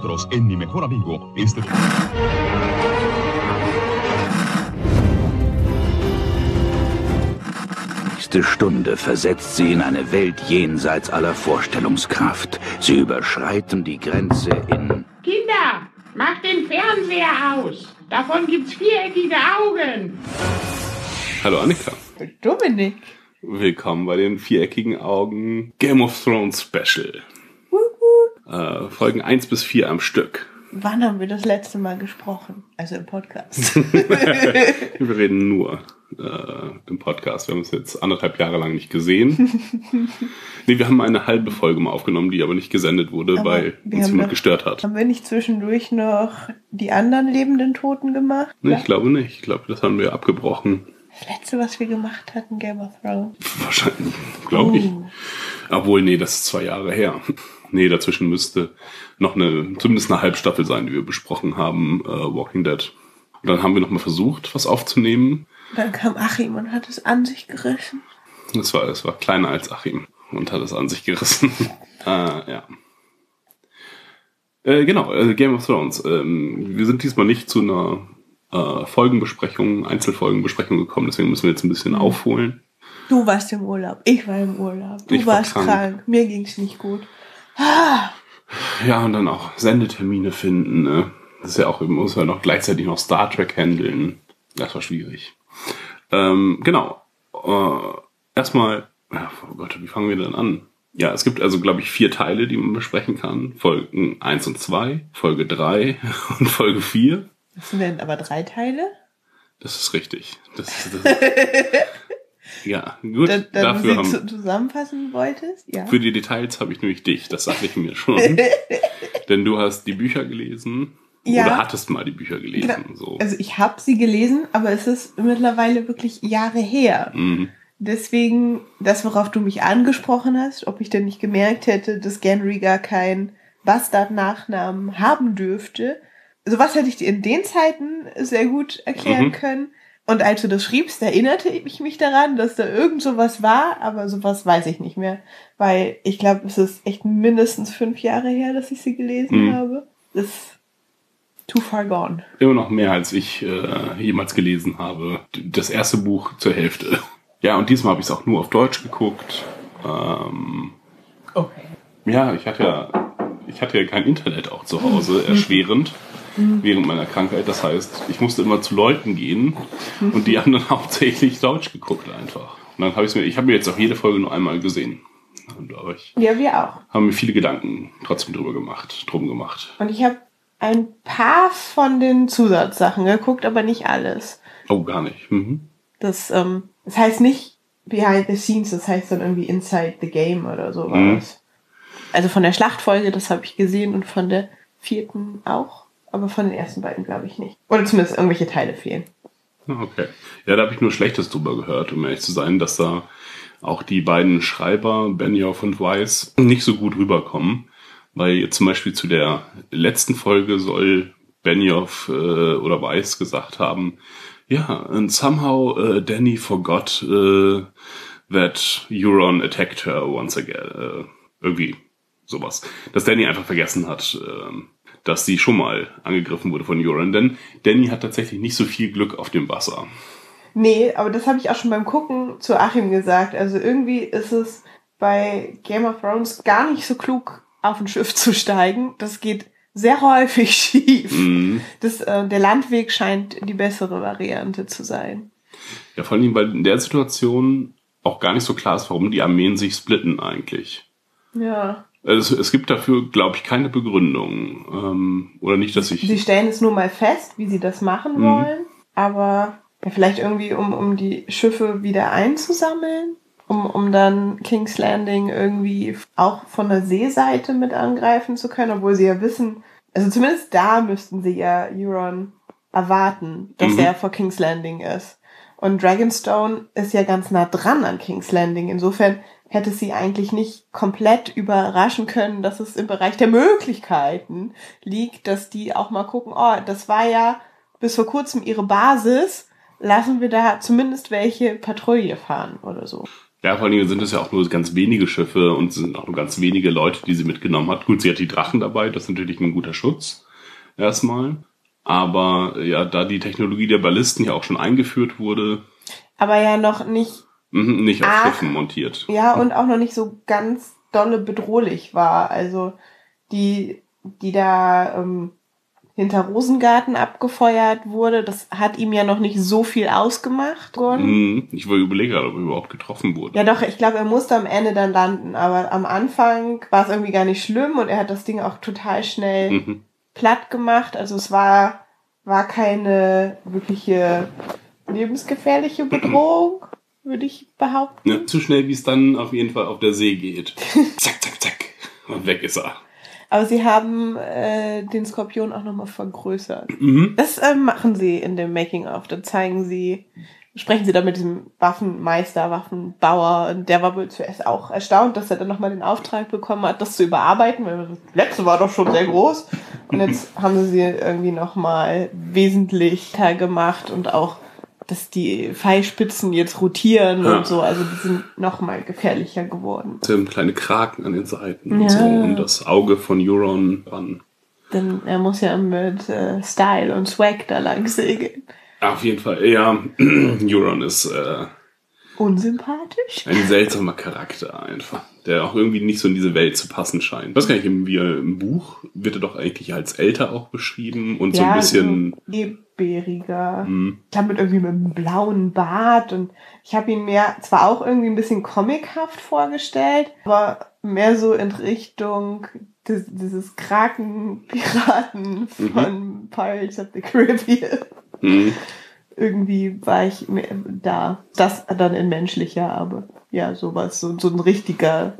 nosotros en Mi Mejor Amigo. Este... nächste Stunde versetzt sie in eine Welt jenseits aller Vorstellungskraft. Sie überschreiten die Grenze in... Kinder, macht den Fernseher aus. Davon gibt's viereckige Augen. Hallo Annika. Dominik. Willkommen bei den viereckigen Augen Game of Thrones Special. Äh, Folgen 1 bis 4 am Stück. Wann haben wir das letzte Mal gesprochen? Also im Podcast. Wir reden nur äh, im Podcast. Wir haben uns jetzt anderthalb Jahre lang nicht gesehen. nee, wir haben eine halbe Folge mal aufgenommen, die aber nicht gesendet wurde, Aber weil uns jemand doch- gestört hat. haben wir nicht zwischendurch noch die anderen lebenden Toten gemacht? Nee, ich glaube nicht. Ich glaube, das haben wir abgebrochen. Das letzte, was wir gemacht hatten, Game of Thrones. Wahrscheinlich, glaube ich. Oh. Obwohl, nee, das ist zwei Jahre her. Nee, dazwischen müsste noch eine, zumindest eine Halbstaffel sein, die wir besprochen haben, äh, Walking Dead. Und dann haben wir nochmal versucht, was aufzunehmen. Dann kam Achim und hat es an sich gerissen. Das war, es war kleiner als Achim und hat es an sich gerissen. äh, ja. Äh, genau, äh, Game of Thrones. Ähm, wir sind diesmal nicht zu einer äh, Folgenbesprechung, Einzelfolgenbesprechung gekommen, deswegen müssen wir jetzt ein bisschen aufholen. Du warst im Urlaub, ich war im Urlaub. Du Ich war warst krank. krank. mir ging's nicht gut. Ja, und dann auch Sendetermine finden, ne? Das ist ja auch, muss ja noch gleichzeitig noch Star Trek handeln. Das war schwierig. Ähm, genau. Äh, erstmal, ja, oh Gott, wie fangen wir denn an? Ja, es gibt also, glaube ich, vier Teile, die man besprechen kann. Folgen 1 und 2, Folge 3 und Folge 4. Das sind denn aber drei Teile? Das ist richtig. Das ist, das ja, gut. Da, da du dafür sie haben, zu, zusammenfassen wolltest? Ja. Für die Details habe ich nämlich dich, das sage ich mir schon. Denn du hast die Bücher gelesen. Ja. Oder hattest mal die Bücher gelesen. Genau. So. Also ich habe sie gelesen, aber es ist mittlerweile wirklich Jahre her. Mhm. Deswegen, das, worauf du mich angesprochen hast, ob ich denn nicht gemerkt hätte, dass Gendry gar keinen Bastard-Nachnamen haben dürfte. Sowas hätte ich dir in den Zeiten sehr gut erklären Mhm. können. Und als du das schriebst, erinnerte ich mich daran, dass da irgend sowas war, aber sowas weiß ich nicht mehr. Weil ich glaube, es ist echt mindestens fünf Jahre her, dass ich sie gelesen Mhm. habe. Das ist too far gone. Immer noch mehr, als ich äh, jemals gelesen habe. Das erste Buch zur Hälfte. Ja, und diesmal habe ich es auch nur auf Deutsch geguckt. Ähm, Okay. ja, ich hatte ja, ich hatte ja kein Internet auch zu Hause, erschwerend, während meiner Krankheit. Das heißt, ich musste immer zu Leuten gehen und die haben dann hauptsächlich Deutsch geguckt einfach. Und dann habe ich mir, ich habe mir jetzt auch jede Folge nur einmal gesehen. Und ich, Ja, wir auch. haben mir viele Gedanken trotzdem drüber gemacht, drum gemacht. Und ich habe ein paar von den Zusatzsachen geguckt, aber nicht alles. Oh, gar nicht. Mhm. Das, ähm, das heißt nicht Behind the Scenes, das heißt dann irgendwie Inside the Game oder sowas. Mhm. Also von der Schlachtfolge, das habe ich gesehen und von der vierten auch, aber von den ersten beiden glaube ich nicht. Oder zumindest irgendwelche Teile fehlen. Ah, Okay. Ja, da habe ich nur Schlechtes drüber gehört, um ehrlich zu sein, dass da auch die beiden Schreiber, Benioff und Weiss, nicht so gut rüberkommen. Weil zum Beispiel zu der letzten Folge soll Benioff äh, oder Weiss gesagt haben, ja, and somehow uh, Danny forgot uh, that Euron attacked her once again. Äh, irgendwie sowas. Dass Danny einfach vergessen hat, ähm, dass sie schon mal angegriffen wurde von Euron. Denn Danny hat tatsächlich nicht so viel Glück auf dem Wasser. Nee, aber das habe ich auch schon beim Gucken zu Achim gesagt. Also irgendwie ist es bei Game of Thrones gar nicht so klug, auf ein Schiff zu steigen. Das geht sehr häufig schief. Mhm. Das, äh, der Landweg scheint die bessere Variante zu sein. Ja, vor allem, weil in der Situation auch gar nicht so klar ist, warum die Armeen sich splitten eigentlich. Ja. Also es, es gibt dafür, glaube ich, keine Begründung. Ähm, oder nicht, dass ich... Sie stellen es nur mal fest, wie sie das machen Mhm. wollen. Aber ja, vielleicht irgendwie, um, um die Schiffe wieder einzusammeln. Um, um dann King's Landing irgendwie auch von der Seeseite mit angreifen zu können, obwohl sie ja wissen, also zumindest da müssten sie ja Euron erwarten, dass Mhm. er vor King's Landing ist. Und Dragonstone ist ja ganz nah dran an King's Landing. Insofern hätte sie eigentlich nicht komplett überraschen können, dass es im Bereich der Möglichkeiten liegt, dass die auch mal gucken, oh, das war ja bis vor kurzem ihre Basis, lassen wir da zumindest welche Patrouille fahren oder so. Ja, vor allen Dingen sind es ja auch nur ganz wenige Schiffe und es sind auch nur ganz wenige Leute, die sie mitgenommen hat. Gut, sie hat die Drachen dabei, das ist natürlich ein guter Schutz. Erstmal. Aber ja, da die Technologie der Ballisten ja auch schon eingeführt wurde, Aber ja noch nicht, mhm, nicht auf Ach. Schiffen montiert. ja, und auch noch nicht so ganz dolle bedrohlich war. Also die, die da ähm, hinter Rosengarten abgefeuert wurde, das hat ihm ja noch nicht so viel ausgemacht. Mhm, ich war überlege gerade, ob er überhaupt getroffen wurde. Ja, doch, ich glaube, er musste am Ende dann landen, aber am Anfang war es irgendwie gar nicht schlimm und er hat das Ding auch total schnell Mhm. platt gemacht. Also es war, war keine wirkliche lebensgefährliche Bedrohung, würde ich behaupten. Ja, zu schnell, wie es dann auf jeden Fall auf der See geht. zack, zack, zack. Und weg ist er. Aber sie haben äh, den Skorpion auch nochmal vergrößert. Mhm. Das äh, machen sie in dem Making-of. Da zeigen sie, sprechen sie da mit diesem Waffenmeister, Waffenbauer. Und der war wohl zuerst auch erstaunt, dass er dann nochmal den Auftrag bekommen hat, das zu überarbeiten, weil das letzte war doch schon sehr groß. Und jetzt haben sie sie irgendwie nochmal wesentlich gemacht und auch, dass die Pfeilspitzen jetzt rotieren Ja. und so. Also die sind nochmal gefährlicher geworden. So kleine Kraken an den Seiten und Ja. so. Und das Auge von Euron ran. Denn er muss ja mit äh, Style und Swag da lang segeln. Auf jeden Fall, ja, Euron ist äh, Unsympathisch? ein seltsamer Charakter einfach, der auch irgendwie nicht so in diese Welt zu passen scheint. Ich weiß gar nicht, im, Buch wird er doch eigentlich als älter auch beschrieben und so ein bisschen. so ehrbäriger. Hm, Ich glaube mit irgendwie mit einem blauen Bart und ich habe ihn mir zwar auch irgendwie ein bisschen comichaft vorgestellt, aber mehr so in Richtung des, dieses Krakenpiraten von Pirates of the Caribbean. hm. Irgendwie war ich da. Das dann in menschlicher, aber ja, sowas. So, so ein richtiger,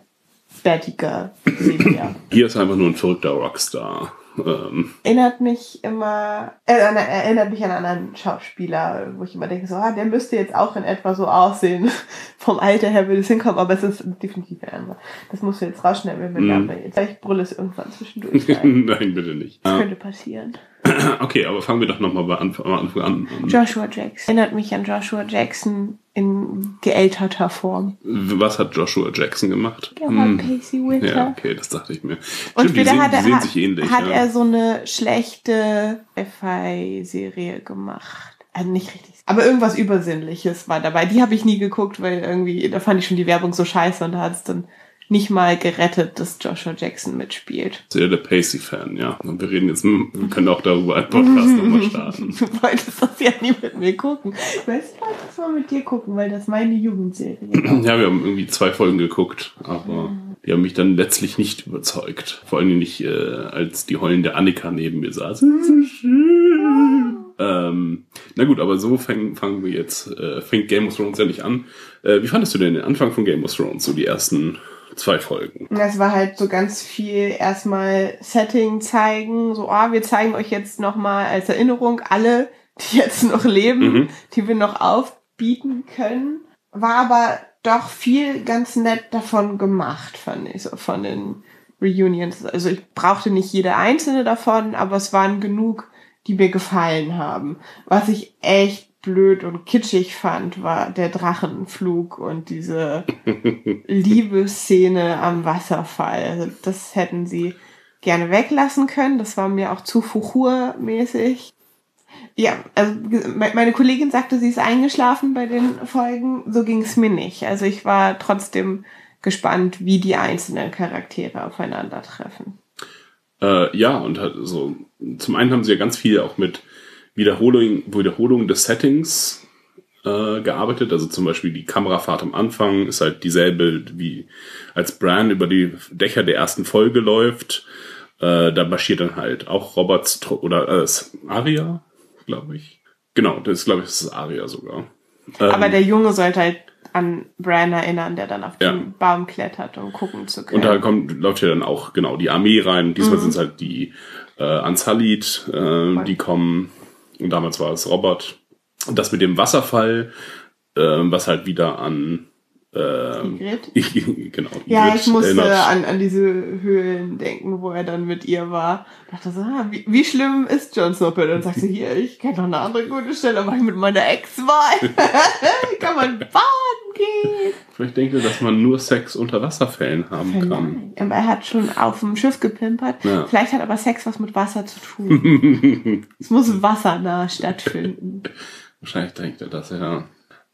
bärtiger Sepia. Hier ist einfach nur ein verrückter Rockstar. Ähm, erinnert mich immer, äh, an- erinnert mich an einen anderen Schauspieler, wo ich immer denke, so, ah, der müsste jetzt auch in etwa so aussehen. Vom Alter her würde es hinkommen, aber es ist definitiv ein anderer. Das musst du jetzt rausschneiden, wenn wir Mhm. dabei jetzt. Vielleicht brülle es irgendwann zwischendurch. Nein, bitte nicht. Das Ah, könnte passieren. okay, aber fangen wir doch nochmal bei Anfang, am Anfang an. Joshua Jackson. Erinnert mich an Joshua Jackson in geälterter Form. Was hat Joshua Jackson gemacht? Der war Hm. Pacey Winter. Ja, okay, das dachte ich mir. Und Stimmt, später sehen, hat, er, hat, ähnlich. hat ja. er so eine schlechte FI-Serie gemacht. Also nicht richtig. Aber irgendwas Übersinnliches war dabei. Die habe ich nie geguckt, weil irgendwie, da fand ich schon die Werbung so scheiße und da hat es dann nicht mal gerettet, dass Joshua Jackson mitspielt. Sehr der Pacey-Fan, ja. Und wir reden jetzt, wir können auch darüber einen Podcast nochmal starten. Du wolltest das ja nie mit mir gucken. Ich weiß, ich wollte das mal mit dir gucken, weil das meine Jugendserie war. Ja, wir haben irgendwie zwei Folgen geguckt, aber die haben mich dann letztlich nicht überzeugt. Vor allem nicht, äh, als die heulende Annika neben mir saß. So schön. Ähm, na gut, aber so fangen, fangen wir jetzt, äh, fängt Game of Thrones ja nicht an. Äh, wie fandest du denn den Anfang von Game of Thrones, so die ersten zwei Folgen? Das war halt so ganz viel erstmal Setting zeigen, so, ah, wir zeigen euch jetzt nochmal als Erinnerung alle, die jetzt noch leben, Mhm. die wir noch aufbieten können. War aber doch viel ganz nett davon gemacht, fand ich, so von den Reunions. Also ich brauchte nicht jede einzelne davon, aber es waren genug, die mir gefallen haben. Was ich echt blöd und kitschig fand, war der Drachenflug und diese Liebesszene am Wasserfall. Also das hätten sie gerne weglassen können. Das war mir auch zu Fuchur-mäßig. Ja, also me- meine Kollegin sagte, sie ist eingeschlafen bei den Folgen. So ging es mir nicht. Also ich war trotzdem gespannt, wie die einzelnen Charaktere aufeinandertreffen. Äh, ja, und halt so, zum einen haben sie ja ganz viel auch mit Wiederholung, Wiederholung des Settings äh, gearbeitet. Also zum Beispiel die Kamerafahrt am Anfang ist halt dieselbe, wie als Bran über die Dächer der ersten Folge läuft. Äh, da marschiert dann halt auch Roberts oder äh, ist Aria, glaube ich. Genau, das glaube ich, das ist Aria sogar. Ähm, Aber der Junge sollte halt an Bran erinnern, der dann auf Ja. den Baum klettert, um gucken zu können. Und da kommt, läuft ja dann auch genau die Armee rein. Diesmal Mhm. sind es halt die äh, Ansalit, äh, die kommen. Und damals war es Robert. Und das mit dem Wasserfall, äh, was halt wieder an Ähm, ich, genau. Ja, Ygritte ich musste erinnert. an, an diese Höhlen denken, wo er dann mit ihr war. dachte so, ah, wie, wie schlimm ist Jon Snow? Und dann sagt sie, hier, ich kenne noch eine andere gute Stelle, weil ich mit meiner Ex-Wahl kann man baden gehen. Vielleicht denkt er, dass man nur Sex unter Wasserfällen haben kann. Vielleicht. Aber er hat schon auf dem Schiff gepimpert. Ja. Vielleicht hat aber Sex was mit Wasser zu tun. es muss wassernah stattfinden. Wahrscheinlich denkt er das, ja.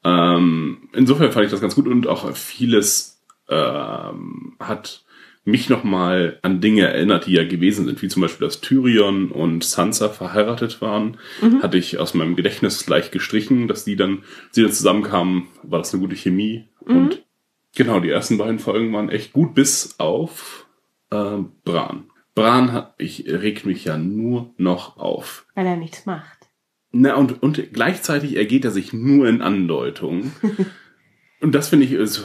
Ähm, insofern fand ich das ganz gut und auch vieles ähm, hat mich nochmal an Dinge erinnert, die ja gewesen sind, wie zum Beispiel, dass Tyrion und Sansa verheiratet waren, hatte ich aus meinem Gedächtnis gleich gestrichen, dass die dann, sie dann zusammenkamen, war das eine gute Chemie und genau, die ersten beiden Folgen waren echt gut, bis auf äh, Bran. Bran hat, ich regt mich ja nur noch auf. Weil er nichts macht. Na, und, und gleichzeitig ergeht er sich nur in Andeutungen. und das finde ich, so,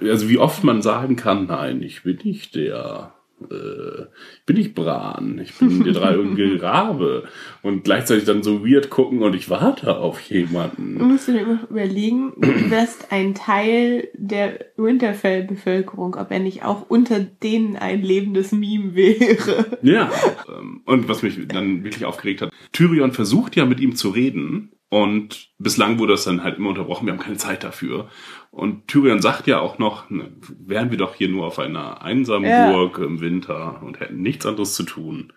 also wie oft man sagen kann, nein, ich bin nicht der, äh, ich bin nicht Bran, ich bin der dreieugige Rabe. Und gleichzeitig dann so weird gucken und ich warte auf Du jemanden. musst dir immer überlegen, du wärst ein Teil der Winterfell-Bevölkerung, ob er nicht auch unter denen ein lebendes Meme wäre. Ja. ähm, Und was mich dann wirklich aufgeregt hat, Tyrion versucht ja mit ihm zu reden und bislang wurde das dann halt immer unterbrochen, wir haben keine Zeit dafür. Und Tyrion sagt ja auch noch, ne, wären wir doch hier nur auf einer einsamen Ja. Burg im Winter und hätten nichts anderes zu tun.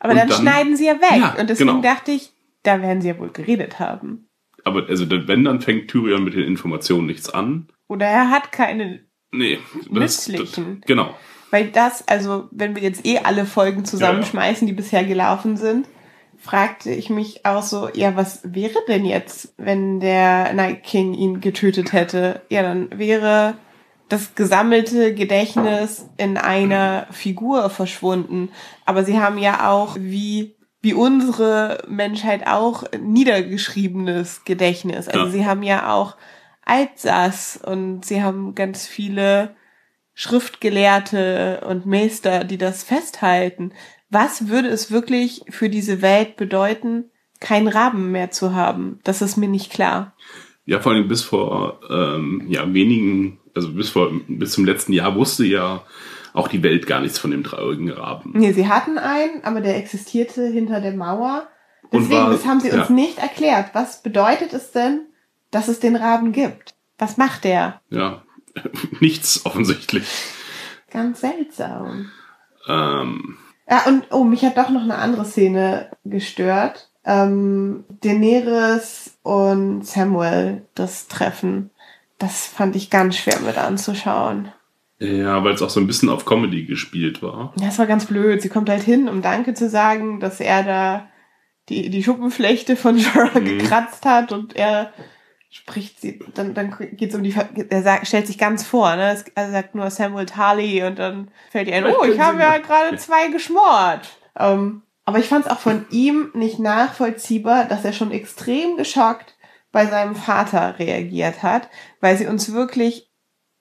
Aber dann, dann- schneiden sie ja weg. Ja, und deswegen genau. dachte ich, da werden sie ja wohl geredet haben. Aber also wenn, dann fängt Tyrion mit den Informationen nichts an. Oder er hat keine, Nee, das, das Nützlichen. genau. weil das, also wenn wir jetzt eh alle Folgen zusammenschmeißen, die bisher gelaufen sind, fragte ich mich auch so, ja, was wäre denn jetzt, wenn der Night King ihn getötet hätte? Ja, dann wäre das gesammelte Gedächtnis in einer Figur verschwunden. Aber sie haben ja auch, wie, wie unsere Menschheit auch, niedergeschriebenes Gedächtnis. Also Ja. sie haben ja auch Altsass und sie haben ganz viele Schriftgelehrte und Meister, die das festhalten. Was würde es wirklich für diese Welt bedeuten, keinen Raben mehr zu haben? Das ist mir nicht klar. Ja, vor allem bis vor ähm, ja, wenigen, also bis vor bis zum letzten Jahr wusste ja auch die Welt gar nichts von dem dreieugigen Raben. Nee, sie hatten einen, aber der existierte hinter der Mauer. Deswegen, war- das haben sie uns ja. nicht erklärt. Was bedeutet es denn, dass es den Raben gibt? Was macht der? Ja, nichts offensichtlich. Ganz seltsam. Ähm, Ja, und oh, mich hat doch noch eine andere Szene gestört. Ähm, Daenerys und Samuel, das Treffen. Das fand ich ganz schwer mit anzuschauen. ja, weil es auch so ein bisschen auf Comedy gespielt war. Ja, es war ganz blöd. Sie kommt halt hin, um Danke zu sagen, dass er da die, die Schuppenflechte von Jorah Mhm. gekratzt hat und er spricht sie, dann, dann geht's um die, er sagt, stellt sich ganz vor, ne? Er sagt nur Samuel Tully und dann fällt ihr ein, oh, ich habe ja gerade zwei geschmort. Ähm, aber ich fand es auch von ihm nicht nachvollziehbar, dass er schon extrem geschockt bei seinem Vater reagiert hat, weil sie uns wirklich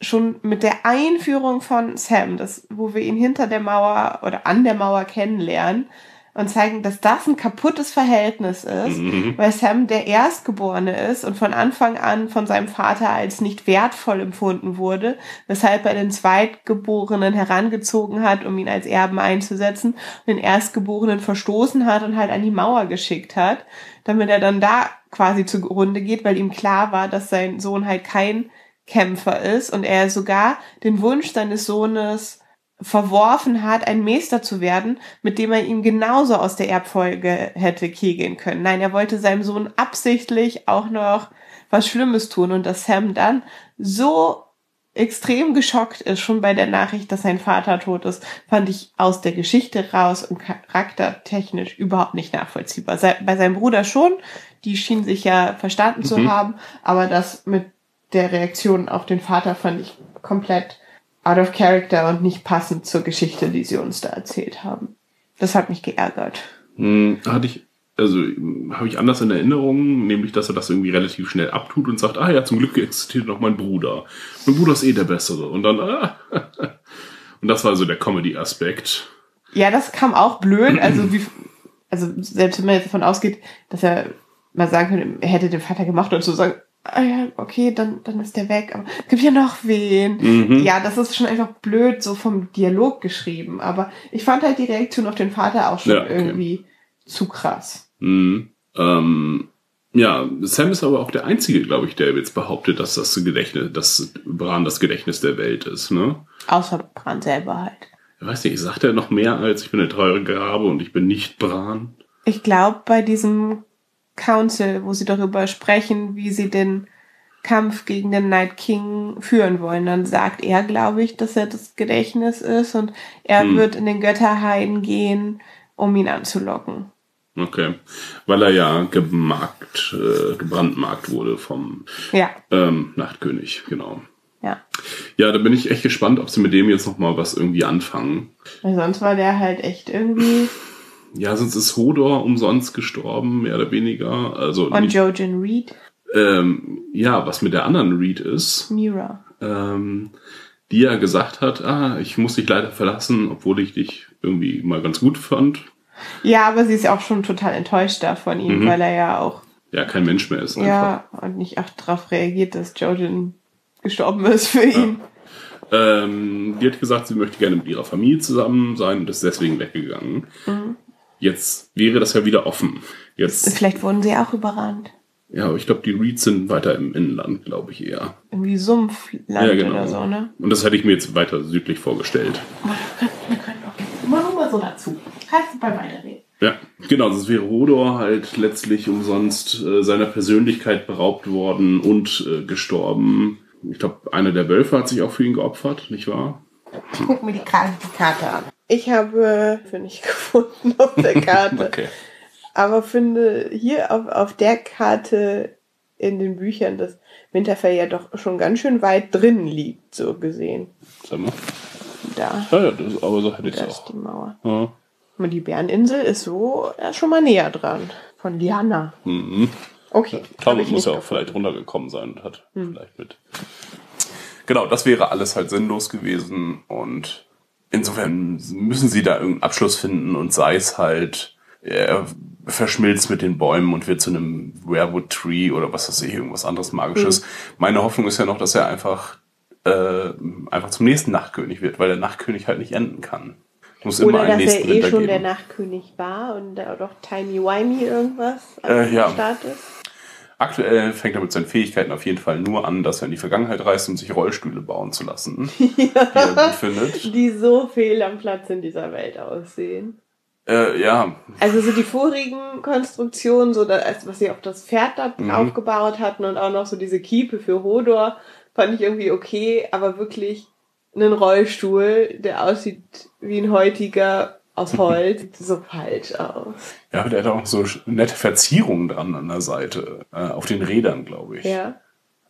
schon mit der Einführung von Sam, das, wo wir ihn hinter der Mauer oder an der Mauer kennenlernen und zeigen, dass das ein kaputtes Verhältnis ist, Mhm. weil Sam der Erstgeborene ist und von Anfang an von seinem Vater als nicht wertvoll empfunden wurde, weshalb er den Zweitgeborenen herangezogen hat, um ihn als Erben einzusetzen, und den Erstgeborenen verstoßen hat und halt an die Mauer geschickt hat, damit er dann da quasi zugrunde geht, weil ihm klar war, dass sein Sohn halt kein Kämpfer ist und er sogar den Wunsch seines Sohnes verworfen hat, ein Meister zu werden, mit dem er ihm genauso aus der Erbfolge hätte kegeln können. Nein, er wollte seinem Sohn absichtlich auch noch was Schlimmes tun und dass Sam dann so extrem geschockt ist, schon bei der Nachricht, dass sein Vater tot ist, fand ich aus der Geschichte raus und charaktertechnisch überhaupt nicht nachvollziehbar. Bei seinem Bruder schon, die schien sich ja verstanden zu Mhm. haben, aber das mit der Reaktion auf den Vater fand ich komplett out of character und nicht passend zur Geschichte, die sie uns da erzählt haben. Das hat mich geärgert. Hm, hatte ich, also habe ich anders in Erinnerung, nämlich dass er das irgendwie relativ schnell abtut und sagt, ah ja, zum Glück existiert noch mein Bruder. Mein Bruder ist eh der Bessere. Und dann, ah, und das war so der Comedy-Aspekt. Ja, das kam auch blöd. Also wie, also selbst wenn man jetzt davon ausgeht, dass er mal sagen könnte, er hätte den Vater gemacht und so sagen, okay, dann, dann ist der weg, aber es gibt ja noch wen. Mhm. Ja, das ist schon einfach blöd, so vom Dialog geschrieben. Aber ich fand halt die Reaktion auf den Vater auch schon Ja, okay. irgendwie zu krass. Mhm. Ähm, ja, Sam ist aber auch der Einzige, glaube ich, der jetzt behauptet, dass das Gedächtnis, dass Bran das Gedächtnis der Welt ist, ne? Außer Bran selber halt. Ich weiß nicht, sagt er noch mehr als ich bin eine teure Grabe und ich bin nicht Bran? Ich glaube, bei diesem Council, wo sie darüber sprechen, wie sie den Kampf gegen den Night King führen wollen, dann sagt er, glaube ich, dass er das Gedächtnis ist und er Hm. wird in den Götterhain gehen, um ihn anzulocken. Okay. Weil er ja gemarkt, äh, gebrandmarkt wurde vom Ja, ähm, Nachtkönig, genau. ja. Ja, da bin ich echt gespannt, ob sie mit dem jetzt noch mal was irgendwie anfangen. Weil sonst war der halt echt irgendwie. Ja, sonst ist Hodor umsonst gestorben, mehr oder weniger. Also Und nicht, Jojen Reed, ähm, ja, was mit der anderen Reed ist, Mira. ähm, die ja gesagt hat, ah, ich muss dich leider verlassen, obwohl ich dich irgendwie mal ganz gut fand. Ja, aber sie ist auch schon total enttäuscht da von ihm, Mhm. weil er ja auch, Ja, kein Mensch mehr ist einfach. ja, und nicht auch darauf reagiert, dass Jojen gestorben ist für ihn. Ähm, die hat gesagt, sie möchte gerne mit ihrer Familie zusammen sein und ist deswegen weggegangen. Mhm. Jetzt wäre das ja wieder offen. Jetzt, Vielleicht wurden sie auch überrannt. ja, aber ich glaube, die Reeds sind weiter im Inland, glaube ich eher. Irgendwie Sumpfland Ja, genau. oder so, ne? Und das hätte ich mir jetzt weiter südlich vorgestellt. Wir können auch immer nur mal so dazu. Kannst du bei weiterreden. Ja, genau, sonst wäre Hodor halt letztlich umsonst äh, seiner Persönlichkeit beraubt worden und äh, gestorben. Ich glaube, einer der Wölfe hat sich auch für ihn geopfert, nicht wahr? Ich guck mir die Karte an. Ich habe für nicht gefunden auf der Karte. Okay. Aber finde hier auf, auf der Karte in den Büchern, dass Winterfell ja doch schon ganz schön weit drin liegt, so gesehen. Sag mal. Da, Ja, ja, das, aber so hätte ich da es ist auch. die Mauer. Ja. Und die Bäreninsel ist so ja, schon mal näher dran. Von Liana. Mhm. Okay. Talbot ich muss ja auch gefunden. vielleicht runtergekommen sein und hat vielleicht mit. Genau, das wäre alles halt sinnlos gewesen und insofern müssen sie da irgendeinen Abschluss finden und sei es halt, er verschmilzt mit den Bäumen und wird zu einem Werewood Tree oder was weiß ich, irgendwas anderes Magisches. Meine Hoffnung ist ja noch, dass er einfach, äh, einfach zum nächsten Nachtkönig wird, weil der Nachtkönig halt nicht enden kann. Muss immer Oder einen dass er nächsten eh Winter schon geben. der Nachtkönig war und da doch Timey-Wimey irgendwas Äh, ja. Start ist. Aktuell fängt er mit seinen Fähigkeiten auf jeden Fall nur an, dass er in die Vergangenheit reist, um sich Rollstühle bauen zu lassen, die er gut findet. Die so fehl am Platz in dieser Welt aussehen. Äh, ja, Also so die vorigen Konstruktionen, so da, als was sie auf das Pferd da Mhm. aufgebaut hatten und auch noch so diese Kiepe für Hodor, fand ich irgendwie okay, aber wirklich einen Rollstuhl, der aussieht wie ein heutiger aus Holz, sieht so falsch aus. ja, der hat auch so nette Verzierungen dran an der Seite, äh, auf den Rädern, glaube ich. Ja,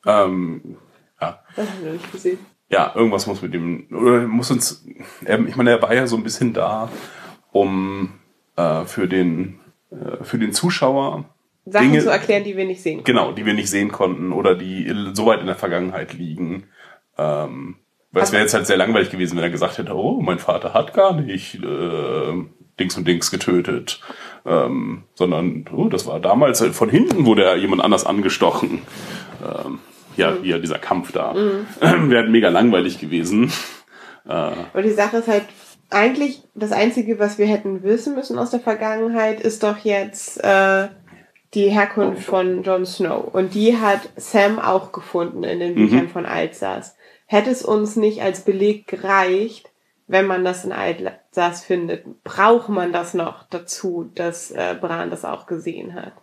Ähm, ja. das haben wir nicht gesehen. ja, irgendwas muss mit dem, oder muss uns, ich meine, er war ja so ein bisschen da, um äh, für den, äh, für den Zuschauer Sachen Dinge- zu erklären, die wir nicht sehen können. Genau, die wir nicht sehen konnten oder die so weit in der Vergangenheit liegen. Ähm, weil es wäre jetzt halt sehr langweilig gewesen, wenn er gesagt hätte, oh, mein Vater hat gar nicht äh, Dings und Dings getötet. Ähm, sondern, oh, das war damals halt von hinten wurde er jemand anders angestochen. Ähm, ja, Mhm. ja dieser Kampf da. wäre halt mega langweilig gewesen. Aber die Sache ist halt, eigentlich das Einzige, was wir hätten wissen müssen aus der Vergangenheit, ist doch jetzt äh, die Herkunft von Jon Snow. Und die hat Sam auch gefunden in den Büchern von Alsace. Hätte es uns nicht als Beleg gereicht, wenn man das in Alsace findet, braucht man das noch dazu, dass äh, Bran das auch gesehen hat.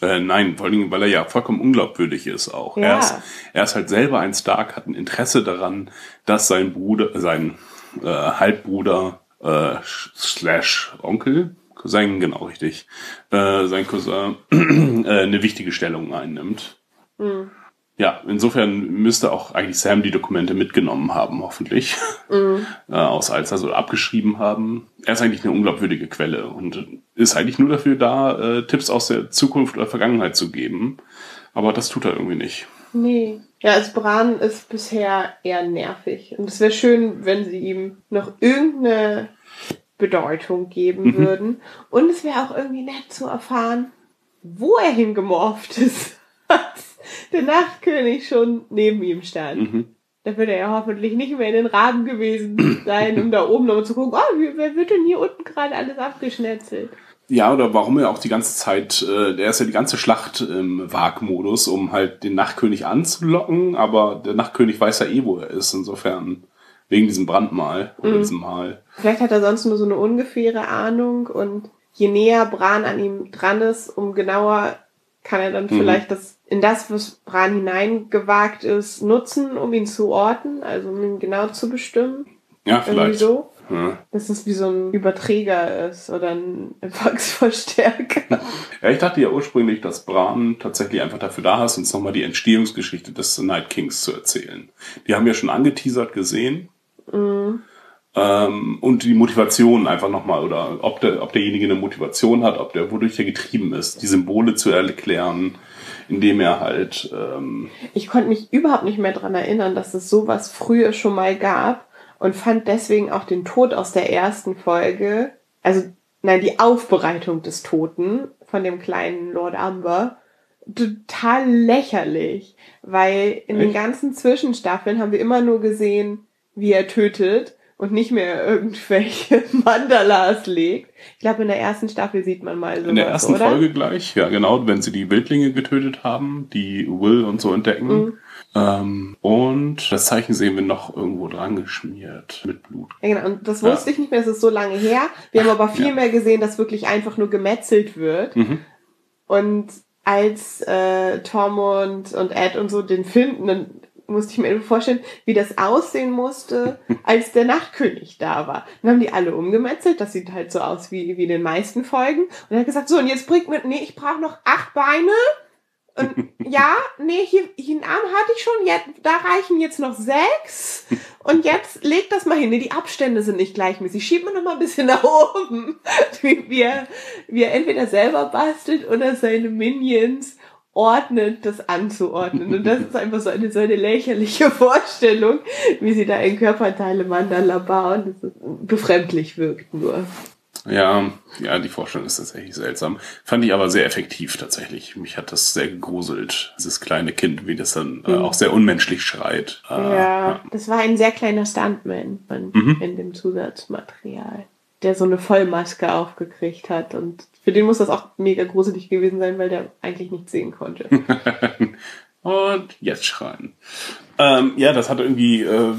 Äh, nein, vor allen Dingen, weil er ja vollkommen unglaubwürdig ist auch. Ja. Er, ist, er ist halt selber ein Stark, hat ein Interesse daran, dass sein Bruder, sein äh, Halbbruder äh, slash Onkel, Cousin, genau richtig, äh, sein Cousin äh, eine wichtige Stellung einnimmt. Ja, insofern müsste auch eigentlich Sam die Dokumente mitgenommen haben, hoffentlich, äh, aus Alsace oder abgeschrieben haben. Er ist eigentlich eine unglaubwürdige Quelle und ist eigentlich nur dafür da, äh, Tipps aus der Zukunft oder Vergangenheit zu geben. Aber das tut er irgendwie nicht. Nee. Ja, also Bran ist bisher eher nervig. Und es wäre schön, wenn sie ihm noch irgendeine Bedeutung geben würden. Und es wäre auch irgendwie nett zu erfahren, wo er hingemorpht ist. der Nachtkönig schon neben ihm stand. Mhm. Da wird er ja hoffentlich nicht mehr in den Raben gewesen sein, um da oben nochmal zu gucken, oh, wer wird denn hier unten gerade alles abgeschnetzelt? Ja, oder warum er auch die ganze Zeit, äh, der ist ja die ganze Schlacht im Wagmodus, um halt den Nachtkönig anzulocken, aber der Nachtkönig weiß ja eh, wo er ist, insofern wegen diesem Brandmal oder diesem Mal. Vielleicht hat er sonst nur so eine ungefähre Ahnung und je näher Bran an ihm dran ist, um genauer kann er dann vielleicht das in das, was Bran hineingewagt ist, nutzen, um ihn zu orten, also um ihn genau zu bestimmen. Ja, Irgendwie vielleicht. so. Ja. Dass es wie so ein Überträger ist oder ein Empfangsverstärker. ja, ich dachte ja ursprünglich, dass Bran tatsächlich einfach dafür da ist, uns nochmal die Entstehungsgeschichte des Night Kings zu erzählen. Die haben wir schon angeteasert gesehen. Ähm, und die Motivation einfach nochmal, oder ob, der, ob derjenige eine Motivation hat, ob der, wodurch er getrieben ist, die Symbole zu erklären, indem er halt, ähm, Ich konnte mich überhaupt nicht mehr dran erinnern, dass es sowas früher schon mal gab und fand deswegen auch den Tod aus der ersten Folge, also nein, die Aufbereitung des Toten von dem kleinen Lord Amber total lächerlich, weil in den Echt? ganzen Zwischenstaffeln haben wir immer nur gesehen, wie er tötet und nicht mehr irgendwelche Mandalas legt. Ich glaube, in der ersten Staffel sieht man mal sowas, in der ersten oder? Folge gleich, ja genau, wenn sie die Wildlinge getötet haben, die Will und so entdecken. Mhm. Ähm, und das Zeichen sehen wir noch irgendwo dran geschmiert mit Blut. Ja, genau. Und das Ja. wusste ich nicht mehr, das ist so lange her. Wir haben aber viel ja. mehr gesehen, dass wirklich einfach nur gemetzelt wird. Mhm. Und als äh, Tormund und Ed und so den finden, dann musste ich mir vorstellen, wie das aussehen musste, als der Nachtkönig da war. Dann haben die alle umgemetzelt, das sieht halt so aus wie, wie in den meisten Folgen. Und er hat gesagt, so, und jetzt bringt mir, nee, ich brauche noch acht Beine. Und ja, nee, hier, hier einen Arm hatte ich schon, jetzt, da reichen jetzt noch sechs. Und jetzt legt das mal hin. Nee, die Abstände sind nicht gleichmäßig. Schieb mir noch mal ein bisschen nach oben. Wie, wie, er, wie er entweder selber bastelt oder seine Minions ordnet, das anzuordnen. Und das ist einfach so eine, so eine lächerliche Vorstellung, wie sie da in Körperteile Mandala bauen. Das ist befremdlich wirkt nur. Ja, ja, die Vorstellung ist tatsächlich seltsam. Fand ich aber sehr effektiv tatsächlich. Mich hat das sehr gegruselt, dieses kleine Kind, wie das dann äh, auch sehr unmenschlich schreit. Äh, Ja, das war ein sehr kleiner Stuntman von, Mhm. in dem Zusatzmaterial, der so eine Vollmaske aufgekriegt hat. Und für den muss das auch mega gruselig gewesen sein, weil der eigentlich nichts sehen konnte. Und jetzt schreien. Ähm, ja, das hat irgendwie äh,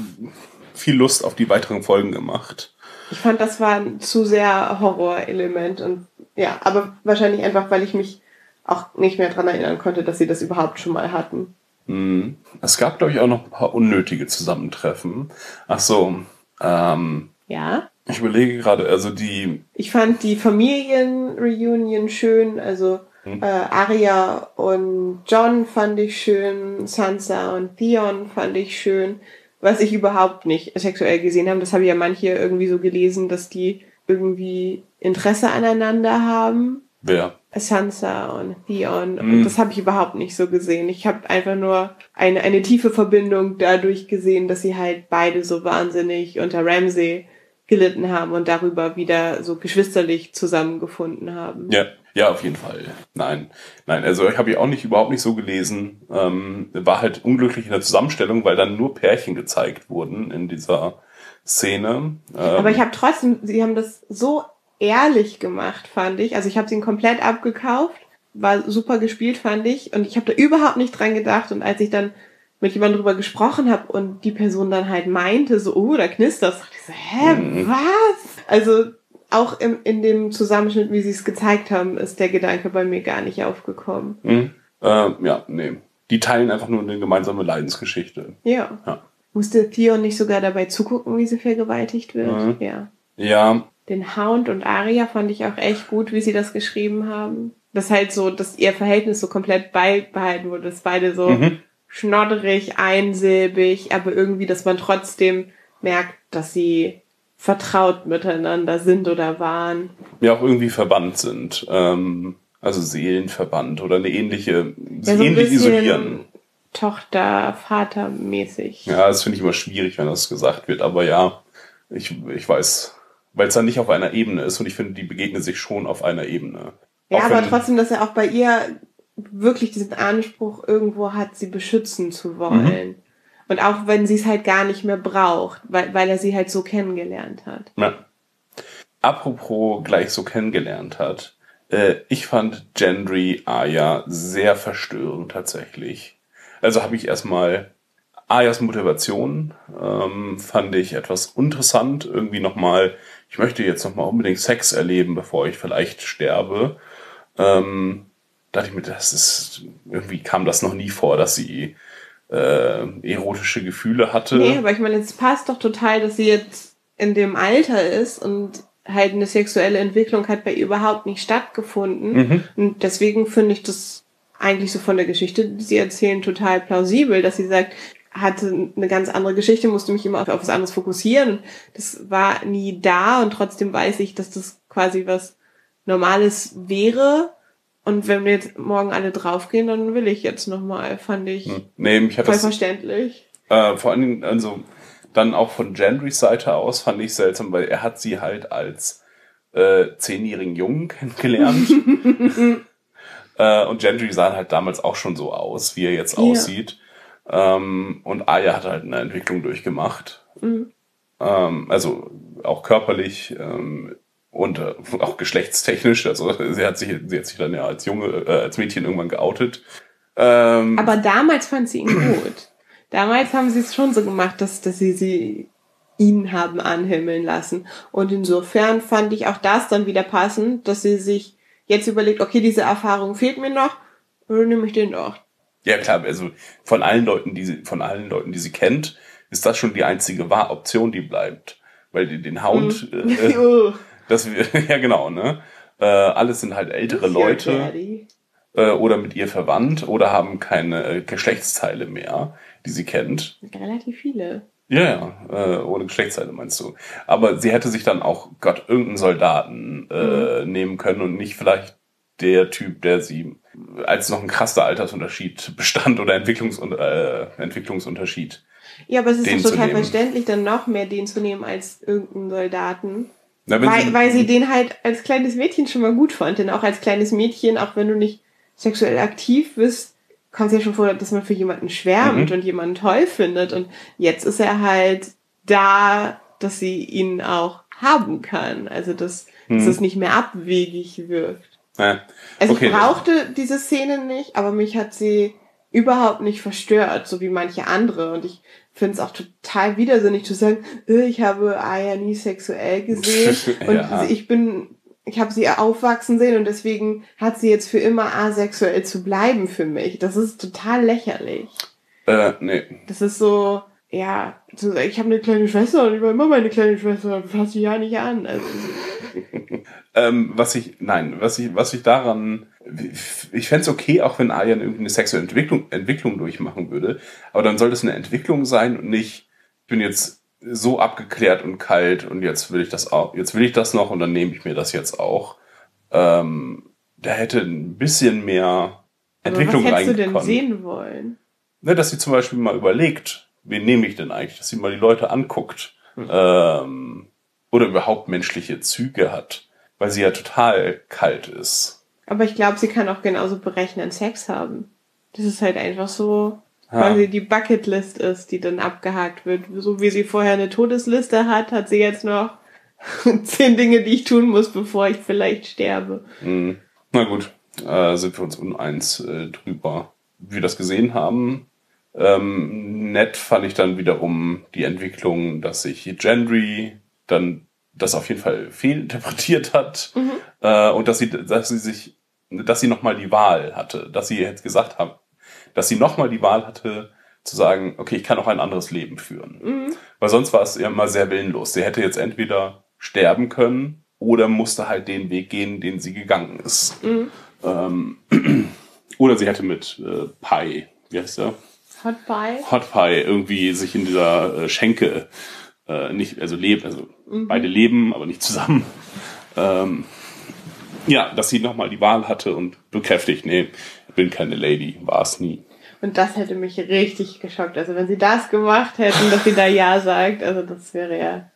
viel Lust auf die weiteren Folgen gemacht. Ich fand, das war ein zu sehr Horrorelement und ja, aber wahrscheinlich einfach, weil ich mich auch nicht mehr dran erinnern konnte, dass sie das überhaupt schon mal hatten. Mhm. Es gab, glaube ich, auch noch ein paar unnötige Zusammentreffen. Ach so, ähm, Ja. Ich überlege gerade, also die, Ich fand die Familienreunion schön, also äh, Arya und John fand ich schön, Sansa und Theon fand ich schön. Was ich überhaupt nicht sexuell gesehen habe, das habe ich ja manche irgendwie so gelesen, dass die irgendwie Interesse aneinander haben. wer? Sansa und Theon. Und das habe ich überhaupt nicht so gesehen. Ich habe einfach nur eine, eine tiefe Verbindung dadurch gesehen, dass sie halt beide so wahnsinnig unter Ramsay gelitten haben und darüber wieder so geschwisterlich zusammengefunden haben. Ja, ja, auf jeden Fall. Nein, nein, also ich habe ich auch nicht überhaupt nicht so gelesen. Ähm, war halt unglücklich in der Zusammenstellung, weil dann nur Pärchen gezeigt wurden in dieser Szene. Ähm, Aber ich habe trotzdem, sie haben das so ehrlich gemacht, fand ich. Also ich habe sie komplett abgekauft, war super gespielt, fand ich. Und ich habe da überhaupt nicht dran gedacht. Und als ich dann mit jemandem drüber gesprochen habe und die Person dann halt meinte, so, oh, da knistert dachte ich so, hä, was? Also auch im, in dem Zusammenschnitt, wie sie es gezeigt haben, ist der Gedanke bei mir gar nicht aufgekommen. hm, ähm, ja, nee. Die teilen einfach nur eine gemeinsame Leidensgeschichte. Ja. Ja. Musste Theon nicht sogar dabei zugucken, wie sie vergewaltigt wird? Mhm. Ja. Ja, Den Hound und Aria fand ich auch echt gut, wie sie das geschrieben haben. Das halt so, dass ihr Verhältnis so komplett beibehalten wurde, dass beide so Mhm. Schnodderig, einsilbig, aber irgendwie, dass man trotzdem merkt, dass sie vertraut miteinander sind oder waren. ja auch irgendwie verbannt sind. Ähm, also Seelenverbannt oder eine ähnliche, Ja, so ähnlich isolieren. Tochter, Vater mäßig. Ja, das finde ich immer schwierig, wenn das gesagt wird. Aber ja, ich, ich weiß, weil es dann nicht auf einer Ebene ist und ich finde, die begegnen sich schon auf einer Ebene. Ja, Auch aber wenn- trotzdem, dass er auch bei ihr wirklich diesen Anspruch irgendwo hat, sie beschützen zu wollen. Und auch wenn sie es halt gar nicht mehr braucht, weil, weil er sie halt so kennengelernt hat. Ja. Apropos gleich so kennengelernt hat. Äh, ich fand Gendry Aya sehr verstörend tatsächlich. Also habe ich erstmal Ayas Motivation ähm, fand ich etwas interessant. Irgendwie nochmal, ich möchte jetzt nochmal unbedingt Sex erleben, bevor ich vielleicht sterbe. Ähm, dachte ich mir, das ist, irgendwie kam das noch nie vor, dass sie äh, erotische Gefühle hatte. Nee, aber ich meine, es passt doch total, dass sie jetzt in dem Alter ist und halt eine sexuelle Entwicklung hat bei ihr überhaupt nicht stattgefunden. Mhm. Und deswegen finde ich das eigentlich so von der Geschichte, die sie erzählen, total plausibel, dass sie sagt, hatte eine ganz andere Geschichte, musste mich immer auf, auf was anderes fokussieren. Das war nie da und trotzdem weiß ich, dass das quasi was Normales wäre. Und wenn wir jetzt morgen alle draufgehen, dann will ich jetzt nochmal, fand ich Hm. Nee, mich hat voll das verständlich. Äh, vor allen Dingen, also dann auch von Gendrys Seite aus fand ich seltsam, weil er hat sie halt als äh, zehnjährigen Jungen kennengelernt. äh, und Gendry sah halt damals auch schon so aus, wie er jetzt Ja. aussieht. Ähm, und Arya hat halt eine Entwicklung durchgemacht. Mhm. Ähm, also auch körperlich ähm, und äh, auch geschlechtstechnisch. Also sie hat sich, sie hat sich dann ja als Junge, äh, als Mädchen irgendwann geoutet. Ähm, Aber damals fand sie ihn gut. Damals haben sie es schon so gemacht, dass, dass sie sie ihn haben anhimmeln lassen. Und insofern fand ich auch das dann wieder passend, dass sie sich jetzt überlegt, okay, diese Erfahrung fehlt mir noch, dann nehme ich den doch. Ja klar, also von allen Leuten, die sie, von allen Leuten, die sie kennt, ist das schon die einzige Wahr Option, die bleibt. Weil die, den Hound, äh, Uh, das wir, ja genau, ne? Äh, alles sind halt ältere Leute äh, oder mit ihr verwandt oder haben keine äh, Geschlechtsteile mehr, die sie kennt. Relativ viele. Ja, ja, äh, ohne Geschlechtsteile meinst du. Aber sie hätte sich dann auch Gott irgendeinen Soldaten äh, nehmen können und nicht vielleicht der Typ, der sie als noch ein krasser Altersunterschied bestand oder Entwicklungs äh, Entwicklungsunterschied. Ja, aber es ist doch total verständlich, dann noch mehr den zu nehmen als irgendeinen Soldaten. Na, Weil, weil sie den halt als kleines Mädchen schon mal gut fand. Denn auch als kleines Mädchen, auch wenn du nicht sexuell aktiv bist, kommt es ja schon vor, dass man für jemanden schwärmt Mhm. und jemanden toll findet. Und jetzt ist er halt da, dass sie ihn auch haben kann. Also, dass, dass Mhm. es nicht mehr abwegig wirkt. äh, Also okay, ich brauchte diese Szene nicht, aber mich hat sie überhaupt nicht verstört, so wie manche andere. Und ich finde es auch total widersinnig zu sagen, äh, ich habe Aya nie sexuell gesehen und Ja. ich bin, ich habe sie aufwachsen sehen und deswegen hat sie jetzt für immer asexuell zu bleiben für mich. Das ist total lächerlich. äh, nee. Das ist so, ja, ich habe eine kleine Schwester und ich war immer meine kleine Schwester, fass sie ja nicht an. Also, Ähm, was ich, nein, was ich, was ich daran, ich fänd's okay, auch wenn Aryan irgendwie eine sexuelle Entwicklung, Entwicklung durchmachen würde, aber dann soll das eine Entwicklung sein und nicht, ich bin jetzt so abgeklärt und kalt und jetzt will ich das auch, jetzt will ich das noch und dann nehme ich mir das jetzt auch. Ähm, da hätte ein bisschen mehr aber Entwicklung was hättest du denn reingekommen. sehen wollen? Ne, dass sie zum Beispiel mal überlegt, wen nehme ich denn eigentlich, dass sie mal die Leute anguckt ähm, oder überhaupt menschliche Züge hat, weil sie ja total kalt ist. Aber ich glaube, sie kann auch genauso berechnen Sex haben. Das ist halt einfach so, Ja. quasi die Bucketlist ist, die dann abgehakt wird. So wie sie vorher eine Todesliste hat, hat sie jetzt noch zehn Dinge, die ich tun muss, bevor ich vielleicht sterbe. Hm. Na gut, äh, sind wir uns uneins äh, drüber, wie wir das gesehen haben. Ähm, nett fand ich dann wiederum die Entwicklung, dass sich Gendry dann das auf jeden Fall fehlinterpretiert hat äh, und dass sie, dass sie sich, dass sie nochmal die Wahl hatte, dass sie jetzt gesagt haben, dass sie nochmal die Wahl hatte, zu sagen, okay, ich kann auch ein anderes Leben führen. Weil sonst war es ja immer sehr willenlos. Sie hätte jetzt entweder sterben können oder musste halt den Weg gehen, den sie gegangen ist. Ähm, oder sie hätte mit äh, Pi, wie heißt der? Hot Pie? Hot Pie irgendwie sich in dieser äh, Schenke äh, nicht, also leben, also beide leben, aber nicht zusammen. Ähm, ja, dass sie nochmal die Wahl hatte und bekräftigt, nee, ich bin keine Lady, war es nie. Und das hätte mich richtig geschockt. Also wenn sie das gemacht hätten, dass sie da Ja sagt, also das wäre ja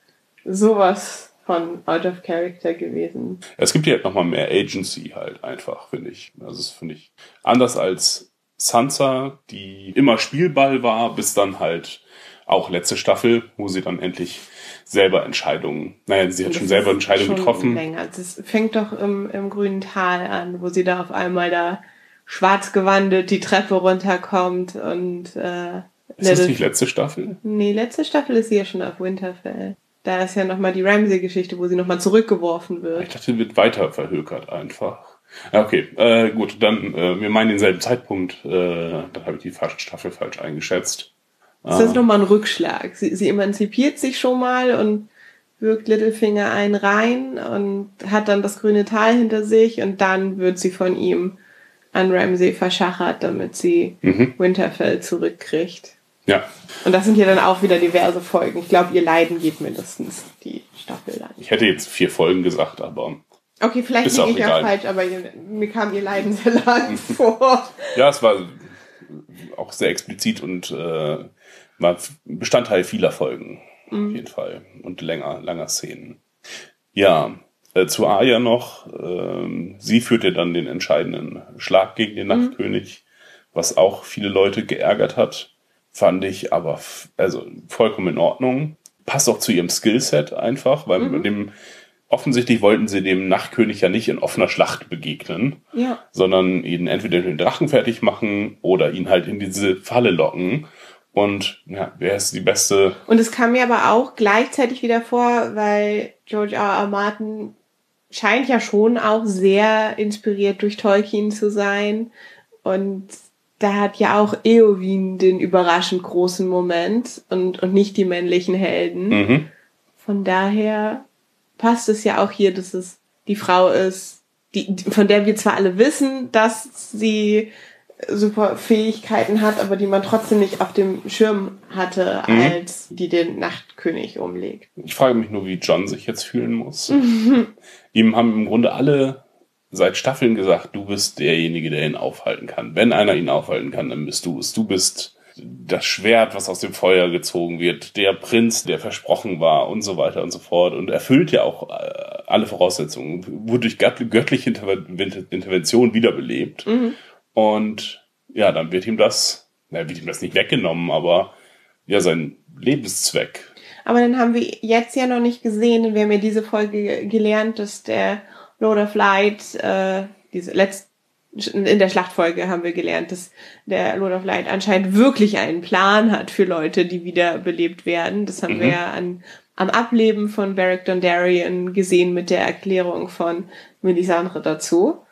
sowas von Out of Character gewesen. Es gibt hier halt nochmal mehr Agency halt einfach, finde ich. Also das finde ich anders als Sansa, die immer Spielball war, bis dann halt auch letzte Staffel, wo sie dann endlich selber Entscheidungen, naja, sie hat Und schon das selber Entscheidungen schon getroffen. Länger. Das fängt doch im, im grünen Tal an, wo sie da auf einmal da schwarz gewandelt die Treppe runterkommt und äh, Ist das nicht letzte Staffel? Nee, letzte Staffel ist sie ja schon auf Winterfell. Da ist ja nochmal die Ramsey-Geschichte, wo sie nochmal zurückgeworfen Ich wird. dachte, wird weiter verhökert einfach. Okay, äh, gut, dann, äh, wir meinen denselben Zeitpunkt, äh, dann habe ich die falsche Staffel falsch eingeschätzt. Das ist nochmal ein Rückschlag. Sie, sie emanzipiert sich schon mal und wirkt Littlefinger einen rein und hat dann das grüne Tal hinter sich und dann wird sie von ihm an Ramsey verschachert, damit sie Mhm. Winterfell zurückkriegt. Ja, Und das sind ja dann auch wieder diverse Folgen. Ich glaube, ihr Leiden geht mindestens die Staffel lang. ich hätte jetzt vier Folgen gesagt, aber Okay, vielleicht liege ich egal. auch falsch, aber mir kam ihr Leiden sehr lang vor. ja, es war auch sehr explizit und äh, war Bestandteil vieler Folgen, auf jeden Fall. Und länger, langer Szenen. Ja, äh, zu Arya noch, ähm, sie führte dann den entscheidenden Schlag gegen den Nachtkönig, was auch viele Leute geärgert hat, fand ich aber also vollkommen in Ordnung. Passt auch zu ihrem Skillset einfach, weil mit dem offensichtlich wollten sie dem Nachtkönig ja nicht in offener Schlacht begegnen Ja. sondern ihn entweder den Drachen fertig machen oder ihn halt in diese Falle locken. Und ja, wer ist die beste? Und es kam mir aber auch gleichzeitig wieder vor, weil George R. R. Martin scheint ja schon auch sehr inspiriert durch Tolkien zu sein. Und da hat ja auch Eowyn den überraschend großen Moment und, und nicht die männlichen Helden. Mhm. Von daher passt es ja auch hier, dass es die Frau ist, die, von der wir zwar alle wissen, dass sie super Fähigkeiten hat, aber die man trotzdem nicht auf dem Schirm hatte, Mhm. als die den Nachtkönig umlegt. Ich frage mich nur, wie John sich jetzt fühlen muss. Ihm haben im Grunde alle seit Staffeln gesagt, du bist derjenige, der ihn aufhalten kann. Wenn einer ihn aufhalten kann, dann bist du es. Du bist das Schwert, was aus dem Feuer gezogen wird, der Prinz, der versprochen war und so weiter und so fort und erfüllt ja auch äh, alle Voraussetzungen, wurde durch gött- göttliche Interven- Intervention wiederbelebt. Und ja, dann wird ihm das, na, wird ihm das nicht weggenommen, aber ja, sein Lebenszweck. Aber dann haben wir jetzt ja noch nicht gesehen, und wir haben ja diese Folge ge- gelernt, dass der Lord of Light, äh, diese letzte, in der Schlachtfolge haben wir gelernt, dass der Lord of Light anscheinend wirklich einen Plan hat für Leute, die wiederbelebt werden. Das haben wir ja an, am Ableben von Beric Dondarrion gesehen mit der Erklärung von Melisandre dazu.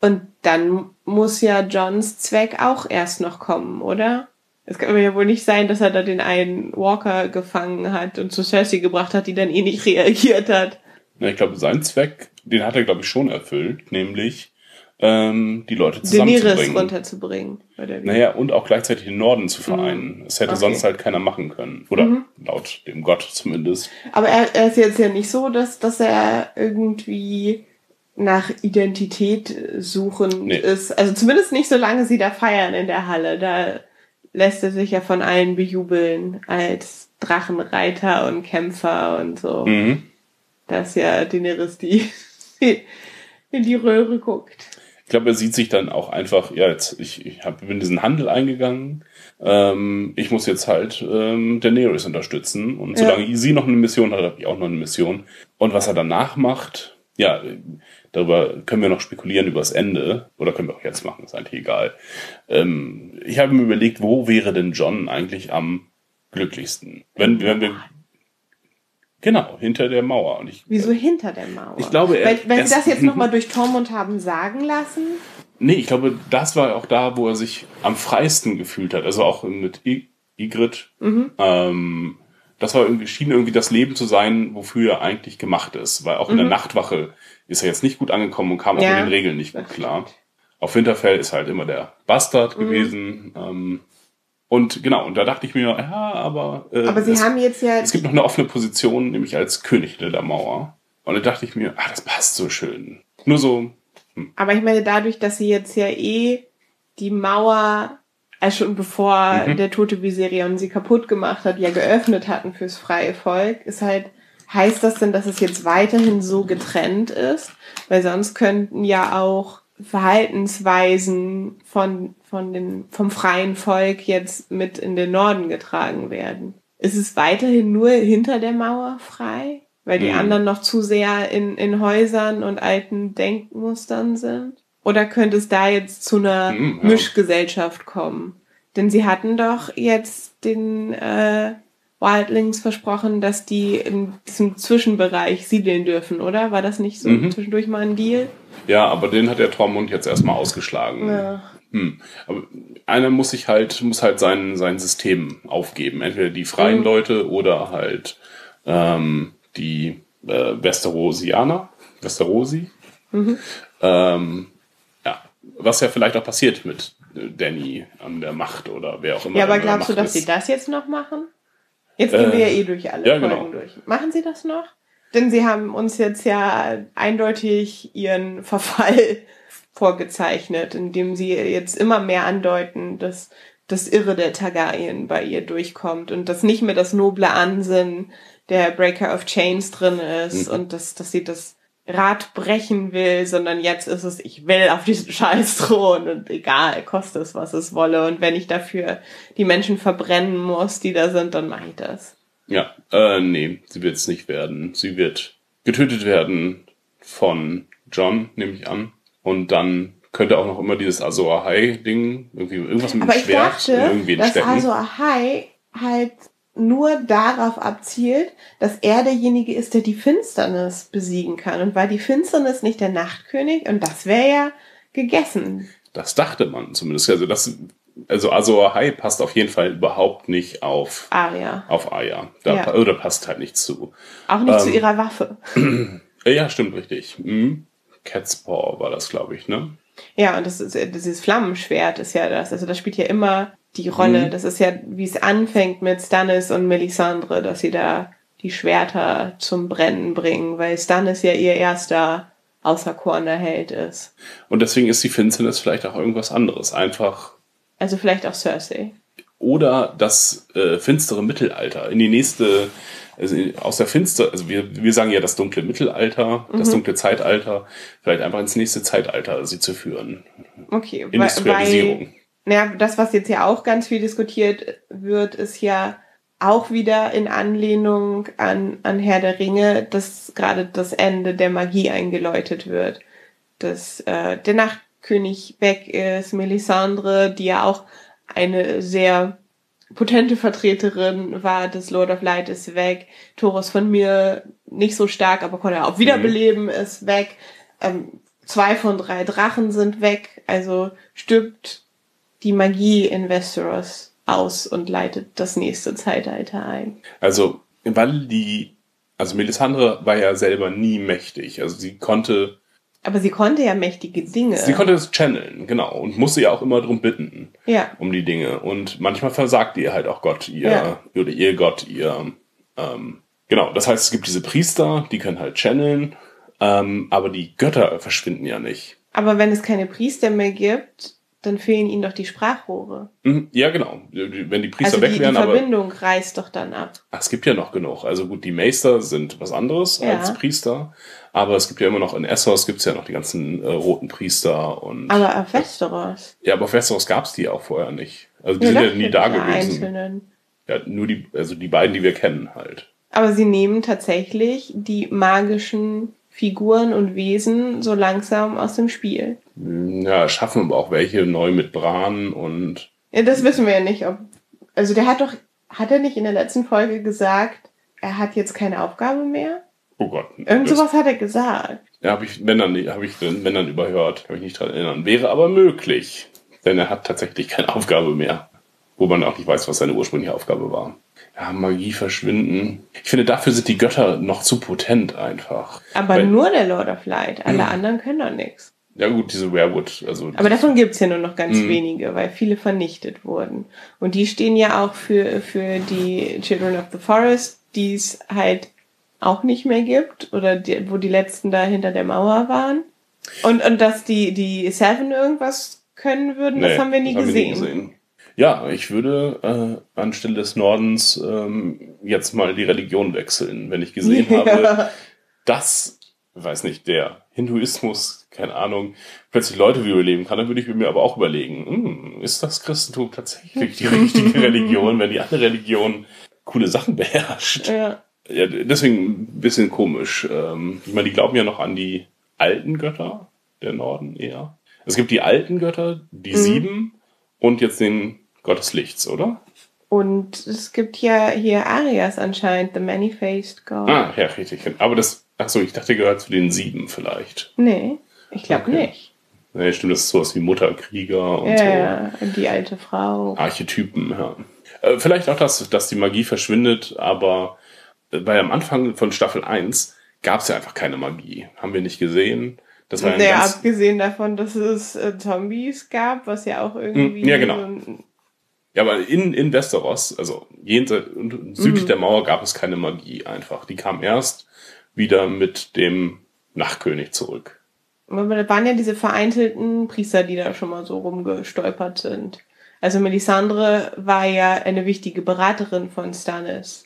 Und dann muss ja Johns Zweck auch erst noch kommen, oder? Es kann ja wohl nicht sein, dass er da den einen Walker gefangen hat und zu Cersei gebracht hat, die dann eh nicht reagiert hat. Ja, ich glaube, sein Zweck, den hat er, glaube ich, schon erfüllt, nämlich ähm, die Leute Daenerys zusammenzubringen. runterzubringen. Oder wie? Naja, und auch gleichzeitig den Norden zu vereinen. Das hätte Okay. sonst halt keiner machen können. Oder laut dem Gott zumindest. Aber er, er ist jetzt ja nicht so, dass, dass er irgendwie nach Identität suchend Nee. ist. Also zumindest nicht, solange sie da feiern in der Halle. Da lässt er sich ja von allen bejubeln als Drachenreiter und Kämpfer und so. Mhm. Dass ja Daenerys die in die Röhre guckt. Ich glaube, er sieht sich dann auch einfach, ja, jetzt, ich, ich hab, bin diesen Handel eingegangen. Ähm, ich muss jetzt halt ähm, Daenerys unterstützen. Und Ja. solange sie noch eine Mission hat, habe ich auch noch eine Mission. Und was er danach macht, ja, darüber können wir noch spekulieren über das Ende. Oder können wir auch jetzt machen, ist eigentlich egal. Ähm, ich habe mir überlegt, wo wäre denn John eigentlich am glücklichsten? Wenn, wenn wir. Genau, hinter der Mauer. Und ich, Wieso hinter der Mauer? Ich glaube, er- weil, weil er sie das jetzt nochmal durch Tormund haben sagen lassen. Nee, ich glaube, das war auch da, wo er sich am freisten gefühlt hat. Also auch mit I Igrit. Ähm, das war irgendwie, schien irgendwie das Leben zu sein, wofür er eigentlich gemacht ist. Weil auch in der Nachtwache ist er jetzt nicht gut angekommen und kam auch Ja, mit den Regeln nicht gut klar. Auf Winterfell ist halt immer der Bastard Mhm. gewesen. Ähm, und genau, und da dachte ich mir, ja, aber, äh, Aber sie es, haben jetzt ja es gibt noch eine offene Position, nämlich als König der Mauer. Und da dachte ich mir, ah, das passt so schön. Nur so, Aber ich meine, dadurch, dass sie jetzt ja eh die Mauer, also schon bevor Mhm. der tote Viserion sie kaputt gemacht hat, ja geöffnet hatten fürs freie Volk, ist halt Heißt das denn, dass es jetzt weiterhin so getrennt ist? Weil sonst könnten ja auch Verhaltensweisen von, von den, vom freien Volk jetzt mit in den Norden getragen werden. Ist es weiterhin nur hinter der Mauer frei? Weil die Mhm. anderen noch zu sehr in, in Häusern und alten Denkmustern sind? Oder könnte es da jetzt zu einer Mhm, ja. Mischgesellschaft kommen? Denn sie hatten doch jetzt den äh, Wildlings versprochen, dass die in diesem Zwischenbereich siedeln dürfen, oder? War das nicht so Mhm. zwischendurch mal ein Deal? Ja, aber den hat der Tormund jetzt erstmal ausgeschlagen. Ja. Hm. Aber einer muss sich halt, muss halt sein, sein System aufgeben. Entweder die freien Mhm. Leute oder halt ähm, die äh, Westerosianer. Westerosi. Mhm. Ähm, ja, was ja vielleicht auch passiert mit Danny an der Macht oder wer auch immer. Ja, aber glaubst du, dass ist. sie das jetzt noch machen? Jetzt gehen wir ja Äh, eh durch alle ja, Folgen genau. durch. Machen sie das noch? Denn sie haben uns jetzt ja eindeutig ihren Verfall vorgezeichnet, indem sie jetzt immer mehr andeuten, dass das Irre der Targaryen bei ihr durchkommt und dass nicht mehr das noble Ansinnen der Breaker of Chains drin ist Mhm. und dass, dass sie das Rad brechen will, sondern jetzt ist es, ich will auf diesen scheiß Thron und egal, koste es, was es wolle. Und wenn ich dafür die Menschen verbrennen muss, die da sind, dann mache ich das. Ja, äh, nee, sie wird es nicht werden. Sie wird getötet werden von John, nehme ich an. Und dann könnte auch noch immer dieses Azor Ahai-Ding, irgendwie irgendwas mit Aber dem ich Schwert dachte, irgendwie dass stecken. Azor Ahai halt nur darauf abzielt, dass er derjenige ist, der die Finsternis besiegen kann. Und war die Finsternis nicht der Nachtkönig? Und das wäre ja gegessen. Das dachte man zumindest. Also das, also Azor Ahai passt auf jeden Fall überhaupt nicht auf, Aria. auf Aya. Da, Ja. Oder passt halt nicht zu. Auch nicht zu Ähm, ihrer Waffe. Ja, stimmt, richtig. Mhm. Cat's Paw war das, glaube ich, ne? Ja, und das ist, dieses Flammenschwert ist ja das. Also das spielt ja immer die Rolle. Mhm. Das ist ja, wie es anfängt mit Stannis und Melisandre, dass sie da die Schwerter zum Brennen bringen, weil Stannis ja ihr erster außerkorner Held ist. Und deswegen ist die Finsternis vielleicht auch irgendwas anderes. Einfach Also vielleicht auch Cersei. oder das äh, finstere Mittelalter in die nächste, also aus der Finster, also wir, wir sagen ja das dunkle Mittelalter, Mhm. das dunkle Zeitalter, vielleicht einfach ins nächste Zeitalter sie zu führen. Okay, Industrialisierung. weil naja, das, was jetzt ja auch ganz viel diskutiert wird, ist ja auch wieder in Anlehnung an, an Herr der Ringe, dass gerade das Ende der Magie eingeläutet wird. Dass äh, der Nachtkönig weg ist, Melisandre, die ja auch eine sehr potente Vertreterin war des Lord of Light ist weg, Thoros von mir nicht so stark, aber konnte auch wiederbeleben, ist weg. Ähm, zwei von drei Drachen sind weg, also stirbt die Magie in Westeros aus und leitet das nächste Zeitalter ein. Also, weil die, also Melisandre war ja selber nie mächtig. Also sie konnte, Aber sie konnte ja mächtige Dinge. sie konnte das channeln, genau, und musste ja auch immer drum bitten. ja. um die Dinge. Und manchmal versagt ihr halt auch Gott, ihr, Ja. oder ihr Gott, ihr, ähm, genau. Das heißt, es gibt diese Priester, die können halt channeln, ähm, aber die Götter verschwinden ja nicht. Aber wenn es keine Priester mehr gibt, dann fehlen ihnen doch die Sprachrohre. Mhm, Ja, genau. Die- Wenn die Priester Also weg die, die wären, aber Verbindung reißt doch dann ab. Ach, es gibt ja noch genug. Also gut, die Meister sind was anderes Ja. als Priester, aber es gibt ja immer noch in Essos gibt's ja noch die ganzen äh, roten Priester und Aber auf Westeros. ja, aber auf Westeros gab's die auch vorher nicht. Also die Ja, sind ja nie die da gewesen. Einzelnen. Ja, nur die, also die beiden, die wir kennen halt. Aber sie nehmen tatsächlich die magischen Figuren und Wesen so langsam aus dem Spiel. Ja, schaffen aber auch welche neu mit Bran und Ja, das wissen wir ja nicht. Ob, also der hat doch, hat er nicht in der letzten Folge gesagt, er hat jetzt keine Aufgabe mehr? oh Gott. Irgend sowas hat er gesagt. Ja, habe ich, wenn dann, habe ich, wenn dann überhört, kann ich nicht dran erinnern. Wäre aber möglich, denn er hat tatsächlich keine Aufgabe mehr, wo man auch nicht weiß, was seine ursprüngliche Aufgabe war. Ja, Magie verschwinden. Ich finde, dafür sind die Götter noch zu potent einfach. Aber Weil- nur der Lord of Light. Alle anderen können doch nichts. Ja gut, diese Werewood, also Aber davon gibt's ja nur noch ganz Mhm. wenige, weil viele vernichtet wurden. Und die stehen ja auch für, für die Children of the Forest, die es halt auch nicht mehr gibt. Oder die, wo die letzten da hinter der Mauer waren. Und, und dass die, die Seven irgendwas können würden, das Nee, haben wir nie das gesehen. Ja, ich würde äh, anstelle des Nordens ähm, jetzt mal die Religion wechseln, wenn ich gesehen Ja. habe, dass, weiß nicht, der Hinduismus, keine Ahnung, plötzlich Leute wie überleben kann, dann würde ich mir aber auch überlegen, hm, ist das Christentum tatsächlich die richtige Religion, wenn die andere Religion coole Sachen beherrscht? Ja. Ja, deswegen ein bisschen komisch. Ähm, ich meine, die glauben ja noch an die alten Götter, der Norden eher. Es gibt die alten Götter, die Mhm. sieben und jetzt den Gott des Lichts, oder? Und es gibt ja hier Arias anscheinend, The Many-Faced God. Ah, ja, richtig. Aber das, ach so, ich dachte, der gehört zu den sieben vielleicht. Nee, ich glaube Okay. nicht. Nee, stimmt, das ist sowas wie Mutterkrieger und Ja, so. ja, die alte Frau. Archetypen, ja. Äh, vielleicht auch, dass, dass die Magie verschwindet, aber äh, weil am Anfang von Staffel 1 gab es ja einfach keine Magie. Haben wir nicht gesehen. Das war ein Naja, abgesehen davon, dass es äh, Zombies gab, was ja auch irgendwie. Hm, ja, genau. So Ja, aber in, in Westeros, also jenseits und südlich Mhm. der Mauer gab es keine Magie einfach. Die kam erst wieder mit dem Nachtkönig zurück. Da waren ja diese vereinzelten Priester, die da schon mal so rumgestolpert sind. Also Melisandre war ja eine wichtige Beraterin von Stannis.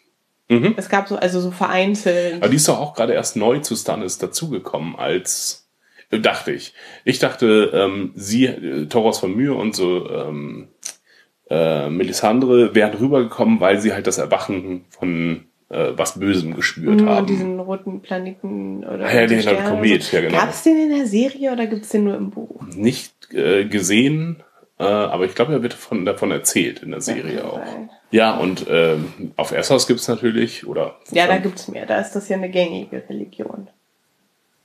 Mhm. Es gab so, also so vereinzelt. Aber die ist doch auch gerade erst neu zu Stannis dazugekommen als, äh, dachte ich. Ich dachte, ähm, sie, äh, Toros von Myr und so, ähm, äh, Melisandre wären rübergekommen, weil sie halt das Erwachen von äh, was Bösem gespürt Nur haben. diesen roten Planeten oder Ah ja, den Sterne Komet, oder so. ja, genau. Gab's den in der Serie oder gibt's den nur im Buch? Nicht äh, gesehen, äh, aber ich glaube, er wird von, davon erzählt in der Serie auch. Weil- Ja, und ähm, auf Essos gibt's natürlich, oder Ja, da gibt's mehr. Da ist das ja eine gängige Religion.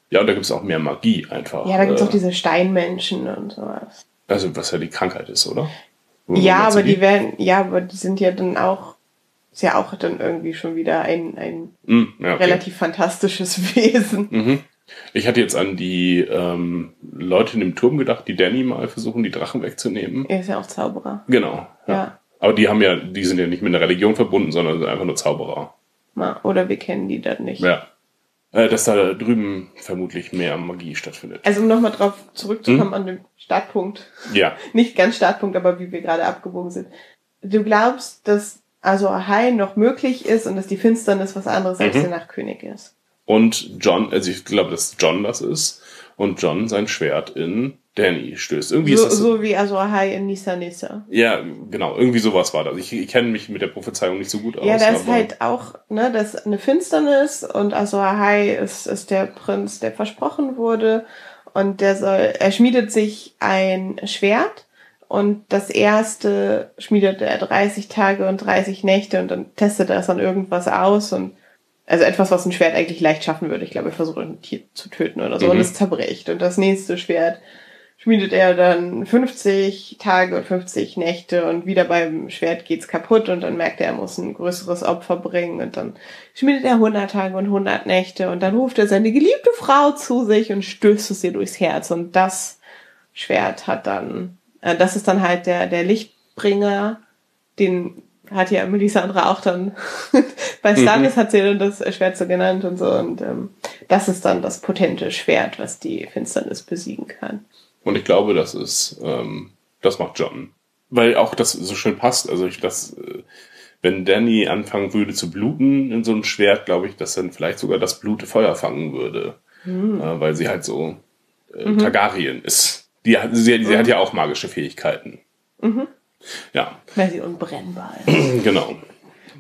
ja, und da gibt's auch mehr Magie einfach. Ja, da gibt's äh, auch diese Steinmenschen und sowas. Also was ja die Krankheit ist, oder? Ja, aber die werden, ja, aber die sind ja dann auch, ist ja auch dann irgendwie schon wieder ein, ein Hm, ja, okay. relativ fantastisches Wesen. Mhm. Ich hatte jetzt an die ähm, Leute in dem Turm gedacht, die Danny mal versuchen, die Drachen wegzunehmen. Er ist ja auch Zauberer. Genau. Ja. Aber die haben ja, die sind ja nicht mit einer Religion verbunden, sondern sind einfach nur Zauberer. Ma- Oder wir kennen die dann nicht. Ja. Äh, dass da drüben vermutlich mehr Magie stattfindet. Also um nochmal drauf zurückzukommen Mhm. an den Startpunkt. Ja. Nicht ganz Startpunkt, aber wie wir gerade abgebogen sind. Du glaubst, dass also Ahai noch möglich ist und dass die Finsternis was anderes als Mhm. der Nachtkönig ist. Und John, also ich glaube, dass John das ist. Und John sein Schwert in Danny stößt. Irgendwie So, ist das. so wie also Ahai in Nisa Nisa. Ja, genau, irgendwie sowas war das. Ich, ich kenne mich mit der Prophezeiung nicht so gut aus. Ja, da ist halt auch, ne, das ist eine Finsternis und Azor Ahai ist, ist der Prinz, der versprochen wurde und der soll, er schmiedet sich ein Schwert und das erste schmiedet er 30 Tage und 30 Nächte und dann testet er es an irgendwas aus und also etwas, was ein Schwert eigentlich leicht schaffen würde. Ich glaube, er versucht ein Tier zu töten oder so. Mhm. und es zerbricht. Und das nächste Schwert schmiedet er dann 50 Tage und 50 Nächte. Und wieder beim Schwert geht's kaputt und dann merkt er, er muss ein größeres Opfer bringen. Und dann schmiedet er 100 Tage und 100 Nächte. Und dann ruft er seine geliebte Frau zu sich und stößt es ihr durchs Herz. Und das Schwert hat dann, äh, das ist dann halt der, der Lichtbringer, den hat ja Melisandre auch dann, bei Stannis hat sie dann das Schwert so genannt und so und ähm, das ist dann das potente Schwert, was die Finsternis besiegen kann. Und ich glaube, das ist, ähm, das macht John. Weil auch das so schön passt. Also ich das, äh, wenn Danny anfangen würde zu bluten in so einem Schwert, glaube ich, dass dann vielleicht sogar das Blut Feuer fangen würde. Äh, weil sie halt so äh, Targaryen ist. Die hat, sie, sie hat ja auch magische Fähigkeiten. Ja, Weil sie unbrennbar ist. genau.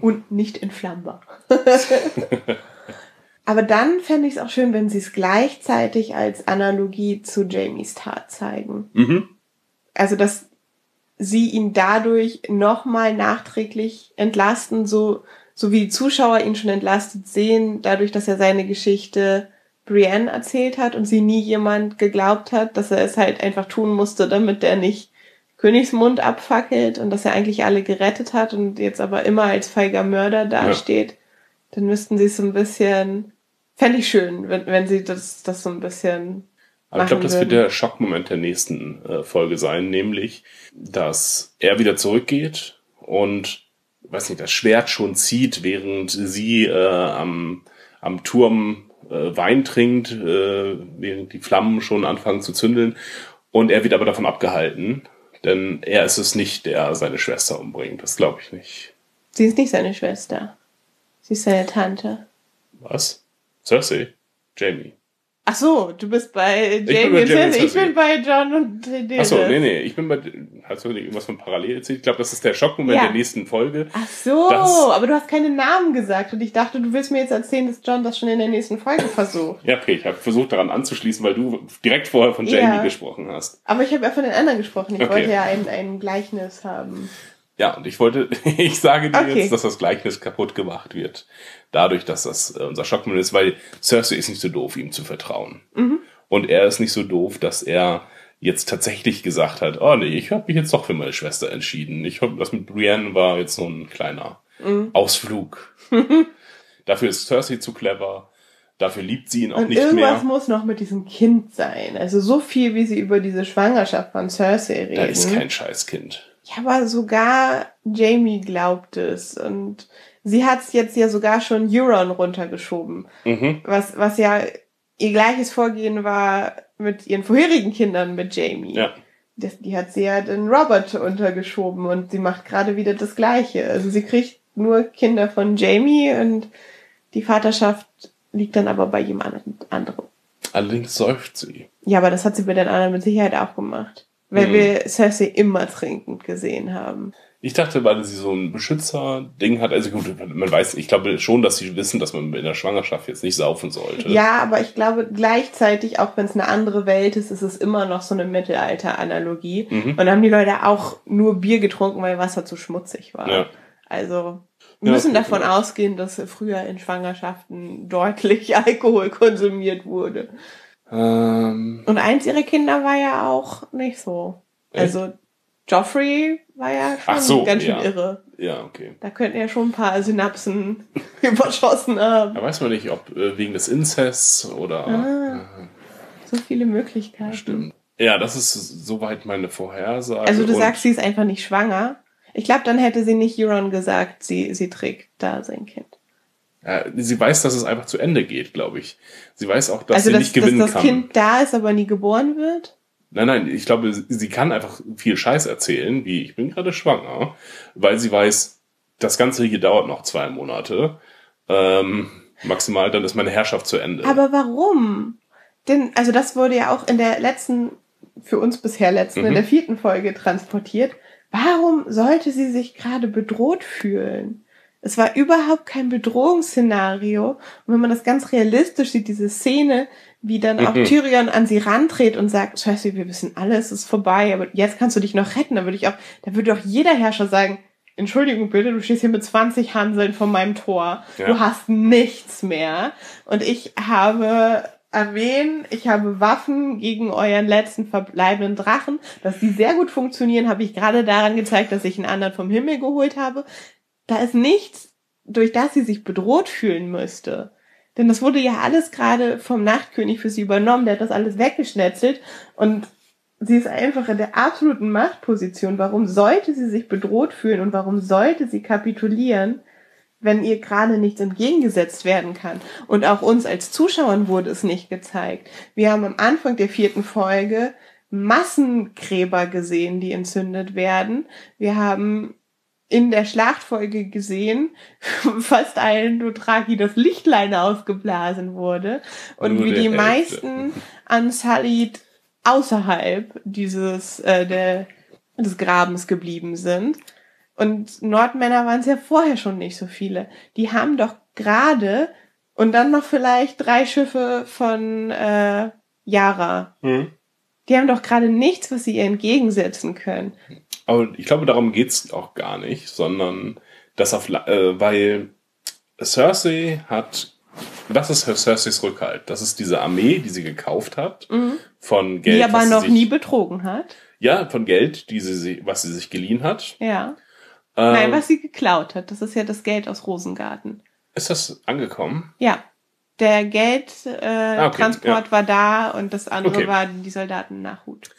Und nicht entflammbar. Aber dann fände ich es auch schön, wenn sie es gleichzeitig als Analogie zu Jamies Tat zeigen. Mhm. Also, dass sie ihn dadurch nochmal nachträglich entlasten, so, so wie die Zuschauer ihn schon entlastet sehen, dadurch, dass er seine Geschichte Brienne erzählt hat und sie nie jemand geglaubt hat, dass er es halt einfach tun musste, damit der nicht Königsmund abfackelt und dass er eigentlich alle gerettet hat und jetzt aber immer als feiger Mörder dasteht, dann müssten sie es so ein bisschen, fände ich schön, wenn, wenn sie das, das so ein bisschen Aber ich glaube, das wird der Schockmoment der nächsten äh, Folge sein, nämlich, dass er wieder zurückgeht und, weiß nicht, das Schwert schon zieht, während sie äh, am, am Turm äh, Wein trinkt, äh, während die Flammen schon anfangen zu zündeln. Und er wird aber davon abgehalten, Denn er ist es nicht, der seine Schwester umbringt. Das glaube ich nicht. Sie ist nicht seine Schwester. Sie ist seine Tante. Was? Cersei? Jamie. Ach so, du bist bei bin bei Jamie und Jamie und Cersei. Ich bin bei John und Daenerys. Achso, nee, nee, ich bin bei. Hast du irgendwas von parallel erzählt? Ich glaube, das ist der Schockmoment Ja. der nächsten Folge. Ach so, aber du hast keine Namen gesagt und ich dachte, du willst mir jetzt erzählen, dass John das schon in der nächsten Folge versucht. Ja, okay, ich habe versucht daran anzuschließen, weil du direkt vorher von Ja. Jamie gesprochen hast. Aber ich habe ja von den anderen gesprochen. Ich Okay. wollte ja ein, ein Gleichnis haben. Ja, und ich wollte, ich sage dir Okay. jetzt, dass das Gleichnis kaputt gemacht wird. Dadurch, dass das äh, unser Schockmoment ist, weil Cersei ist nicht so doof, ihm zu vertrauen. Mhm. Und er ist nicht so doof, dass er jetzt tatsächlich gesagt hat, oh nee, ich habe mich jetzt doch für meine Schwester entschieden. Ich hoffe, das mit Brienne war jetzt nur ein kleiner Mhm. Ausflug. Dafür ist Cersei zu clever. Dafür liebt sie ihn auch Und nicht irgendwas mehr. muss noch mit diesem Kind sein. Also so viel, wie sie über diese Schwangerschaft von Cersei reden. Er ist kein Scheißkind. Ja, aber sogar Jamie glaubt es. Und sie hat es jetzt ja sogar schon Euron runtergeschoben. Mhm. Was, was ja ihr gleiches Vorgehen war mit ihren vorherigen Kindern mit Jamie. Ja. Das, die hat sie ja den Robert untergeschoben und sie macht gerade wieder das Gleiche. Also sie kriegt nur Kinder von Jamie und die Vaterschaft liegt dann aber bei jemand anderem. Allerdings säuft sie. Ja, aber das hat sie bei den anderen mit Sicherheit auch gemacht. Weil Mhm. wir Cersei immer trinkend gesehen haben. Ich dachte, weil sie so ein Beschützer-Ding hat, also gut, man weiß, ich glaube schon, dass sie wissen, dass man in der Schwangerschaft jetzt nicht saufen sollte. Ja, aber ich glaube gleichzeitig, auch wenn es eine andere Welt ist, ist es immer noch so eine Mittelalter-Analogie. Mhm. Und haben die Leute auch nur Bier getrunken, weil Wasser zu schmutzig war. Ja. Also wir müssen davon vielleicht. ausgehen, dass früher in Schwangerschaften deutlich Alkohol konsumiert wurde. Ähm, Und eins ihrer Kinder war ja auch nicht so. Echt? Also Joffrey war ja schon so, ganz schön ja. irre. ja, okay. Da könnten ja schon ein paar Synapsen überschossen haben. Da weiß man nicht, ob äh, wegen des Inzests oder. Ah. Äh, So viele Möglichkeiten. stimmt. Ja, das ist soweit meine Vorhersage. Also du Und- sagst, sie ist einfach nicht schwanger. Ich glaube, dann hätte sie nicht Euron gesagt, sie, sie trägt da sein Kind. Ja, sie weiß, dass es einfach zu Ende geht, glaube ich. Sie weiß auch, dass also, sie dass, nicht gewinnen dass das kann. Kind da ist, aber nie geboren wird. Nein, nein, ich glaube, sie- kann einfach viel Scheiß erzählen, wie ich bin gerade schwanger, weil sie weiß, das Ganze hier dauert noch zwei Monate. Ähm, maximal, dann ist meine Herrschaft zu Ende. Aber warum? Denn, also das wurde ja auch in der letzten, für uns bisher letzten, in Mhm. der vierten Folge transportiert. Warum sollte sie sich gerade bedroht fühlen? Es war überhaupt kein Bedrohungsszenario. Und wenn man das ganz realistisch sieht, diese Szene, wie dann auch Mhm. Tyrion an sie rantritt und sagt, Scheiße, wir wissen alles, es ist vorbei, aber jetzt kannst du dich noch retten. Da würde ich auch, da würde auch jeder Herrscher sagen, Entschuldigung bitte, du stehst hier mit 20 Hanseln vor meinem Tor. Ja. Du hast nichts mehr. Und ich habe Armeen, ich habe Waffen gegen euren letzten verbleibenden Drachen. Dass die sehr gut funktionieren, habe ich gerade daran gezeigt, dass ich einen anderen vom Himmel geholt habe. Da ist nichts, durch das sie sich bedroht fühlen müsste. Denn das wurde ja alles gerade vom Nachtkönig für sie übernommen. Der hat das alles weggeschnetzelt und sie ist einfach in der absoluten Machtposition. Warum sollte sie sich bedroht fühlen und warum sollte sie kapitulieren, wenn ihr gerade nichts entgegengesetzt werden kann? Und auch uns als Zuschauern wurde es nicht gezeigt. Wir haben am Anfang der vierten Folge Massengräber gesehen, die entzündet werden. Wir haben in der Schlachtfolge gesehen, fast allen Dothraki das Lichtlein ausgeblasen wurde und Nur wie die Hälfte. meisten Unsullied außerhalb dieses äh, der, des Grabens geblieben sind. Und Nordmänner waren es ja vorher schon nicht so viele. Die haben doch gerade und dann noch vielleicht drei Schiffe von äh, Yara. Hm. Die haben doch gerade nichts, was sie ihr entgegensetzen können. Aber ich glaube, darum geht's auch gar nicht, sondern dass auf, äh, weil Cersei hat, das ist Cerseis Rückhalt. Das ist diese Armee, die sie gekauft hat, von Geld. die aber noch sich, nie betrogen hat. Ja, von Geld, die sie, was sie sich geliehen hat. Ja. Ähm, Nein, was sie geklaut hat. Das ist ja das Geld aus Rosengarten. Ist das angekommen? Ja. Der Geldtransport äh, Ah, okay, ja. war da und das andere Okay. war die Soldaten nach Hut.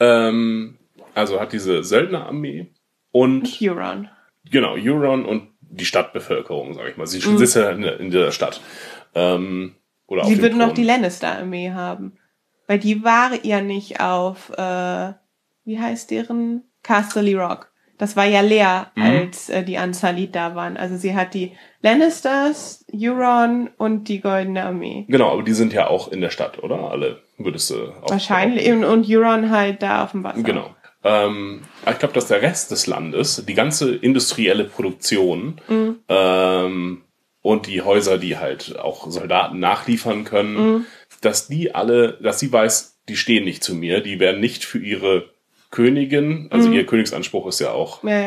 Ähm, also hat diese Söldnerarmee und Euron. genau, Euron und die Stadtbevölkerung, sag ich mal. Sie Mhm. sitzt ja in, der- in der Stadt. Ähm, oder Sie wird noch die Lannister-Armee haben. Weil die war ja nicht auf, äh, wie heißt deren Casterly Rock. Das war ja leer, Mhm. als äh, die Unsullied da waren. Also sie hat die Lannisters, Euron und die Goldene Armee. Genau, aber die sind ja auch in der Stadt, oder? Alle würdest du auch Wahrscheinlich. Und, und Euron halt da auf dem Wasser. Genau. Ähm, aber ich glaube, dass der Rest des Landes, die ganze industrielle Produktion Mhm. ähm, und die Häuser, die halt auch Soldaten nachliefern können, Mhm. dass die alle, dass sie weiß, die stehen nicht zu mir, die werden nicht für ihre Königin, also Mhm. ihr Königsanspruch ist ja auch Ja,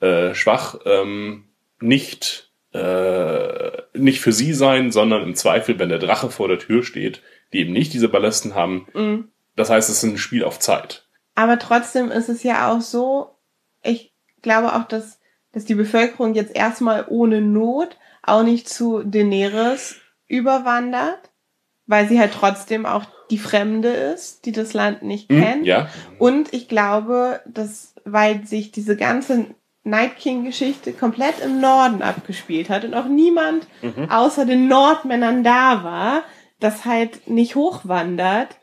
ja. äh, schwach, ähm, nicht, äh, nicht für sie sein, sondern im Zweifel, wenn der Drache vor der Tür steht, die eben nicht diese Ballisten haben. Mhm. Das heißt, es ist ein Spiel auf Zeit. Aber trotzdem ist es ja auch so, ich glaube auch, dass, dass die Bevölkerung jetzt erstmal ohne Not auch nicht zu Daenerys überwandert, weil sie halt trotzdem auch die Fremde ist, die das Land nicht Hm, kennt. Ja, Und ich glaube, dass, weil sich diese ganze Night King-Geschichte komplett im Norden abgespielt hat und auch niemand außer den Nordmännern da war, das halt nicht hochwandert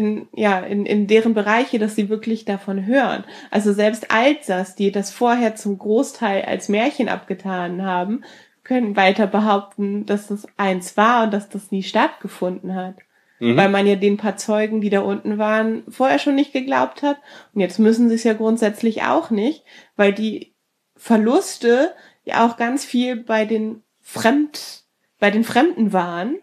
in, ja, in, in deren Bereiche, dass sie wirklich davon hören. Also selbst Altsas, die das vorher zum Großteil als Märchen abgetan haben, können weiter behaupten, dass das eins war und dass das nie stattgefunden hat. Weil man ja den paar Zeugen, die da unten waren, vorher schon nicht geglaubt hat. Und jetzt müssen sie es ja grundsätzlich auch nicht, weil die Verluste ja auch ganz viel bei den Fremd, bei den Fremden waren.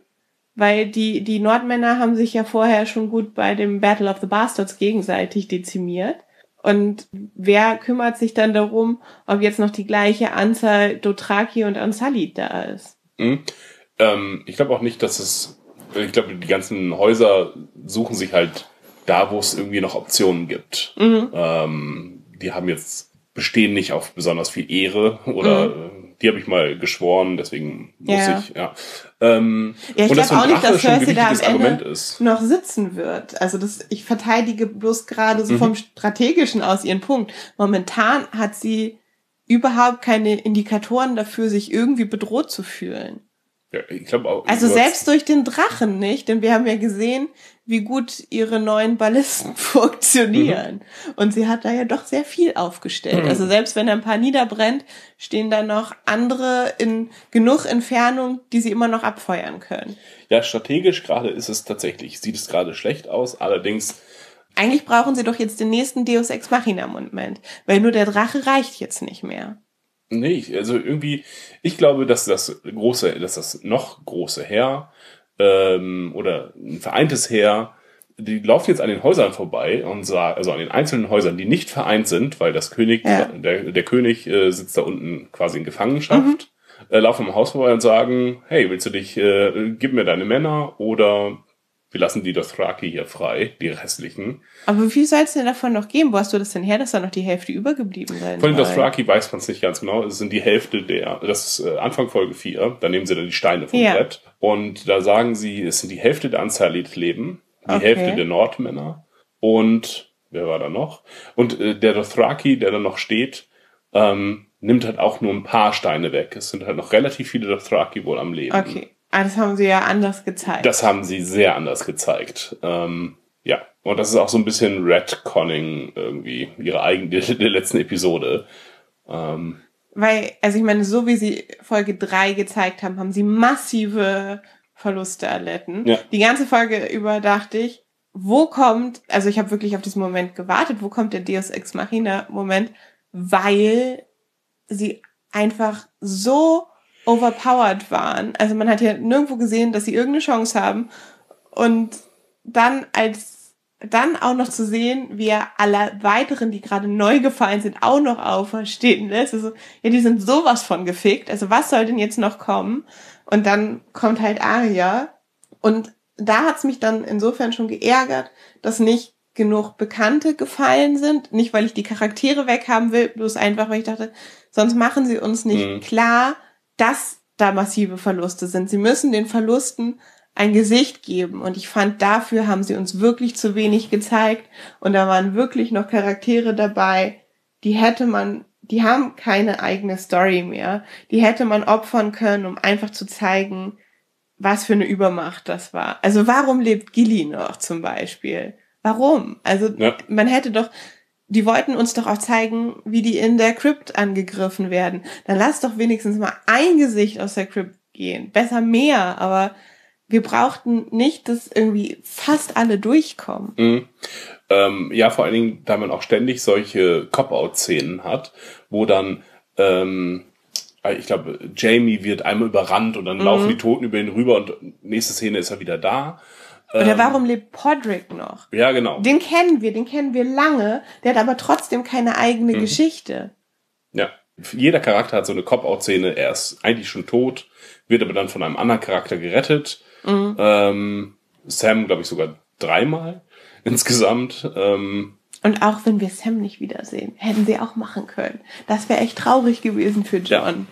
Weil die, die Nordmänner haben sich ja vorher schon gut bei dem Battle of the Bastards gegenseitig dezimiert. Und wer kümmert sich dann darum, ob jetzt noch die gleiche Anzahl Dothraki und Unsullied da ist? Mhm. Ähm, ich glaube auch nicht, dass es, ich glaube, die ganzen Häuser suchen sich halt da, wo es irgendwie noch Optionen gibt. Mhm. Ähm, die haben jetzt, bestehen nicht auf besonders viel Ehre oder äh, die habe ich mal geschworen, deswegen muss Mhm. Ja. ich, ja. Ähm, Ja, ich glaube auch nicht, dass Cersei da am Ende ist. noch sitzen wird. Also das, ich verteidige bloß gerade so vom Strategischen aus ihren Punkt. Momentan hat sie überhaupt keine Indikatoren dafür, sich irgendwie bedroht zu fühlen. Ja, ich glaube auch. Also selbst durch den Drachen nicht, denn wir haben ja gesehen, wie gut ihre neuen Ballisten funktionieren. Und sie hat da ja doch sehr viel aufgestellt. Also selbst wenn ein paar niederbrennt, stehen da noch andere in genug Entfernung, die sie immer noch abfeuern können. Ja, strategisch gerade ist es tatsächlich, sieht es gerade schlecht aus, allerdings Eigentlich brauchen sie doch jetzt den nächsten Deus Ex Machina Moment, weil nur der Drache reicht jetzt nicht mehr. Nee, also irgendwie, ich glaube, dass das große, dass das noch große Heer ähm, oder ein vereintes Heer, die laufen jetzt an den Häusern vorbei und sagen, also an den einzelnen Häusern, die nicht vereint sind, weil das König, Ja. der, der König äh, sitzt da unten quasi in Gefangenschaft, äh, laufen am Haus vorbei und sagen, hey, willst du dich, äh, gib mir deine Männer oder wir lassen die Dothraki hier frei, die restlichen. Aber wie soll es denn davon noch geben? Wo hast du das denn her, dass da noch die Hälfte übergeblieben sein Von den? Dothraki weiß man es nicht ganz genau. Es sind die Hälfte der, das ist äh, Anfang Folge 4, da nehmen sie dann die Steine vom Ja. Brett. Und da sagen sie, es sind die Hälfte der Unsullied leben, die Okay. Hälfte der Nordmänner und, wer war da noch? Und äh, der Dothraki, der da noch steht, ähm, nimmt halt auch nur ein paar Steine weg. Es sind halt noch relativ viele Dothraki wohl am Leben. Okay. Ah, das haben sie ja anders gezeigt. Das haben sie sehr anders gezeigt. Ähm, ja, und das ist auch so ein bisschen Redconning irgendwie, ihre eigene, der letzten Episode. Ähm, Weil, also ich meine, so wie sie Folge 3 gezeigt haben, haben sie massive Verluste erlitten. Ja. Die ganze Folge über dachte ich, wo kommt, also ich habe wirklich auf diesen Moment gewartet, wo kommt der Deus Ex Machina Moment, weil sie einfach so overpowered waren. Also man hat ja nirgendwo gesehen, dass sie irgendeine Chance haben und dann als dann auch noch zu sehen, wie er alle weiteren, die gerade neu gefallen sind, auch noch auferstehen lässt. Also, ja, die sind sowas von gefickt. Also, was soll denn jetzt noch kommen? Und dann kommt halt Aria. Und da hat's mich dann insofern schon geärgert, dass nicht genug Bekannte gefallen sind. Nicht, weil ich die Charaktere weghaben will, bloß einfach, weil ich dachte, sonst machen sie uns nicht Mhm. klar, dass da massive Verluste sind. Sie müssen den Verlusten ein Gesicht geben. Und ich fand, dafür haben sie uns wirklich zu wenig gezeigt. Und da waren wirklich noch Charaktere dabei, die hätte man, die haben keine eigene Story mehr. Die hätte man opfern können, um einfach zu zeigen, was für eine Übermacht das war. Also warum lebt Gilly noch zum Beispiel? Warum? Also Ja. man hätte doch die wollten uns doch auch zeigen, wie die in der Crypt angegriffen werden. Dann lass doch wenigstens mal ein Gesicht aus der Crypt gehen. Besser mehr, aber wir brauchten nicht, dass irgendwie fast alle durchkommen. Mhm. Ähm, ja, vor allen Dingen, da man auch ständig solche Cop-Out-Szenen hat, wo dann, ähm, ich glaube, Jamie wird einmal überrannt und dann Mhm. laufen die Toten über ihn rüber und nächste Szene ist er wieder da. Oder Ähm, warum lebt Podrick noch? Ja, genau. Den kennen wir, den kennen wir lange, der hat aber trotzdem keine eigene Mhm. Geschichte. Ja. Jeder Charakter hat so eine Cop-Out-Szene. Er ist eigentlich schon tot, wird aber dann von einem anderen Charakter gerettet. Mhm. Ähm, Sam, glaube ich, sogar dreimal insgesamt. Ähm, Und auch wenn wir Sam nicht wiedersehen, hätten sie auch machen können. Das wäre echt traurig gewesen für John.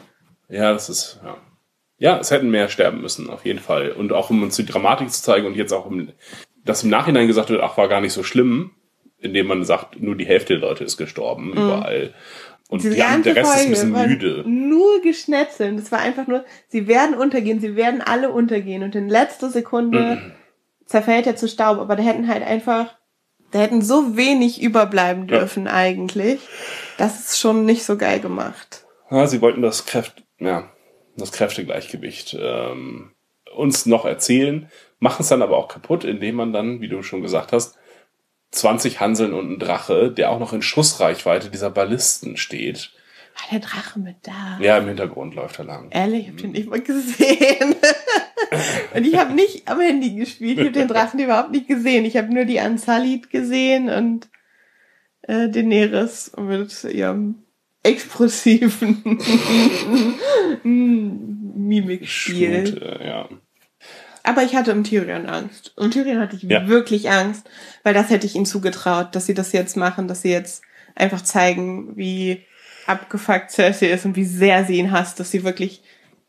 ja, das ist, ja. Ja, es hätten mehr sterben müssen, auf jeden Fall. Und auch um uns die Dramatik zu zeigen und jetzt auch, um, dass im Nachhinein gesagt wird, ach, war gar nicht so schlimm, indem man sagt, nur die Hälfte der Leute ist gestorben, überall. Und Diese die, an- der Rest ist ein Folge bisschen müde. Nur geschnetzelt. Es war einfach nur, sie werden untergehen, sie werden alle untergehen. Und in letzter Sekunde Mhm. zerfällt er zu Staub. Aber da hätten halt einfach, da hätten so wenig überbleiben Ja. dürfen eigentlich. Das ist schon nicht so geil gemacht. Ja, sie wollten das Kräft, ja, das Kräftegleichgewicht ähm, uns noch erzählen, machen es dann aber auch kaputt, indem man dann, wie du schon gesagt hast, 20 Hanseln und ein Drache, der auch noch in Schussreichweite dieser Ballisten steht. War der Drache mit da? Ja, im Hintergrund läuft er lang. Ehrlich, ich hab den nicht mal gesehen. und ich habe nicht am Handy gespielt. Ich habe den Drachen überhaupt nicht gesehen. Ich habe nur die Unsullied gesehen und äh, Daenerys mit ihrem expressiven Mimikspiel. Schmute, ja. Aber ich hatte um Tyrion Angst. Um Tyrion hatte ich Ja. wirklich Angst, weil das hätte ich ihnen zugetraut, dass sie das jetzt machen, dass sie jetzt einfach zeigen, wie abgefuckt Cersei ist und wie sehr sie ihn hasst, dass sie wirklich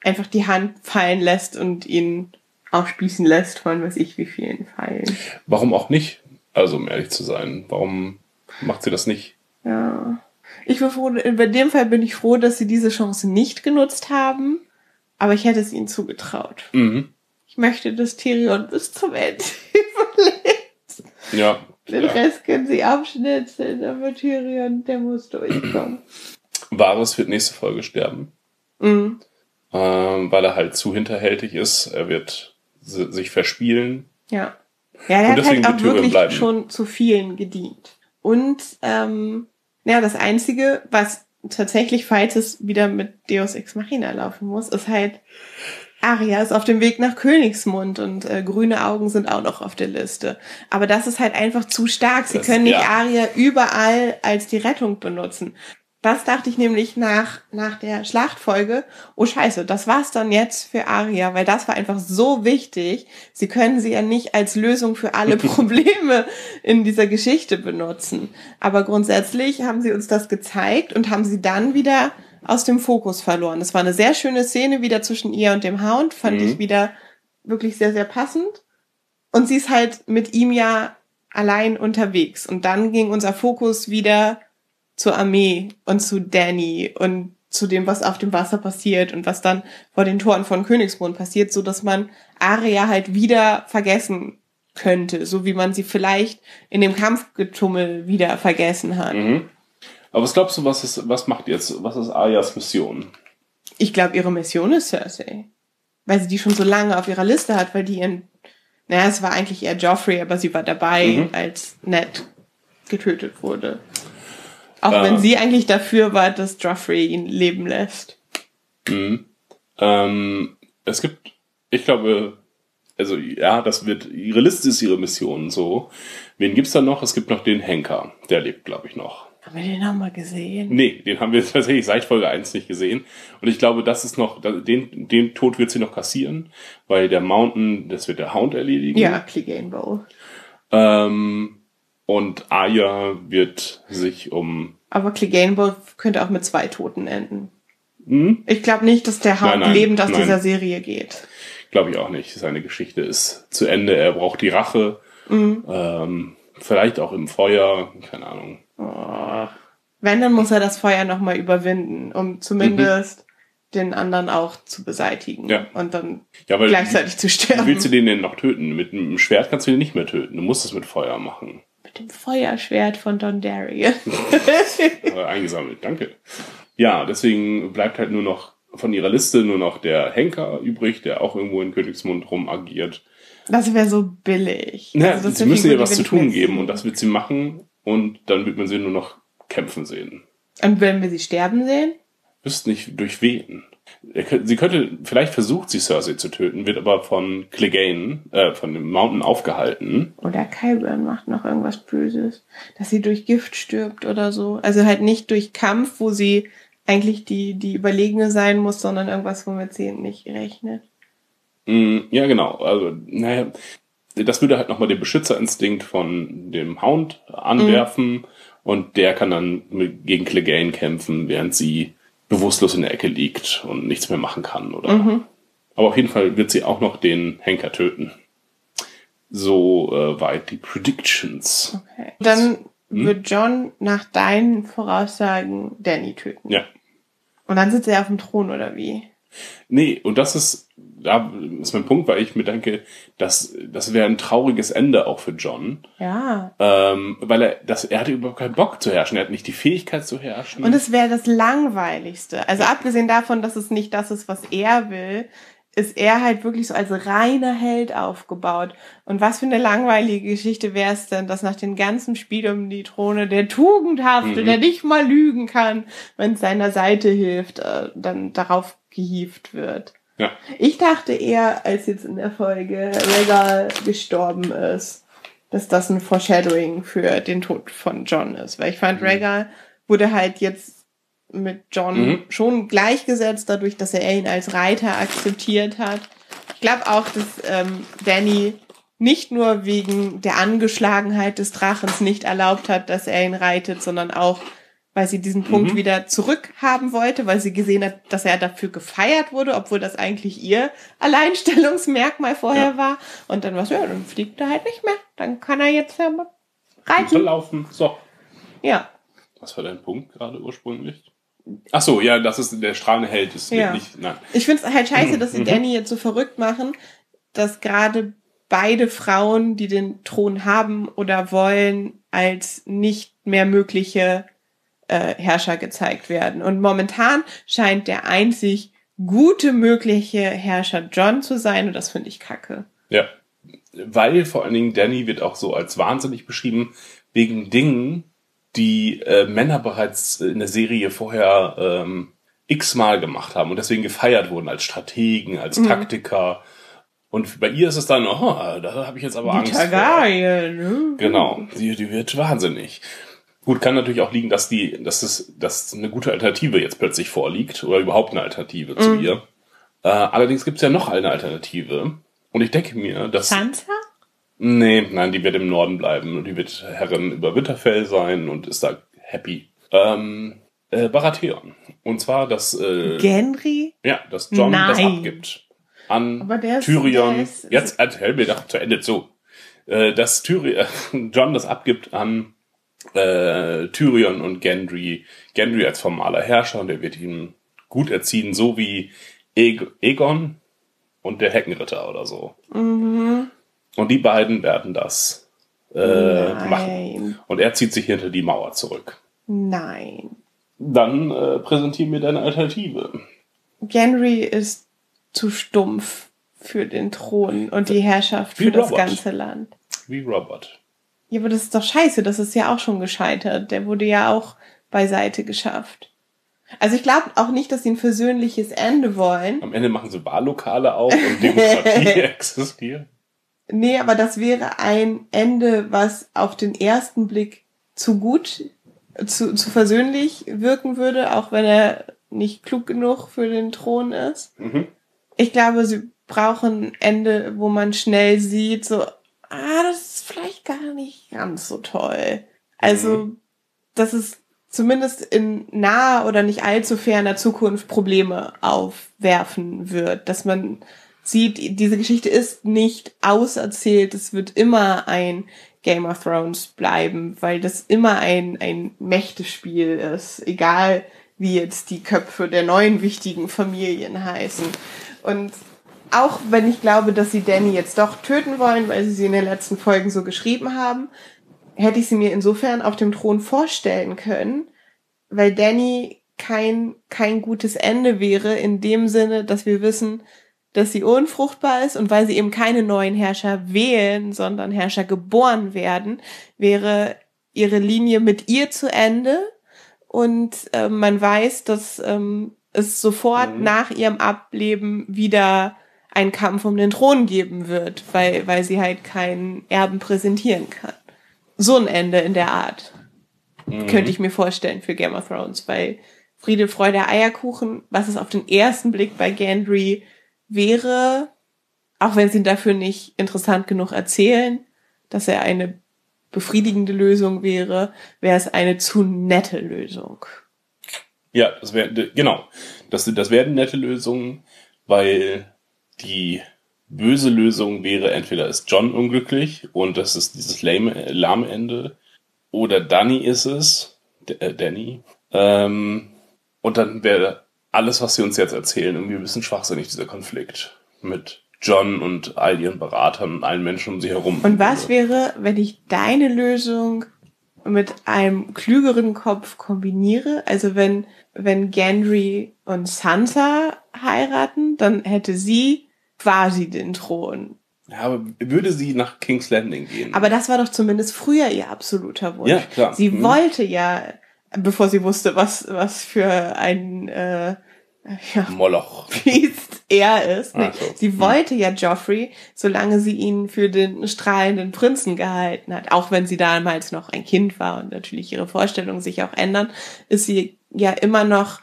einfach die Hand fallen lässt und ihn aufspießen lässt von weiß ich wie vielen Pfeilen. Warum auch nicht? Also, um ehrlich zu sein, warum macht sie das nicht? Ja. Ich bin froh, bei dem Fall bin ich froh, dass sie diese Chance nicht genutzt haben, aber ich hätte es ihnen zugetraut. Mhm. Ich möchte, dass Tyrion bis zum Ende überlebt. Ja. Den ja. Rest können sie abschnitzeln, aber Tyrion, der muss durchkommen. Varys wird nächste Folge sterben. Mhm. ähm, weil er halt zu hinterhältig ist. Er wird si- sich verspielen. Ja. Ja, der Und hat halt auch wirklich bleiben. schon zu vielen gedient. Und ähm, ja, das Einzige, was tatsächlich, falls es wieder mit Deus Ex Machina laufen muss, ist halt, Arya ist auf dem Weg nach Königsmund und äh, grüne Augen sind auch noch auf der Liste. Aber das ist halt einfach zu stark. Sie Das- können nicht ja. Arya überall als die Rettung benutzen. Das dachte ich nämlich nach, nach der Schlachtfolge. Oh scheiße, das war's dann jetzt für Arya, weil das war einfach so wichtig. Sie können sie ja nicht als Lösung für alle Probleme in dieser Geschichte benutzen. Aber grundsätzlich haben sie uns das gezeigt und haben sie dann wieder aus dem Fokus verloren. Das war eine sehr schöne Szene wieder zwischen ihr und dem Hound, fand Mhm. ich wieder wirklich sehr, sehr passend. Und sie ist halt mit ihm ja allein unterwegs. Und dann ging unser Fokus wieder zur Armee und zu Danny und zu dem, was auf dem Wasser passiert und was dann vor den Toren von Königsmund passiert, so dass man Arya halt wieder vergessen könnte, so wie man sie vielleicht in dem Kampfgetummel wieder vergessen hat. Mhm. Aber was glaubst du, was ist, was macht jetzt, was ist Arias Mission? Ich glaube, ihre Mission ist Cersei. Weil sie die schon so lange auf ihrer Liste hat, weil die ihren, naja, es war eigentlich eher Joffrey, aber sie war dabei, Mhm. als Ned getötet wurde. Auch Ah. wenn sie eigentlich dafür war, dass Joffrey ihn leben lässt. Mhm. Ähm, es gibt, ich glaube, also ja, das wird, ihre Liste ist ihre Mission so. Wen gibt's da noch? Es gibt noch den Henker, der lebt, glaube ich, noch. Haben wir den nochmal gesehen? Nee, den haben wir tatsächlich seit Folge 1 nicht gesehen. Und ich glaube, das ist noch, den, den Tod wird sie noch kassieren, weil der Mountain, das wird der Hound erledigen. Ja, Clegane Bowl. Ähm, und Arya wird sich um, Aber Clegane Bowl könnte auch mit zwei Toten enden. hm, Ich glaube nicht, dass der Hound Nein, nein, lebend aus nein. dieser Serie geht. glaube ich auch nicht. Seine Geschichte ist zu Ende. Er braucht die Rache. Mhm. Ähm, vielleicht auch im Feuer, keine Ahnung. Oh. Wenn, dann muss er das Feuer nochmal überwinden, um zumindest den anderen auch zu beseitigen. Mhm. Ja. Und dann Ja, weil gleichzeitig zu wie sterben. willst du den denn noch töten? Mit einem Schwert kannst du den nicht mehr töten. Du musst es mit Feuer machen. Mit dem Feuerschwert von Dondarrion. äh, eingesammelt. Danke. Ja, deswegen bleibt halt nur noch von ihrer Liste nur noch der Henker übrig, der auch irgendwo in Königsmund rum agiert. Das wäre so billig. Ja, Also sie müssen ihr was zu tun geben und das wird sie machen und dann wird man sie nur noch kämpfen sehen. Und wenn wir sie sterben sehen? Wüsst nicht durch wen. Sie könnte, vielleicht versucht sie Cersei zu töten, wird aber von Clegane, äh, von dem Mountain aufgehalten. Oder Kyburn macht noch irgendwas Böses. Dass sie durch Gift stirbt oder so. Also halt nicht durch Kampf, wo sie eigentlich die, die Überlegene sein muss, sondern irgendwas, womit sie nicht rechnet. Mm, ja, genau. Also, naja, das würde halt nochmal den Beschützerinstinkt von dem Hound anwerfen und der kann dann gegen Clegane kämpfen, während sie bewusstlos in der Ecke liegt und nichts mehr machen kann, oder? Aber auf jeden Fall wird sie auch noch den Henker töten. So äh, weit die Predictions. Okay. Dann Hm? wird John nach deinen Voraussagen Danny töten. Ja. Und dann sitzt er auf dem Thron oder wie? Nee, und das ist, da ist mein Punkt, weil ich mir denke, das, das wäre ein trauriges Ende auch für John. Ja. Ähm, weil er, das, er hatte überhaupt keinen Bock zu herrschen. Er hat nicht die Fähigkeit zu herrschen. Und es wäre das Langweiligste. Also abgesehen davon, dass es nicht das ist, was er will, ist er halt wirklich so als reiner Held aufgebaut. Und was für eine langweilige Geschichte wäre es denn, dass nach dem ganzen Spiel um die Throne der Tugendhafte, Mhm. der nicht mal lügen kann, wenn es seiner Seite hilft, äh, dann darauf gehievt wird. Ja. Ich dachte eher, als jetzt in der Folge Regal gestorben ist, dass das ein Foreshadowing für den Tod von John ist. Weil ich fand, Regal wurde halt jetzt mit John Mhm. schon gleichgesetzt, dadurch, dass er ihn als Reiter akzeptiert hat. Ich glaube auch, dass ähm, Danny nicht nur wegen der Angeschlagenheit des Drachens nicht erlaubt hat, dass er ihn reitet, sondern auch, weil sie diesen Punkt Mhm. wieder zurückhaben wollte, weil sie gesehen hat, dass er dafür gefeiert wurde, obwohl das eigentlich ihr Alleinstellungsmerkmal vorher Ja. war. Und dann war es, ja, dann fliegt er halt nicht mehr. Dann kann er jetzt ja mal reiten. Verlaufen. So. Ja. Was war dein Punkt gerade ursprünglich? Ach so, ja, das ist der strahlende Held. Ist Ja. nicht, nein. Ich finde es halt scheiße, dass sie. Danny jetzt so verrückt machen, dass gerade beide Frauen, die den Thron haben oder wollen, als nicht mehr mögliche äh, Herrscher gezeigt werden. Und momentan scheint der einzig gute mögliche Herrscher John zu sein und das finde ich kacke. Ja. Weil vor allen Dingen Danny wird auch so als wahnsinnig beschrieben, wegen Dingen, die äh, Männer bereits in der Serie vorher ähm, x-mal gemacht haben und deswegen gefeiert wurden als Strategen, als Taktiker. Und bei ihr ist es dann, oh, da habe ich jetzt aber Die Angst vor. Targaryen. ne? Genau, die, die wird wahnsinnig. Gut, kann natürlich auch liegen, dass die, dass es, dass eine gute Alternative jetzt plötzlich vorliegt oder überhaupt eine Alternative zu ihr. Äh, allerdings gibt es ja noch eine Alternative. Und ich denke mir, dass. Sansa? Nee, nein, die wird im Norden bleiben und die wird Herrin über Winterfell sein und ist da happy. Ähm, äh, Baratheon. Und zwar, dass, äh, Gendry? ja, dass John das Nein. abgibt an Aber der ist- Tyrion. der ist- Jetzt erzähl mir doch zu Ende zu. Äh, dass Tyrion, John das abgibt an äh, Tyrion und Gendry. Gendry als formaler Herrscher und der wird ihn gut erziehen, so wie Eg Egon und der Heckenritter oder so. Mhm. Und die beiden werden das äh, machen. Und er zieht sich hinter die Mauer zurück. Nein. Dann äh, präsentier mir deine Alternative. Gendry ist zu stumpf für den Thron und die Herrschaft Wie für das Robert. ganze Land. Wie Robert. Ja, aber das ist doch scheiße, das ist ja auch schon gescheitert. Der wurde ja auch beiseite geschafft. Also ich glaube auch nicht, dass sie ein versöhnliches Ende wollen. Am Ende machen sie Wahllokale auf und Demokratie existiert. Nee, aber das wäre ein Ende, was auf den ersten Blick zu gut, zu, zu versöhnlich wirken würde, auch wenn er nicht klug genug für den Thron ist. Mhm. Ich glaube, sie brauchen ein Ende, wo man schnell sieht, so, ah, das ist vielleicht gar nicht ganz so toll. Also, dass es zumindest in naher oder nicht allzu ferner Zukunft Probleme aufwerfen wird, dass man sieht, diese Geschichte ist nicht auserzählt, es wird immer ein Game of Thrones bleiben, weil das immer ein, ein Mächtespiel ist, egal wie jetzt die Köpfe der neuen wichtigen Familien heißen. Und auch wenn ich glaube, dass sie Danny jetzt doch töten wollen, weil sie sie in den letzten Folgen so geschrieben haben, hätte ich sie mir insofern auf dem Thron vorstellen können, weil Danny kein, kein gutes Ende wäre, in dem Sinne, dass wir wissen, dass sie unfruchtbar ist und weil sie eben keine neuen Herrscher wählen, sondern Herrscher geboren werden, wäre ihre Linie mit ihr zu Ende und äh, man weiß, dass ähm, es sofort mhm. nach ihrem Ableben wieder einen Kampf um den Thron geben wird, weil, weil sie halt keinen Erben präsentieren kann. So ein Ende in der Art mhm. könnte ich mir vorstellen für Game of Thrones, weil Friede, Freude, Eierkuchen, was es auf den ersten Blick bei Gendry wäre, auch wenn sie ihn dafür nicht interessant genug erzählen, dass er eine befriedigende Lösung wäre, wäre es eine zu nette Lösung. Ja, das wäre, genau. Das, das wäre eine nette Lösung, weil die böse Lösung wäre, entweder ist John unglücklich und das ist dieses lame, lahme Ende, oder Danny ist es, äh, Danny, ähm, und dann wäre alles, was sie uns jetzt erzählen, irgendwie ein bisschen schwachsinnig, dieser Konflikt mit John und all ihren Beratern und allen Menschen um sie herum. Und was wäre, wenn ich deine Lösung mit einem klügeren Kopf kombiniere? Also wenn, wenn Gendry und Sansa heiraten, dann hätte sie quasi den Thron. Ja, aber würde sie nach King's Landing gehen? Aber das war doch zumindest früher ihr absoluter Wunsch. Ja, klar. Sie mhm. wollte ja, bevor sie wusste, was, was für ein äh, ja, Moloch. Biest er ist. Nee, so. Sie hm. wollte ja Joffrey, solange sie ihn für den strahlenden Prinzen gehalten hat. Auch wenn sie damals noch ein Kind war und natürlich ihre Vorstellungen sich auch ändern, ist sie ja immer noch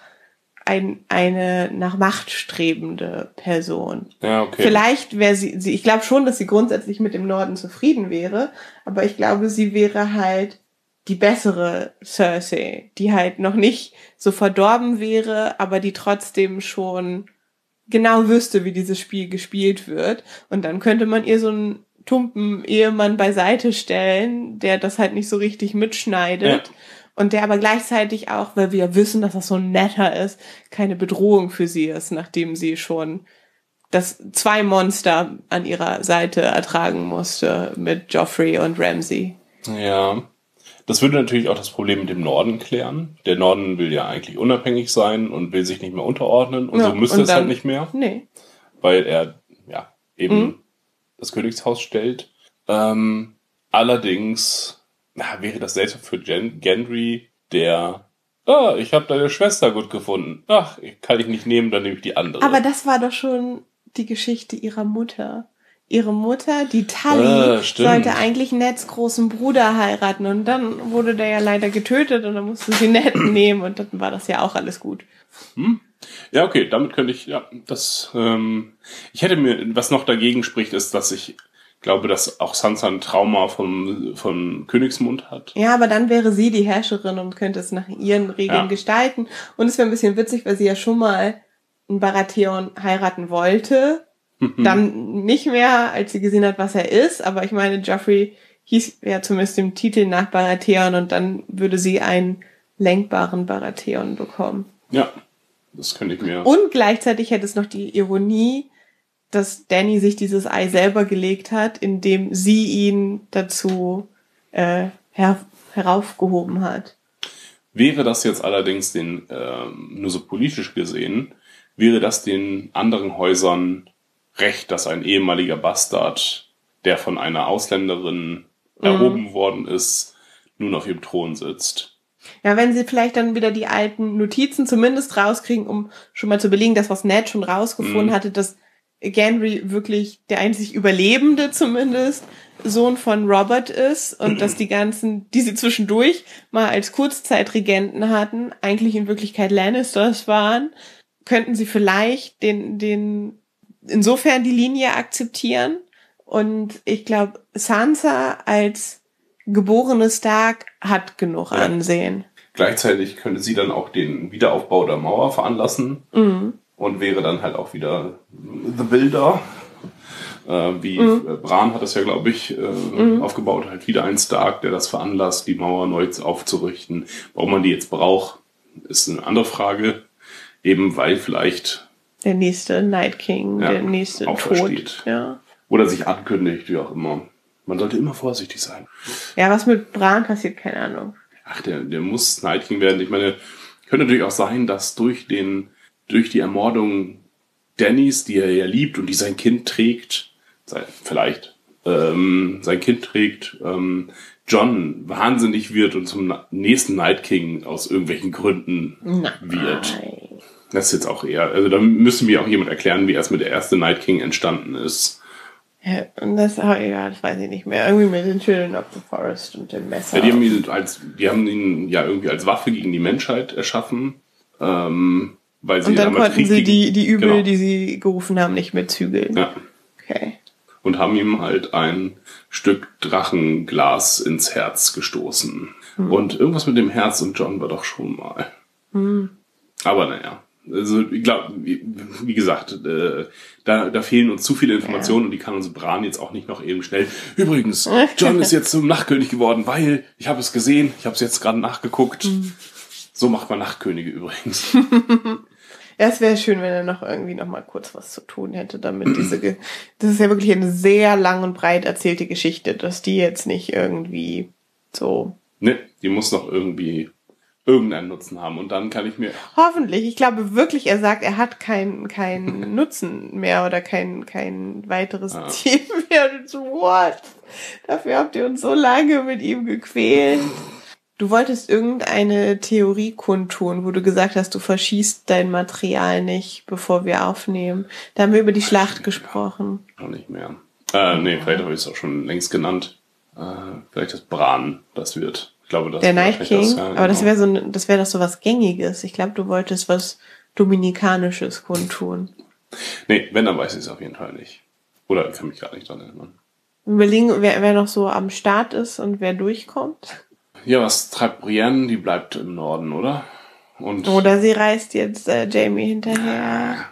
ein, eine nach Macht strebende Person. Ja, okay. Vielleicht wäre sie, sie, ich glaube schon, dass sie grundsätzlich mit dem Norden zufrieden wäre, aber ich glaube, sie wäre halt die bessere Cersei, die halt noch nicht so verdorben wäre, aber die trotzdem schon genau wüsste, wie dieses Spiel gespielt wird. Und dann könnte man ihr so einen tumpen Ehemann beiseite stellen, der das halt nicht so richtig mitschneidet. Ja. Und der aber gleichzeitig auch, weil wir ja wissen, dass das so netter ist, keine Bedrohung für sie ist, nachdem sie schon das zwei Monster an ihrer Seite ertragen musste mit Joffrey und Ramsey. Ja. Das würde natürlich auch das Problem mit dem Norden klären. Der Norden will ja eigentlich unabhängig sein und will sich nicht mehr unterordnen und ja, so müsste und es halt nicht mehr. Nee. Weil er ja eben mhm. das Königshaus stellt. Ähm, allerdings na, wäre das seltsam für Gen Gendry, der Ah, ich habe deine Schwester gut gefunden. Ach, kann ich nicht nehmen, dann nehme ich die andere. Aber das war doch schon die Geschichte ihrer Mutter ihre Mutter, die Tully, äh, sollte eigentlich Neds großen Bruder heiraten und dann wurde der ja leider getötet und dann musste sie Ned nehmen und dann war das ja auch alles gut. Hm? Ja, okay, damit könnte ich, ja, das, ähm, ich hätte mir, was noch dagegen spricht, ist, dass ich glaube, dass auch Sansa ein Trauma vom, vom Königsmund hat. Ja, aber dann wäre sie die Herrscherin und könnte es nach ihren Regeln ja. gestalten und es wäre ein bisschen witzig, weil sie ja schon mal einen Baratheon heiraten wollte dann nicht mehr, als sie gesehen hat, was er ist. Aber ich meine, Joffrey hieß ja zumindest im Titel nach Baratheon und dann würde sie einen lenkbaren Baratheon bekommen. Ja, das könnte ich mir. Und gleichzeitig hätte es noch die Ironie, dass Danny sich dieses Ei selber gelegt hat, indem sie ihn dazu äh, her heraufgehoben hat. Wäre das jetzt allerdings den ähm, nur so politisch gesehen, wäre das den anderen Häusern recht, dass ein ehemaliger Bastard, der von einer Ausländerin mhm. erhoben worden ist, nun auf ihrem Thron sitzt. Ja, wenn sie vielleicht dann wieder die alten Notizen zumindest rauskriegen, um schon mal zu belegen, dass was Ned schon rausgefunden mhm. hatte, dass Gendry wirklich der einzig Überlebende zumindest Sohn von Robert ist und dass die ganzen, die sie zwischendurch mal als Kurzzeitregenten hatten, eigentlich in Wirklichkeit Lannisters waren, könnten sie vielleicht den, den insofern die Linie akzeptieren. Und ich glaube, Sansa als geborene Stark hat genug ja. Ansehen. Gleichzeitig könnte sie dann auch den Wiederaufbau der Mauer veranlassen mhm. Und wäre dann halt auch wieder The Builder. Äh, wie mhm. Bran hat das ja, glaube ich, äh, mhm. aufgebaut, halt wieder ein Stark, der das veranlasst, die Mauer neu aufzurichten. Warum man die jetzt braucht, ist eine andere Frage. Eben weil vielleicht der nächste Night King, ja, der nächste Tod. Ja. Oder sich ankündigt, wie auch immer. Man sollte immer vorsichtig sein. Ja, was mit Bran passiert, keine Ahnung. Ach, der, der muss Night King werden. Ich meine, könnte natürlich auch sein, dass durch den, durch die Ermordung Dannys, die er ja liebt und die sein Kind trägt, sei, vielleicht, ähm, sein Kind trägt, ähm, John wahnsinnig wird und zum nächsten Night King aus irgendwelchen Gründen wird. Nein. Das ist jetzt auch eher, also da müssen wir auch jemand erklären, wie erst mit der erste Night King entstanden ist. Ja, und das, oh, ja, das weiß ich nicht mehr. Irgendwie mit den Children of the Forest und dem Messer. Ja, die, haben ihn als, die haben ihn ja irgendwie als Waffe gegen die Menschheit erschaffen. Ähm, weil sie und dann damals konnten Krieg sie die, die Übel, genau. die sie gerufen haben, nicht mehr zügeln. Ja. Okay. Und haben ihm halt ein Stück Drachenglas ins Herz gestoßen. Hm. Und irgendwas mit dem Herz und John war doch schon mal. Aber naja. Also ich glaube, wie, gesagt, äh, da, da fehlen uns zu viele Informationen und die kann uns Bran jetzt auch nicht noch eben schnell. Übrigens, John ist jetzt zum Nachtkönig geworden, weil ich habe es gesehen, ich habe es jetzt gerade nachgeguckt. Hm. So macht man Nachtkönige übrigens. Ja, es wäre schön, wenn er noch irgendwie noch mal kurz was zu tun hätte, damit diese, Ge das ist ja wirklich eine sehr lang und breit erzählte Geschichte, dass die jetzt nicht irgendwie so, ne, die muss noch irgendwie irgendeinen Nutzen haben. Und dann kann ich mir hoffentlich, ich glaube wirklich, er sagt, er hat keinen keinen Nutzen mehr oder kein, kein weiteres Ah. Ziel mehr. Und so, what? Dafür habt ihr uns so lange mit ihm gequält. Du wolltest irgendeine Theorie kundtun, wo du gesagt hast, du verschießt dein Material nicht, bevor wir aufnehmen. Da haben wir über die Schlacht gesprochen. Noch nicht mehr. Äh, nee, vielleicht habe ich es auch schon längst genannt. Äh, vielleicht das Bran, das wird. Ich glaube, das Der Night King. Das, ja, Aber das genau. wäre so, ein- das wäre doch so was Gängiges. Ich glaube, du wolltest was Dominikanisches kundtun. Nee, wenn, dann weiß ich es auf jeden Fall nicht. Oder ich kann mich gerade nicht dran erinnern. Überlegen, wer, wer noch so am Start ist und wer durchkommt. Ja, was treibt Brienne? Die bleibt im Norden, oder? Und Oder sie reist jetzt äh, Jamie hinterher.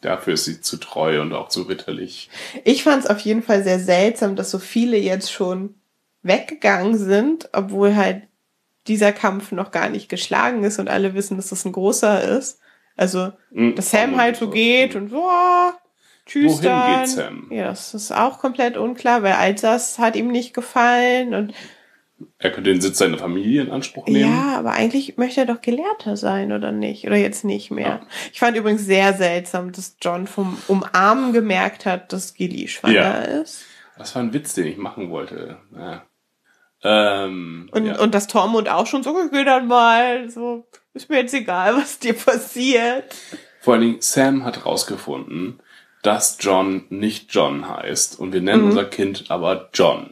dafür ist sie zu treu und auch zu ritterlich. Ich fand es auf jeden Fall sehr seltsam, dass so viele jetzt schon weggegangen sind, obwohl halt dieser Kampf noch gar nicht geschlagen ist und alle wissen, dass das ein großer ist. Also, Mhm. dass Sam halt so geht und so, oh, tschüss Wohin dann. geht Sam? Ja, das ist auch komplett unklar, weil Alsas hat ihm nicht gefallen und Er könnte den Sitz seiner Familie in Anspruch nehmen. Ja, aber eigentlich möchte er doch Gelehrter sein, oder nicht? Oder jetzt nicht mehr. Ja. Ich fand übrigens sehr seltsam, dass John vom Umarmen gemerkt hat, dass Gilly schwanger Ja. ist. Das war ein Witz, den ich machen wollte. Ja. Ähm, Und, ja. und dass Tormund auch schon so, ich geh dann mal, so, ist mir jetzt egal, was dir passiert. Vor allen Dingen, Sam hat rausgefunden, dass John nicht John heißt. Und wir nennen Mhm. unser Kind aber John.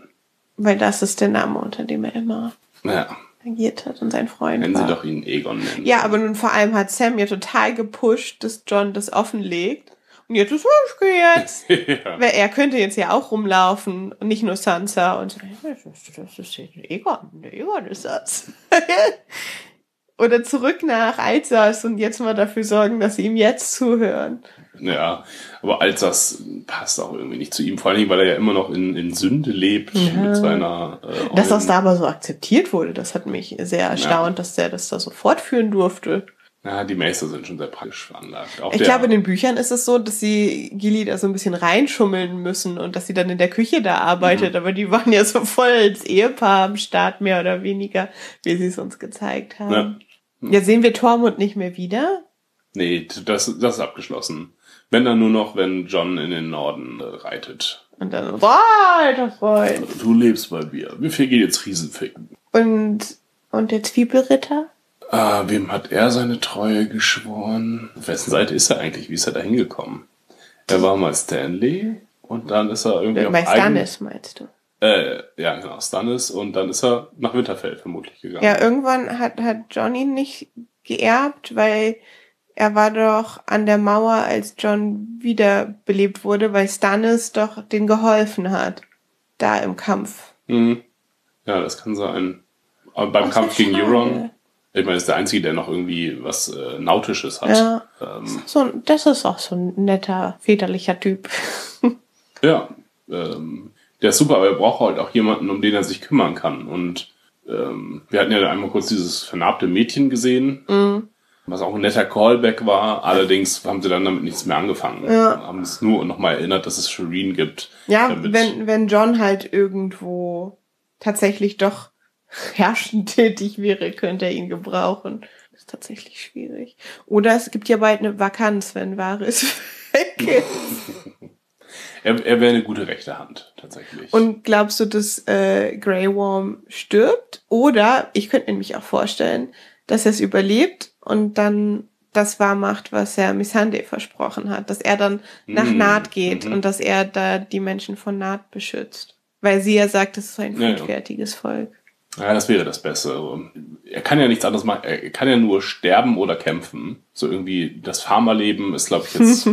Weil das ist der Name, unter dem er immer Naja, agiert hat und sein Freund wenn sie doch ihn Egon nennen. Ja, aber nun vor allem hat Sam ja total gepusht, dass John das offenlegt. Und jetzt ist, geh jetzt. ja. Weil er könnte jetzt ja auch rumlaufen und nicht nur Sansa und so, das ist, das ist Egon, der Egon ist das. Oder zurück nach Alsace und jetzt mal dafür sorgen, dass sie ihm jetzt zuhören. ja, aber Alsas passt auch irgendwie nicht zu ihm. Vor allen Dingen, weil er ja immer noch in, in Sünde lebt mit seiner. Äh, Dass das da aber so akzeptiert wurde, das hat mich sehr erstaunt, dass der das da so fortführen durfte. Ja, die Meister sind schon sehr praktisch veranlagt. Auch Ich glaube, in den Büchern ist es so, dass sie Gilly da so ein bisschen reinschummeln müssen und dass sie dann in der Küche da arbeitet, aber die waren ja so voll als Ehepaar am Start, mehr oder weniger, wie sie es uns gezeigt haben. Ja. Ja, sehen wir Tormund nicht mehr wieder? Nee, das, das ist abgeschlossen. Wenn dann nur noch, wenn John in den Norden äh, reitet. Und dann, boah, alter Freund. Du lebst bei mir. Wie viel geht jetzt Riesenficken? Und, und der Zwiebelritter? Ah, wem hat er seine Treue geschworen? Auf wessen Seite ist er eigentlich? Wie ist er da hingekommen? Er war mal Stanley und dann ist er irgendwie Bei auf eigen- Stannis, meinst du? Äh, ja, genau, Stannis und dann ist er nach Winterfell vermutlich gegangen. Ja, irgendwann hat, hat John ihn nicht geerbt, weil er war doch an der Mauer, als John wiederbelebt wurde, weil Stannis doch den geholfen hat. Da im Kampf. Mhm. Ja, das kann sein. Aber beim Kampf gegen. Euron, ich meine, ist der Einzige, der noch irgendwie was äh, Nautisches hat. Ja. Ähm, So, das ist auch so ein netter, väterlicher Typ. Ja, ähm, der ist super, aber er braucht halt auch jemanden, um den er sich kümmern kann. Und ähm, wir hatten ja einmal kurz dieses vernarbte Mädchen gesehen. Mhm. Was auch ein netter Callback war. Allerdings haben sie dann damit nichts mehr angefangen. Ja. Haben es nur nochmal erinnert, dass es Shireen gibt. Ja, wenn, wenn John halt irgendwo tatsächlich doch herrschend tätig wäre, könnte er ihn gebrauchen. Das ist tatsächlich schwierig. Oder es gibt ja bald eine Vakanz, wenn Varys weg ist. Er, er wäre eine gute rechte Hand, tatsächlich. Und glaubst du, dass äh, Grey Worm stirbt? Oder ich könnte nämlich auch vorstellen, dass er es überlebt und dann das wahr macht, was er Missandei versprochen hat, dass er dann nach Mm, Naht geht mhm. und dass er da die Menschen von Naht beschützt. Weil sie ja sagt, es ist ein Ja, ja. friedfertiges Volk. Ja, das wäre das Beste. Er kann ja nichts anderes machen. Er kann ja nur sterben oder kämpfen. So irgendwie das Farmerleben ist, glaube ich, jetzt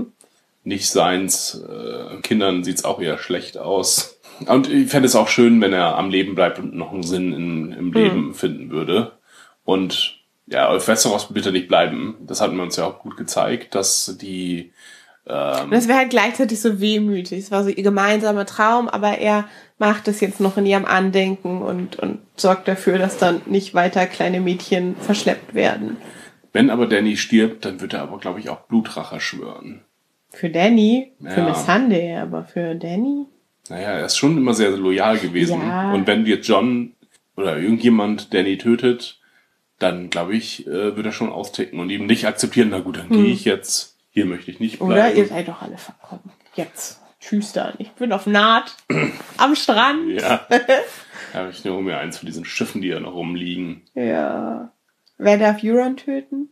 nicht seins. Äh, Kindern sieht's auch eher schlecht aus. Und ich fände es auch schön, wenn er am Leben bleibt und noch einen Sinn in, im Leben finden würde. Und ja, auf Westeros bitte nicht bleiben. Das hatten wir uns ja auch gut gezeigt, dass die Und das wäre halt gleichzeitig so wehmütig. Es war so ihr gemeinsamer Traum, aber er macht es jetzt noch in ihrem Andenken und, und sorgt dafür, dass dann nicht weiter kleine Mädchen verschleppt werden. Wenn aber Danny stirbt, dann wird er aber, glaube ich, auch Blutrache schwören. Für Danny, für Ja. Miss Sunday, aber für Danny? Naja, er ist schon immer sehr loyal gewesen. Ja. Und wenn jetzt John oder irgendjemand Danny tötet, dann glaube ich, äh, wird er schon austicken und ihm nicht akzeptieren, na gut, dann gehe ich jetzt, hier möchte ich nicht Hm. Oder bleiben. ihr seid doch alle verkommen. Jetzt. Dann. Ich bin auf Naht. am Strand. ja. ja, ich nehme mir eins von diesen Schiffen, die da noch rumliegen. Ja. Wer darf Euron töten?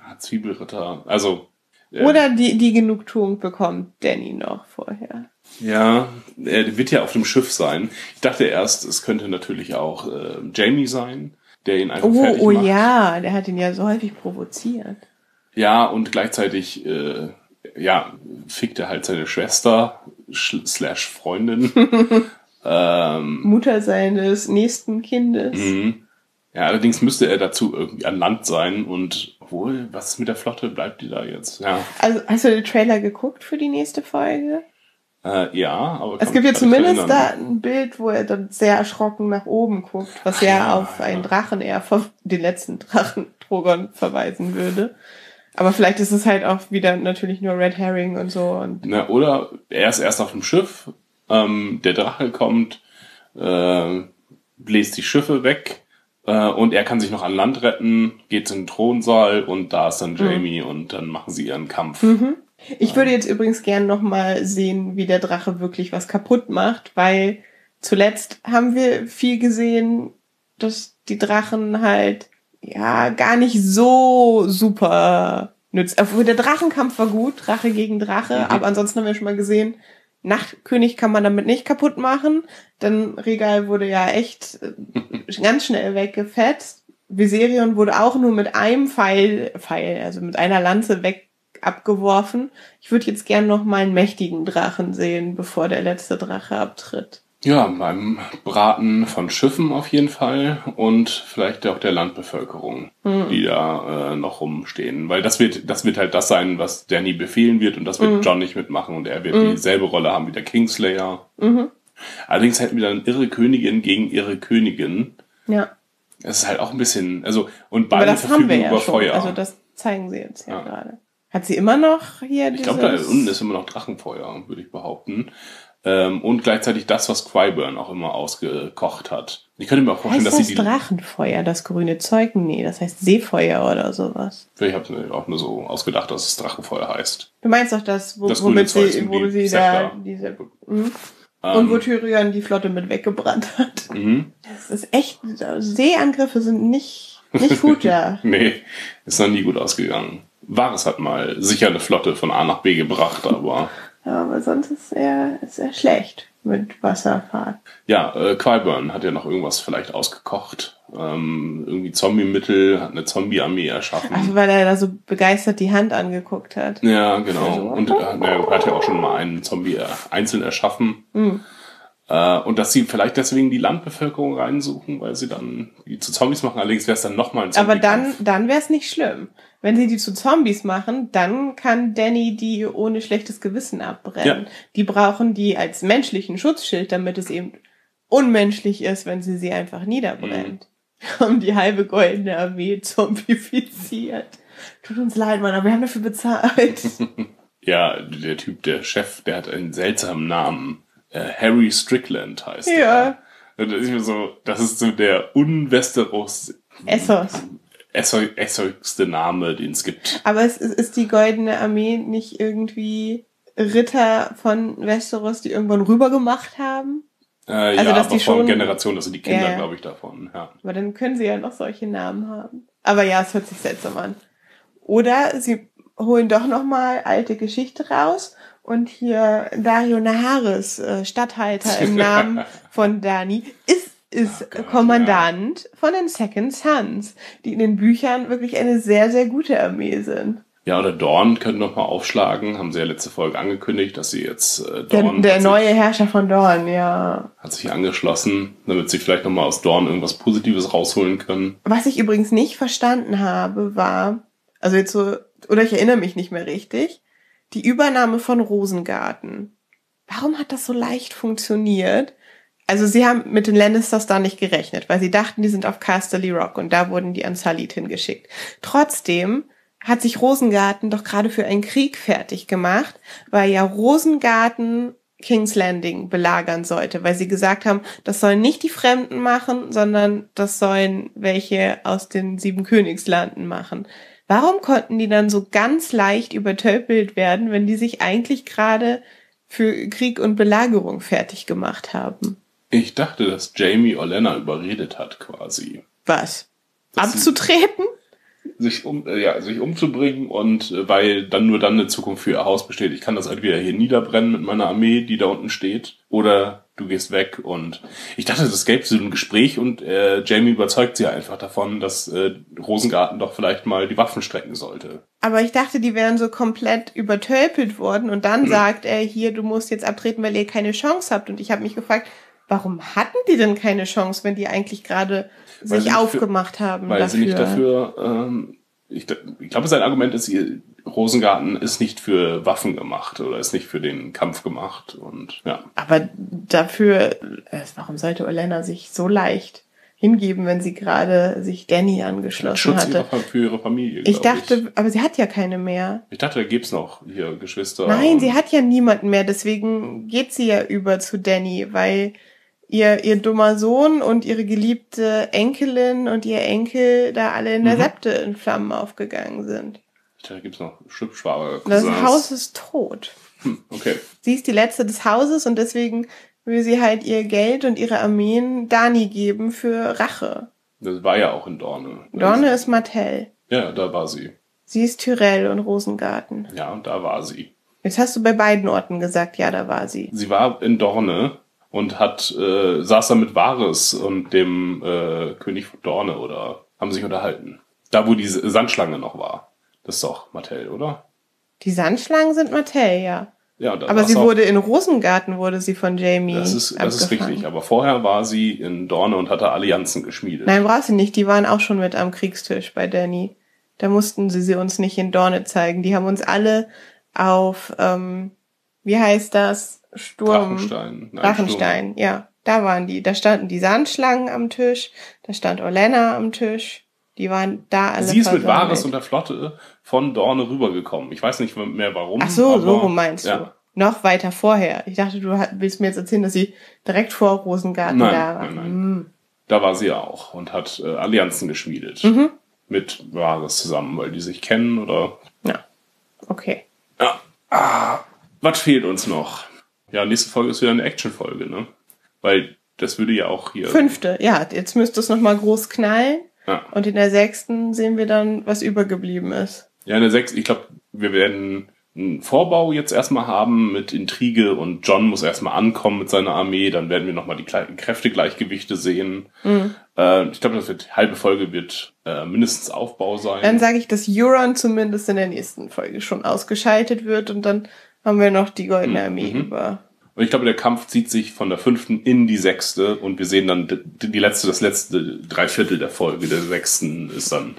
Ah, Zwiebelritter. Also, äh, Oder die, die Genugtuung bekommt Danny noch vorher. ja, er wird ja auf dem Schiff sein. Ich dachte erst, es könnte natürlich auch äh, Jamie sein, der ihn einfach Oh, fertig oh macht. ja, der hat ihn ja so häufig provoziert. Ja, und gleichzeitig, äh, ja, fickt er halt seine Schwester sch- slash Freundin. ähm, Mutter seines nächsten Kindes. mhm. ja, allerdings müsste er dazu irgendwie an Land sein und obwohl, was ist mit der Flotte? Bleibt die da jetzt? Ja, Also hast du den Trailer geguckt für die nächste Folge? äh, ja aber Es gibt ja zumindest da ein Bild, wo er dann sehr erschrocken nach oben guckt, was ja, ja, auf ja. einen Drachen eher den letzten Drachen Drogon verweisen würde. Aber vielleicht ist es halt auch wieder natürlich nur Red Herring und so und Na, oder er ist erst auf dem Schiff, ähm, der Drache kommt, äh, bläst die Schiffe weg äh, und er kann sich noch an Land retten, geht in den Thronsaal und da ist dann Jamie und dann machen sie ihren Kampf. Ich würde jetzt übrigens gern noch mal sehen, wie der Drache wirklich was kaputt macht, weil zuletzt haben wir viel gesehen, dass die Drachen halt ja gar nicht so super nützt. Obwohl der Drachenkampf war gut, Drache gegen Drache, aber ansonsten haben wir schon mal gesehen, Nachtkönig kann man damit nicht kaputt machen. Denn Regal wurde ja echt äh, ganz schnell weggefetzt. Viserion wurde auch nur mit einem Pfeil, Pfeil, also mit einer Lanze weg abgeworfen. Ich würde jetzt gern noch mal einen mächtigen Drachen sehen, bevor der letzte Drache abtritt. Ja, beim Braten von Schiffen auf jeden Fall und vielleicht auch der Landbevölkerung, die da äh, noch rumstehen. Weil das wird, das wird halt das sein, was Danny befehlen wird und das wird John nicht mitmachen und er wird dieselbe Rolle haben wie der Kingslayer. Allerdings hätten wir dann irre Königin gegen irre Königin. Ja, Es ist halt auch ein bisschen, also, und aber beide das haben verfügen wir ja über schon. Feuer. Also das zeigen sie jetzt ja, Ja. gerade. Hat sie immer noch hier ich glaube, da unten ist immer noch Drachenfeuer, würde ich behaupten. Ähm, und gleichzeitig das, was Qyburn auch immer ausgekocht hat. Ich könnte mir auch vorstellen, Heißt dass das sie die. Drachenfeuer, das grüne Zeug? Nee, das heißt Seefeuer oder sowas. Vielleicht habe ich mir auch nur so ausgedacht, dass es Drachenfeuer heißt. Du meinst doch das, wo, Das womit sie, wo sie da diese... Mhm. Ähm, Und wo Tyrion die Flotte mit weggebrannt hat. mhm. Das ist echt, Seeangriffe sind nicht, nicht gut da. Nee, ist noch nie gut ausgegangen. Varys hat mal sicher eine Flotte von A nach B gebracht, aber Ja, aber sonst ist er, ist er schlecht mit Wasserfahrt. ja, äh, Qyburn hat ja noch irgendwas vielleicht ausgekocht. Ähm, irgendwie Zombie-Mittel, hat eine Zombie-Armee erschaffen. Also weil er da so begeistert die Hand angeguckt hat. Ja, genau. Und äh, er hat ja auch schon mal einen Zombie äh, einzeln erschaffen. Mhm. Äh, und dass sie vielleicht deswegen die Landbevölkerung reinsuchen, weil sie dann die zu Zombies machen. Allerdings wäre es dann nochmal ein Aber dann, dann wäre es nicht schlimm. Wenn sie die zu Zombies machen, dann kann Danny die ohne schlechtes Gewissen abbrennen. Ja. Die brauchen die als menschlichen Schutzschild, damit es eben unmenschlich ist, wenn sie sie einfach niederbrennt. haben die halbe goldene Armee zombifiziert. Tut uns leid, Mann, aber wir haben dafür bezahlt. Ja, der Typ, der Chef, der hat einen seltsamen Namen. Äh, Harry Strickland heißt Ja. er. Und das ist mir so, das ist so der unwesteros Essos. Essex- Essexste Name, den es gibt. Aber es ist, ist die goldene Armee nicht irgendwie Ritter von Westeros, die irgendwann rüber gemacht haben? Äh, Also, ja, dass aber die von schon- Generation, das sind die Kinder, Ja, glaube ich, davon. Ja. Aber dann können sie ja noch solche Namen haben. Aber ja, es hört sich seltsam an. Oder sie holen doch noch mal alte Geschichte raus und hier Dario Naharis, äh, Statthalter im Namen von Dani, ist ist Oh Gott, Kommandant von den Second Sons, die in den Büchern wirklich eine sehr, sehr gute Armee sind. Ja, oder Dorn können noch mal aufschlagen. Haben sie ja letzte Folge angekündigt, dass sie jetzt äh, Der, Dorn der hat, neue sich, Herrscher von Dorn, ja. hat sich angeschlossen, damit sie vielleicht noch mal aus Dorn irgendwas Positives rausholen können. Was ich übrigens nicht verstanden habe, war, also jetzt so, oder ich erinnere mich nicht mehr richtig, die Übernahme von Rosengarten. Warum hat das so leicht funktioniert? Also sie haben mit den Lannisters da nicht gerechnet, weil sie dachten, die sind auf Casterly Rock und da wurden die an Salit hingeschickt. Trotzdem hat sich Rosengarten doch gerade für einen Krieg fertig gemacht, weil ja Rosengarten King's Landing belagern sollte, weil sie gesagt haben, das sollen nicht die Fremden machen, sondern das sollen welche aus den sieben Königslanden machen. Warum konnten die dann so ganz leicht übertölpelt werden, wenn die sich eigentlich gerade für Krieg und Belagerung fertig gemacht haben? Ich dachte, dass Jamie Olenna überredet hat, quasi. Was? Abzutreten? sich um äh, ja sich umzubringen und äh, weil dann nur dann eine Zukunft für ihr Haus besteht. Ich kann das entweder hier niederbrennen mit meiner Armee, die da unten steht, oder du gehst weg und ich dachte, das gäbe so ein Gespräch und äh, Jamie überzeugt sie einfach davon, dass äh, Rosengarten doch vielleicht mal die Waffen strecken sollte. Aber ich dachte, die wären so komplett übertölpelt worden und dann sagt er hier, du musst jetzt abtreten, weil ihr keine Chance habt. Und ich habe mich gefragt, warum hatten die denn keine Chance, wenn die eigentlich gerade sich nicht für- aufgemacht haben Weil dafür? sie nicht dafür, ähm, ich, ich glaube, sein Argument ist, Rosengarten ist nicht für Waffen gemacht oder ist nicht für den Kampf gemacht und ja. Aber dafür, äh, warum sollte Olenna sich so leicht hingeben, wenn sie gerade sich Danny angeschlossen Schutz hatte? ihrer, für ihre Familie. Ich dachte, aber sie hat ja keine mehr. Ich dachte, da gibt's noch hier Geschwister. Nein, sie hat ja niemanden mehr, deswegen geht sie ja über zu Danny, weil ihr, ihr dummer Sohn und ihre geliebte Enkelin und ihr Enkel da alle in der Mhm. Septe in Flammen aufgegangen sind. Da gibt's noch Schwibschwager. Das. Haus ist tot. Hm, okay. Sie ist die letzte des Hauses und deswegen will sie halt ihr Geld und ihre Armeen Dani geben für Rache. Das war ja auch in Dorne. Dorne ist Martell. Ja, da war sie. Sie ist Tyrell und Rosengarten. Ja, und da war sie. Jetzt hast du bei beiden Orten gesagt, ja, da war sie. Sie war in Dorne und hat äh, saß da mit Varys und dem äh, König von Dorne oder haben sich unterhalten. Da, wo die Sandschlange noch war. Das ist doch Mattel, oder? Die Sandschlangen sind Martell, ja. Ja, da Aber sie wurde in Rosengarten wurde sie von Jamie. Das ist, das ist richtig. Aber vorher war sie in Dorne und hatte Allianzen geschmiedet. Nein, brauchst du nicht. Die waren auch schon mit am Kriegstisch bei Danny. Da mussten sie sie uns nicht in Dorne zeigen. Die haben uns alle auf, ähm, wie heißt das? Sturm. Drachenstein. Nein, Drachenstein, ja. Da waren die. Da standen die Sandschlangen am Tisch. Da stand Olenna am Tisch. Die waren da alle Sie ist mit. Varys und der Flotte von Dorne rübergekommen. Ich weiß nicht mehr warum. Ach so, so meinst ja. du. Noch weiter vorher. Ich dachte, du willst mir jetzt erzählen, dass sie direkt vor Rosengarten Nein, da war. nein, nein. Hm. Da war sie auch und hat äh, Allianzen geschmiedet. Mhm. Mit Varys zusammen, weil die sich kennen oder. Ja. Okay. Ja. Ah, was fehlt uns noch? Ja, nächste Folge ist wieder eine Action-Folge, ne? Weil das würde ja auch hier. Fünfte, ja, jetzt müsste es nochmal groß knallen. Ja. Und in der sechsten sehen wir dann, was übergeblieben ist. Ja, in der sechs, ich glaube, wir werden einen Vorbau jetzt erstmal haben mit Intrige und John muss erstmal ankommen mit seiner Armee, dann werden wir nochmal die Gle- Kräftegleichgewichte sehen. Mhm. Äh, ich glaube, das wird, halbe Folge wird äh, mindestens Aufbau sein. Dann sage ich, dass Euron zumindest in der nächsten Folge schon ausgeschaltet wird und dann haben wir noch die Goldene Armee Mhm. über. Und ich glaube, der Kampf zieht sich von der fünften in die sechste und wir sehen dann die, letzte, das letzte Dreiviertel der Folge der sechsten ist dann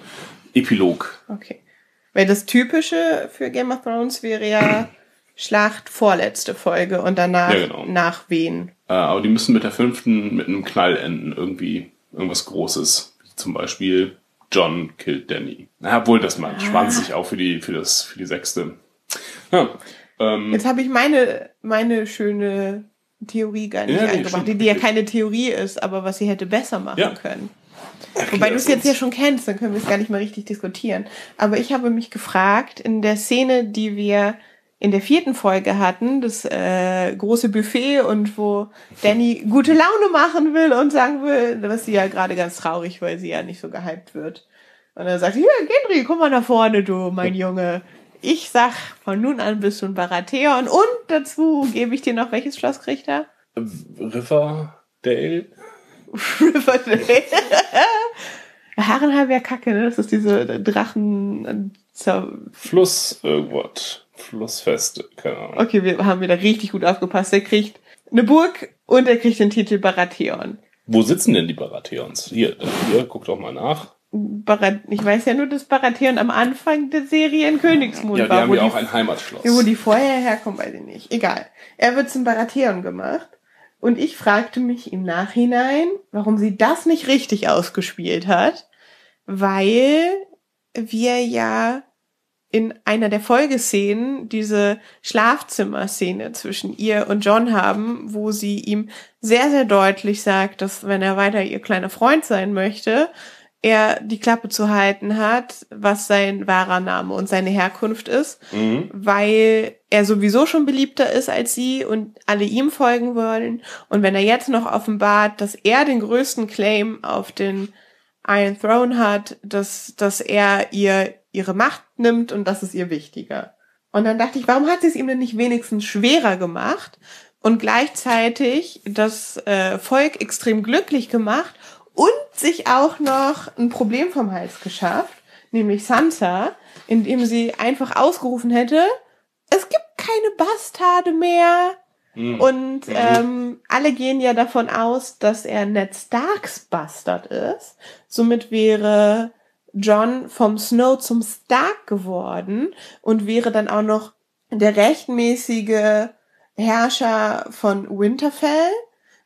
Epilog. Okay. Weil das Typische für Game of Thrones wäre ja Schlacht vorletzte Folge und danach Ja, genau. nach wen. Äh, aber die müssen mit der fünften mit einem Knall enden, irgendwie irgendwas Großes. zum Beispiel John killt Danny. Na, obwohl das man spannt sich auch für die, für das, für die sechste. Ja, ähm, Jetzt habe ich meine, meine schöne Theorie gar nicht Ja, eingebracht, die, die ja keine Theorie ist, aber was sie hätte besser machen Ja. können. Wobei du es jetzt ja schon kennst, dann können wir es gar nicht mehr richtig diskutieren. Aber ich habe mich gefragt, in der Szene, die wir in der vierten Folge hatten, das äh, große Buffet und wo Danny gute Laune machen will und sagen will, dass sie ja gerade ganz traurig, weil sie ja nicht so gehypt wird. Und er sagt, hier, Gendry, komm mal nach vorne, du, mein Junge. Ich sag, von nun an bist du ein Baratheon und dazu gebe ich dir noch, welches Schloss kriegt er? Riverdale? Riverdale. Harrenheim wäre kacke, ne? Das ist diese Drachen. Fluss irgendwas. Flussfeste, keine Ahnung. Okay, wir haben wieder richtig gut aufgepasst. Der kriegt eine Burg und er kriegt den Titel Baratheon. Wo sitzen denn die Baratheons? Hier, hier, guck doch mal nach. Barat ich weiß ja nur, dass Baratheon am Anfang der Serie in Königsmund Ja, die war. haben wo ja die auch ein Heimatschloss. Ja, wo die vorher herkommen, weiß ich nicht. Egal. Er wird zum Baratheon gemacht. Und ich fragte mich im Nachhinein, warum sie das nicht richtig ausgespielt hat, weil wir ja in einer der Folgeszenen diese Schlafzimmerszene zwischen ihr und John haben, wo sie ihm sehr, sehr deutlich sagt, dass wenn er weiter ihr kleiner Freund sein möchte, er die Klappe zu halten hat, was sein wahrer Name und seine Herkunft ist, Mhm. weil er sowieso schon beliebter ist als sie und alle ihm folgen wollen. Und wenn er jetzt noch offenbart, dass er den größten Claim auf den Iron Throne hat, dass, dass er ihr ihre Macht nimmt und das ist ihr wichtiger. Und dann dachte ich, warum hat sie es ihm denn nicht wenigstens schwerer gemacht und gleichzeitig das äh, Volk extrem glücklich gemacht und sich auch noch ein Problem vom Hals geschafft, nämlich Sansa, indem sie einfach ausgerufen hätte, es gibt keine Bastarde mehr. Mhm. Und ähm, alle gehen ja davon aus, dass er Ned Starks Bastard ist. Somit wäre John vom Snow zum Stark geworden und wäre dann auch noch der rechtmäßige Herrscher von Winterfell,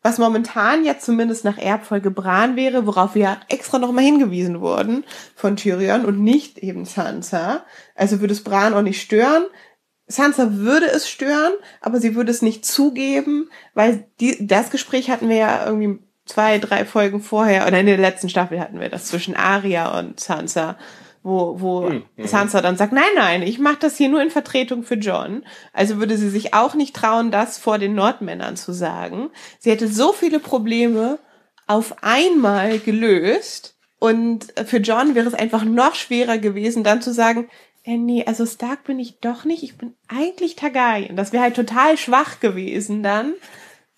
was momentan ja zumindest nach Erbfolge Bran wäre, worauf wir ja extra nochmal hingewiesen wurden von Tyrion und nicht eben Sansa. Also würde es Bran auch nicht stören. Sansa würde es stören, aber sie würde es nicht zugeben, weil die, das Gespräch hatten wir ja irgendwie zwei, drei Folgen vorher, oder in der letzten Staffel hatten wir das zwischen Arya und Sansa, wo, wo Hm, mhm. Sansa dann sagt, nein, nein, ich mache das hier nur in Vertretung für John. Also würde sie sich auch nicht trauen, das vor den Nordmännern zu sagen. Sie hätte so viele Probleme auf einmal gelöst und für John wäre es einfach noch schwerer gewesen, dann zu sagen, äh, nee, also Stark bin ich doch nicht, ich bin eigentlich Targaryen. Das wäre halt total schwach gewesen dann.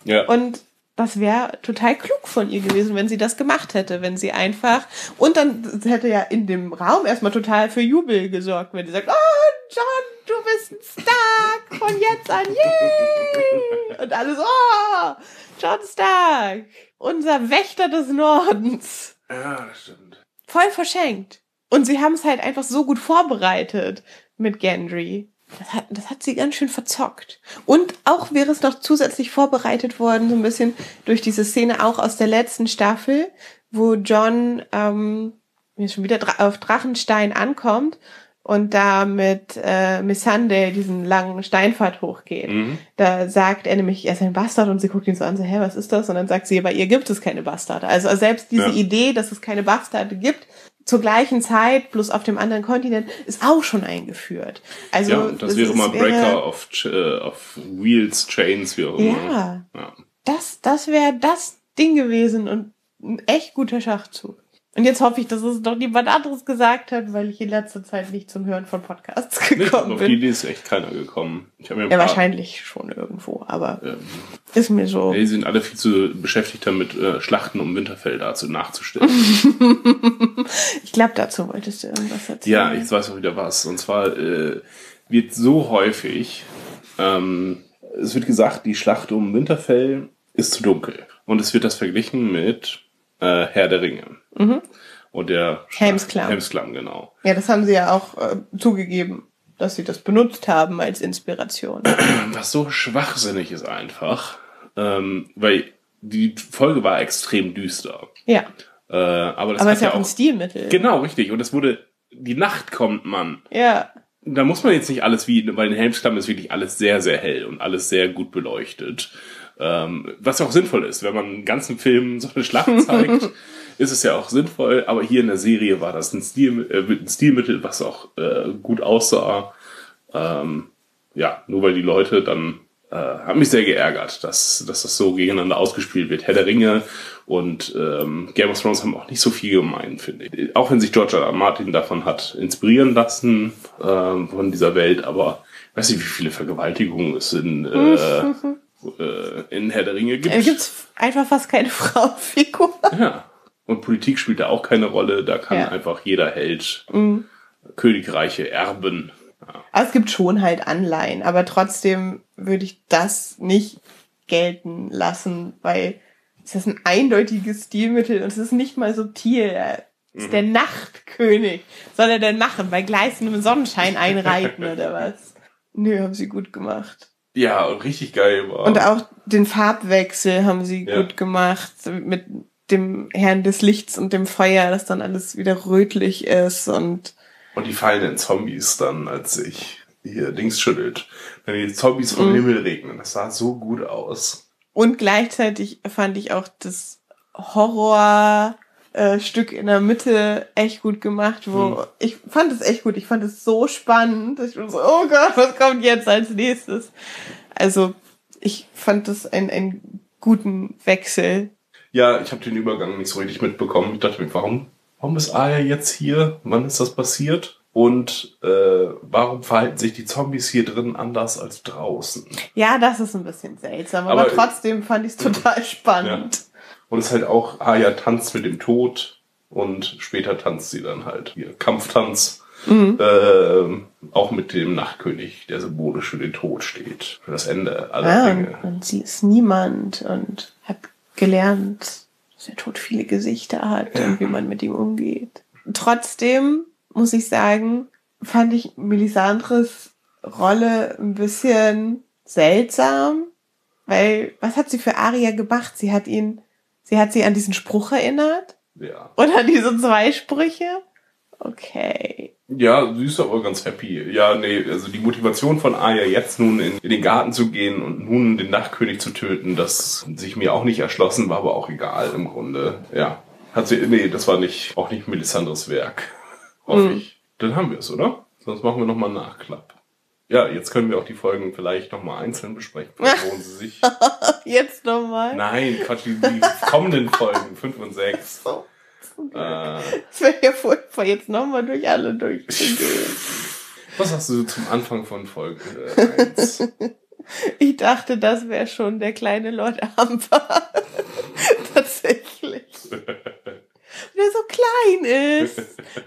Ja. Und das wäre total klug von ihr gewesen, wenn sie das gemacht hätte, wenn sie einfach und dann hätte ja in dem Raum erstmal total für Jubel gesorgt, wenn sie sagt, oh John, du bist ein Stark von jetzt an, yay! Und alles, oh, John Stark, unser Wächter des Nordens ja, stimmt. voll verschenkt. Und sie haben es halt einfach so gut vorbereitet mit Gendry. Das hat, das hat sie ganz schön verzockt. Und auch wäre es noch zusätzlich vorbereitet worden, so ein bisschen durch diese Szene auch aus der letzten Staffel, wo John ähm, schon wieder auf Drachenstein ankommt und da mit äh, Missandei diesen langen Steinpfad hochgeht. Mhm. Da sagt er nämlich, er ist ein Bastard und sie guckt ihn so an, so, hä, was ist das? Und dann sagt sie, bei ihr gibt es keine Bastarde. Also selbst diese Ja. Idee, dass es keine Bastarde gibt, zur gleichen Zeit, bloß auf dem anderen Kontinent, ist auch schon eingeführt. Also ja, das es- wäre mal Breaker of, Ch- äh, of Wheels, Chains, wie auch immer. Ja, Ja. das, das wäre das Ding gewesen und ein echt guter Schachzug. Und jetzt hoffe ich, dass es doch niemand anderes gesagt hat, weil ich in letzter Zeit nicht zum Hören von Podcasts Nee, gekommen auf die bin. Idee ist echt keiner gekommen. Ja, wahrscheinlich schon irgendwo, aber Ähm, ist mir so. die sind alle viel zu beschäftigt damit, äh, Schlachten um Winterfell dazu nachzustellen. Ich glaube, dazu wolltest du irgendwas erzählen. Ja, ich weiß auch wieder was. Und zwar äh, wird so häufig, ähm, es wird gesagt, die Schlacht um Winterfell ist zu Und es wird das verglichen mit äh, Herr der Ringe. Und der Helmsklamm. Helmsklamm, genau. Ja, das haben sie ja auch äh, zugegeben, dass sie das benutzt haben als Inspiration. Was so schwachsinnig ist einfach, ähm, weil die Folge war extrem düster. ja. Äh, aber das Aber ist ja auch ein. Stilmittel. Genau, richtig. Und es wurde, die Nacht kommt, Mann. Ja. Da muss man jetzt nicht alles wie, weil in Helmsklamm ist wirklich alles sehr, sehr hell und alles sehr gut beleuchtet. Ähm, was ja auch sinnvoll ist, wenn man einen ganzen Film so eine Schlacht zeigt, ist es ja auch sinnvoll. Aber hier in der Serie war das ein, Stil, äh, ein Stilmittel, was auch äh, gut aussah. Ähm, ja, nur weil die Leute dann äh, hat mich sehr geärgert, dass, dass das so gegeneinander ausgespielt wird. Herr der Ringe und ähm, Game of Thrones haben auch nicht so viel gemein, finde ich. Auch wenn sich George R. R. Martin davon hat inspirieren lassen, ähm, von dieser Welt, aber ich weiß nicht, wie viele Vergewaltigungen es in, äh, äh, in Herr der Ringe gibt. Da gibt's einfach fast keine Frauenfigur. Ja. Und Politik spielt da auch keine Rolle. Da kann Ja. Mhm. einfach jeder Held Königreiche erben. Aber es gibt schon halt Anleihen, aber trotzdem würde ich das nicht gelten lassen, weil es ist ein eindeutiges Stilmittel und es ist nicht mal subtil. Er ist der Nachtkönig. Soll er denn machen? Bei gleißendem Sonnenschein einreiten oder was? Nö, haben sie gut gemacht. Ja, und richtig geil war. Und auch den Farbwechsel haben sie Ja. gut gemacht mit dem Herrn des Lichts und dem Feuer, dass dann alles wieder rötlich ist und Und die fallenden Zombies dann, als sich hier Dings schüttelt. Wenn die Zombies vom Mhm. Himmel regnen. Das sah so gut aus. Und gleichzeitig fand ich auch das Horror äh, Stück in der Mitte echt gut gemacht, wo Hm. ich fand es echt gut. Ich fand es so spannend, ich war so, oh Gott, was kommt jetzt als nächstes? Also ich fand das ein, einen guten Wechsel. Ja, ich habe den Übergang nicht so richtig mitbekommen. Ich dachte mir, warum, warum ist Aya jetzt hier? Wann ist das passiert? Und äh, warum verhalten sich die Zombies hier drin anders als draußen? Ja, das ist ein bisschen seltsam, aber, Aber- trotzdem fand ich es total spannend. Und es ist halt auch, Aya tanzt mit dem Tod und später tanzt sie dann halt hier Kampftanz. Ähm, auch mit dem Nachtkönig, der symbolisch für den Tod steht. Für das Ende aller Ja, Dinge. und sie ist niemand und hat gelernt, dass der Tod viele Gesichter hat und wie man mit ihm umgeht. Trotzdem muss ich sagen, fand ich Melisandres Rolle ein bisschen seltsam, weil was hat sie für Aria gemacht? Sie hat ihn, sie hat sie an diesen Spruch erinnert Ja. und an diese zwei Sprüche. Okay. Ja, sie ist aber ganz happy. Ja, nee, also die Motivation von Arya jetzt nun in, in den Garten zu gehen und nun den Nachtkönig zu töten, das sich mir auch nicht erschlossen, war aber auch egal im Grunde. Ja. Hat sie, nee, das war nicht, auch nicht Melisandres Werk. Hoffe ich. Dann haben wir es, oder? Sonst machen wir nochmal einen Nachklapp. Ja, jetzt können wir auch die Folgen vielleicht nochmal einzeln besprechen. Vielleicht lohnen sie sich. Jetzt nochmal. Nein, Quatsch, die, die kommenden Folgen, 5 und 6. So. Äh, Es wäre ja furchtbar, jetzt nochmal durch alle durchzugehen. was hast du zum Anfang von Folge 1? Ich dachte, das wäre schon der kleine Lord Amber. Tatsächlich. Wenn er so klein ist,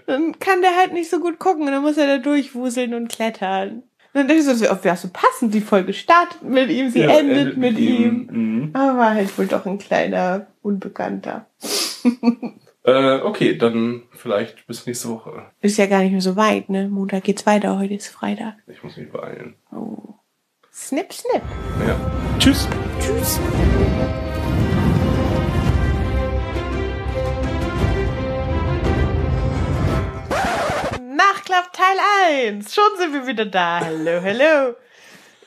dann kann der halt nicht so gut gucken und dann muss er da durchwuseln und klettern. Dann dachte ich so, ob wir so passend, die Folge startet mit ihm, sie Ja, endet, mit ihm. Mhm. Aber war halt wohl doch ein kleiner Unbekannter. Äh, okay, dann vielleicht bis nächste Woche. Ist ja gar nicht mehr so weit, ne? Montag geht's weiter, heute ist Freitag. Ich muss mich beeilen. Oh. Snip, snip. Ja. Tschüss. Tschüss. Nachklapp Teil 1. Schon sind wir wieder da. Hallo, hallo.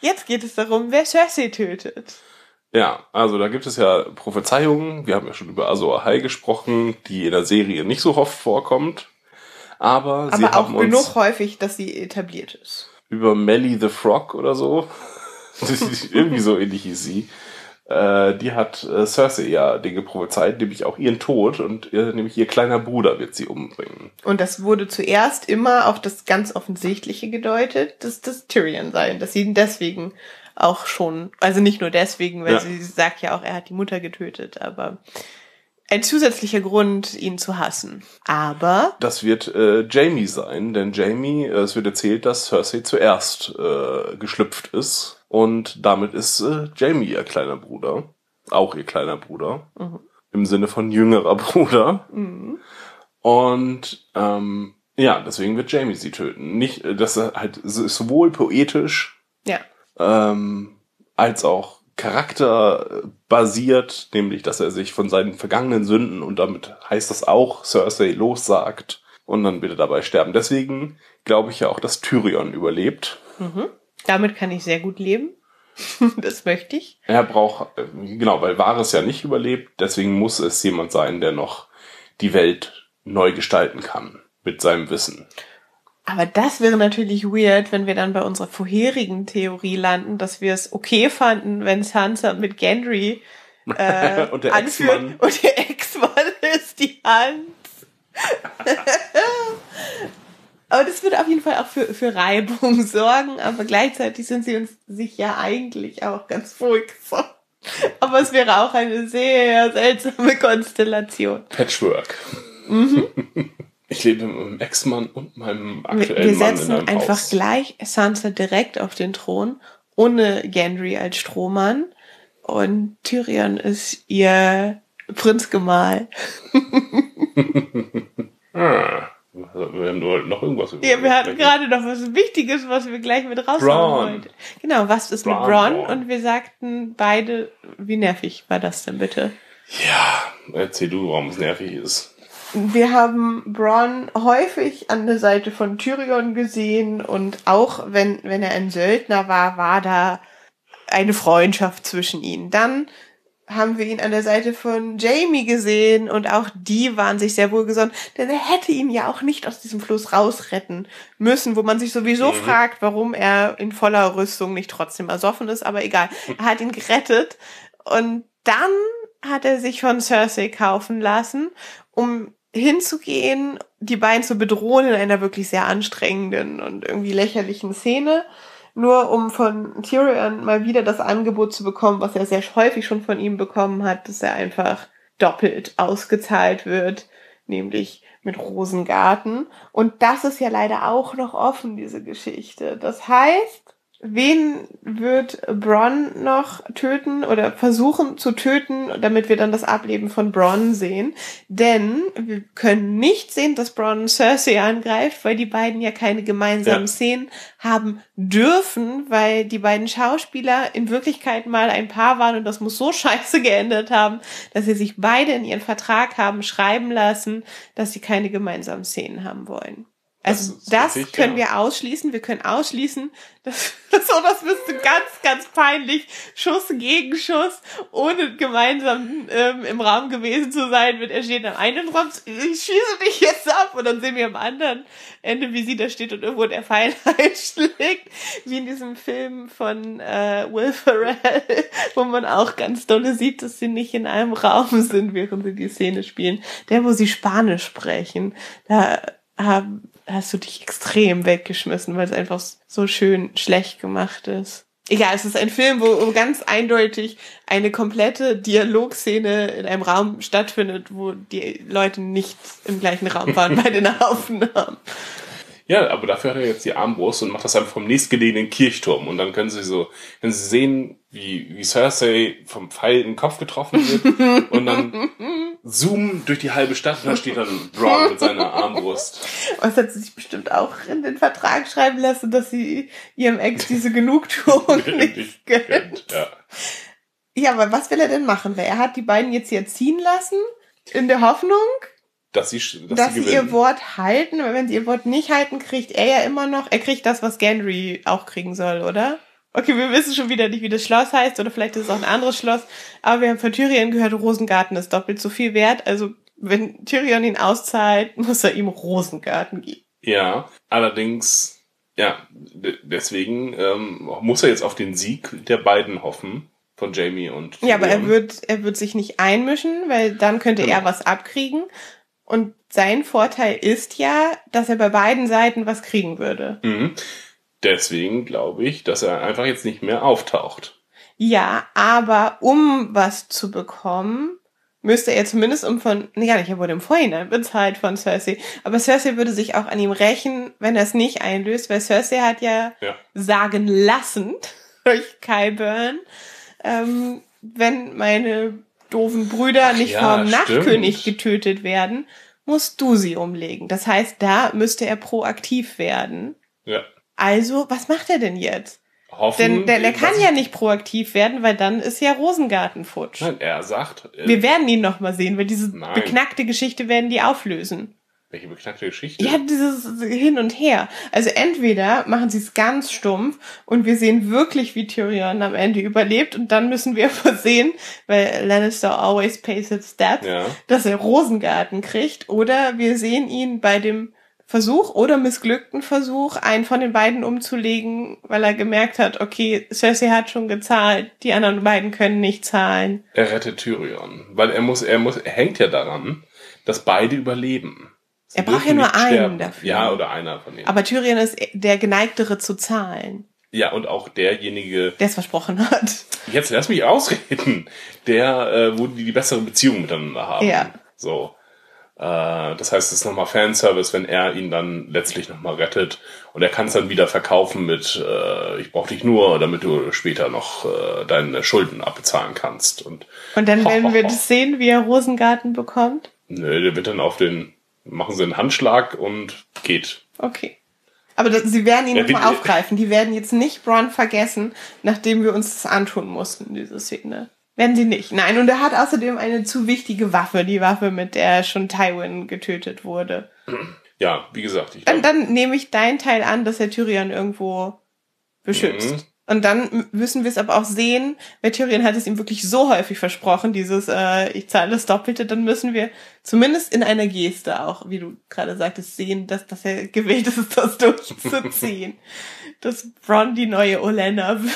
Jetzt geht es darum, wer Cersei tötet. Ja, also da gibt es ja Prophezeiungen. Wir haben ja schon über Azor Ahai gesprochen, die in der Serie nicht so oft vorkommt. Aber, sie Aber auch haben uns genug häufig, dass sie etabliert ist. über Melly the Frog oder so. Irgendwie so ähnlich hieß sie. Äh, die hat äh, Cersei ja Dinge prophezeit, nämlich auch ihren Tod und äh, nämlich ihr kleiner Bruder wird sie umbringen. Und das wurde zuerst immer auf das ganz Offensichtliche gedeutet, dass das Tyrion sein, dass sie ihn deswegen auch schon, also nicht nur deswegen, weil Ja. sie sagt ja auch, er hat die Mutter getötet, aber ein zusätzlicher Grund, ihn zu hassen. Aber Das wird äh, Jamie sein, denn Jamie, äh, es wird erzählt, dass Cersei zuerst äh, geschlüpft ist und damit ist äh, Jamie ihr kleiner Bruder, auch ihr kleiner Bruder, im Sinne von jüngerer Bruder. Und ähm, ja, deswegen wird Jamie sie töten. Nicht, äh, das ist halt sowohl poetisch ja, ähm, als auch Charakter basiert, nämlich dass er sich von seinen vergangenen Sünden und damit heißt das auch Cersei lossagt und dann bitte dabei sterben. Deswegen glaube ich ja auch, dass Tyrion überlebt. Mhm. Damit kann ich sehr gut leben. das möchte ich. Er braucht, äh, genau, weil Varys ja nicht überlebt, deswegen muss es jemand sein, der noch die Welt neu gestalten kann mit seinem Wissen. Aber das wäre natürlich weird, wenn wir dann bei unserer vorherigen Theorie landen, dass wir es okay fanden, wenn Sansa mit Gendry äh, Und der Ex-Mann. und der Ex-Mann ist die Hand. aber das würde auf jeden Fall auch für, für Reibung sorgen, aber gleichzeitig sind sie uns sich ja eigentlich auch ganz furchtbar. Aber es wäre auch eine sehr seltsame Konstellation. Patchwork. Ich lebe mit meinem Ex-Mann und meinem aktuellen wir Mann in setzen einem einfach Haus. gleich Sansa direkt auf den Thron, ohne Gendry als Strohmann. Und Tyrion ist ihr Prinzgemahl. Ah, wir haben nur noch irgendwas Ja, wir hatten gerade noch was Wichtiges, was wir gleich mit raushauen wollten. Genau, was ist mit Bronn, Bronn? Bronn. Und wir sagten beide, wie nervig war das denn bitte? Ja, erzähl du, warum es nervig ist. Wir haben Bronn häufig an der Seite von Tyrion gesehen und auch wenn, wenn er ein Söldner war, war da eine Freundschaft zwischen ihnen. Dann haben wir ihn an der Seite von Jamie gesehen und auch die waren sich sehr wohlgesonnen, denn er hätte ihn ja auch nicht aus diesem Fluss rausretten müssen, wo man sich sowieso fragt, warum er in voller Rüstung nicht trotzdem ersoffen ist, aber egal. Er hat ihn gerettet und dann hat er sich von Cersei kaufen lassen, um hinzugehen, die beiden zu bedrohen in einer wirklich sehr anstrengenden und irgendwie lächerlichen Szene, nur um von Tyrion mal wieder das Angebot zu bekommen, was er sehr häufig schon von ihm bekommen hat, dass er einfach doppelt ausgezahlt wird, nämlich mit Rosengarten. Und das ist ja leider auch noch offen, diese Geschichte. Das heißt, wen wird Bronn noch töten oder versuchen zu töten, damit wir dann das Ableben von Bronn sehen? Denn wir können nicht sehen, dass Bronn Cersei angreift, weil die beiden ja keine gemeinsamen Ja. Szenen haben dürfen, weil die beiden Schauspieler in Wirklichkeit mal ein Paar waren und das muss so scheiße geändert haben, dass sie sich beide in ihren Vertrag haben schreiben lassen, dass sie keine gemeinsamen Szenen haben wollen. Also Das das, können ja. wir ausschließen. Wir können ausschließen, dass so das müsste ganz, ganz peinlich Schuss gegen Schuss, ohne gemeinsam ähm, im Raum gewesen zu sein, wird er steht am einen Raum, ich schieße dich jetzt ab und dann sehen wir am anderen Ende, wie sie da steht und irgendwo der Pfeil einschlägt, wie in diesem Film von äh, Will Ferrell, wo man auch ganz dolle sieht, dass sie nicht in einem Raum sind, während sie die Szene spielen. Der, wo sie Spanisch sprechen, da haben, hast du dich extrem weggeschmissen, weil es einfach so schön schlecht gemacht ist. Egal, es ist ein Film, wo ganz eindeutig eine komplette Dialogszene in einem Raum stattfindet, wo die Leute nicht im gleichen Raum waren bei den Aufnahmen. Ja, aber dafür hat er jetzt die Armbrust und macht das einfach vom nächstgelegenen Kirchturm. Und dann können sie so, können sie sehen, wie, wie Cersei vom Pfeil in den Kopf getroffen wird. und dann zoomen durch die halbe Stadt und da steht dann Braun mit seiner Armbrust. Was hat sie sich bestimmt auch in den Vertrag schreiben lassen, dass sie ihrem Ex diese Genugtuung nicht gönnt. Ja. Ja, aber was will er denn machen? Weil er hat die beiden jetzt hier ziehen lassen, in der Hoffnung, Dass sie, dass, dass sie sie ihr. Wort halten. Aber wenn sie ihr Wort nicht halten, kriegt er ja immer noch, er kriegt das, was Gendry auch kriegen soll, oder? Okay, wir wissen schon wieder nicht, wie das Schloss heißt, oder vielleicht ist es auch ein anderes Schloss. Aber wir haben von Tyrion gehört, Rosengarten ist doppelt so viel wert. Also, wenn Tyrion ihn auszahlt, muss er ihm Rosengarten geben. Ja, allerdings, ja, de- deswegen ähm, muss er jetzt auf den Sieg der beiden hoffen, von Jamie und Ja, aber er wird, er wird sich nicht einmischen, weil dann könnte Genau. er was abkriegen. Und sein Vorteil ist ja, dass er bei beiden Seiten was kriegen würde. Mhm. Deswegen glaube ich, dass er einfach jetzt nicht mehr auftaucht. Ja, aber um was zu bekommen, müsste er zumindest um von, nicht, er wurde im Vorhinein bezahlt von Cersei. Aber Cersei würde sich auch an ihm rächen, wenn er es nicht einlöst, weil Cersei hat ja, Ja. sagen lassen durch Kyburn, ähm, wenn meine doofen Brüder nicht ja, vom. Nachtkönig getötet werden, musst du sie umlegen. Das heißt, da müsste er proaktiv werden. Ja. Also, was macht er denn jetzt? hoffen. Denn, denn er was kann ja nicht proaktiv werden, weil dann ist ja Rosengarten futsch. Nein, er sagt, äh, Wir werden ihn noch mal sehen, weil diese Nein. beknackte Geschichte werden die auflösen. Welche beknackte Geschichte. Ja, dieses Hin und Her. Also entweder machen sie es ganz stumpf und wir sehen wirklich, wie Tyrion am Ende überlebt und dann müssen wir versehen, weil Lannister always pays its step, Ja. dass er Rosengarten kriegt oder wir sehen ihn bei dem Versuch oder missglückten Versuch, einen von den beiden umzulegen, weil er gemerkt hat, okay, Cersei hat schon gezahlt, die anderen beiden können nicht zahlen. Er rettet Tyrion, weil er muss, er muss, er hängt ja daran, dass beide überleben. Er braucht ja nur einen sterben. dafür. Ja, oder einer von denen. Aber Tyrion ist der geneigtere zu zahlen, ja, und auch derjenige, der es versprochen hat. jetzt lass mich ausreden, der, äh, wo die die bessere Beziehung miteinander haben. Ja. So. Äh, das heißt, es ist nochmal Fanservice, wenn er ihn dann letztlich nochmal rettet. Und er kann es dann wieder verkaufen mit, äh, ich brauche dich nur, damit du später noch äh, deine Schulden abbezahlen kannst. Und Und dann werden wir das sehen, wie er Rosengarten bekommt. nö, der wird dann auf den, machen sie einen Handschlag und geht. Okay. Aber das, sie werden ihn Ja, nochmal aufgreifen. Die werden jetzt nicht Bronn vergessen, nachdem wir uns das antun mussten, diese Szene. Werden sie nicht. Nein, und er hat außerdem eine zu wichtige Waffe, die Waffe, mit der schon Tywin getötet wurde. Ja, wie gesagt, ich Dann, dann nehme ich deinen Teil an, dass er Tyrion irgendwo beschützt. Und dann müssen wir es aber auch sehen, weil Tyrion hat es ihm wirklich so häufig versprochen, dieses äh, ich zahle das Doppelte, dann müssen wir zumindest in einer Geste auch, wie du gerade sagtest, sehen, dass, dass er gewählt ist, das durchzuziehen. dass Bronn die neue Olenna wird.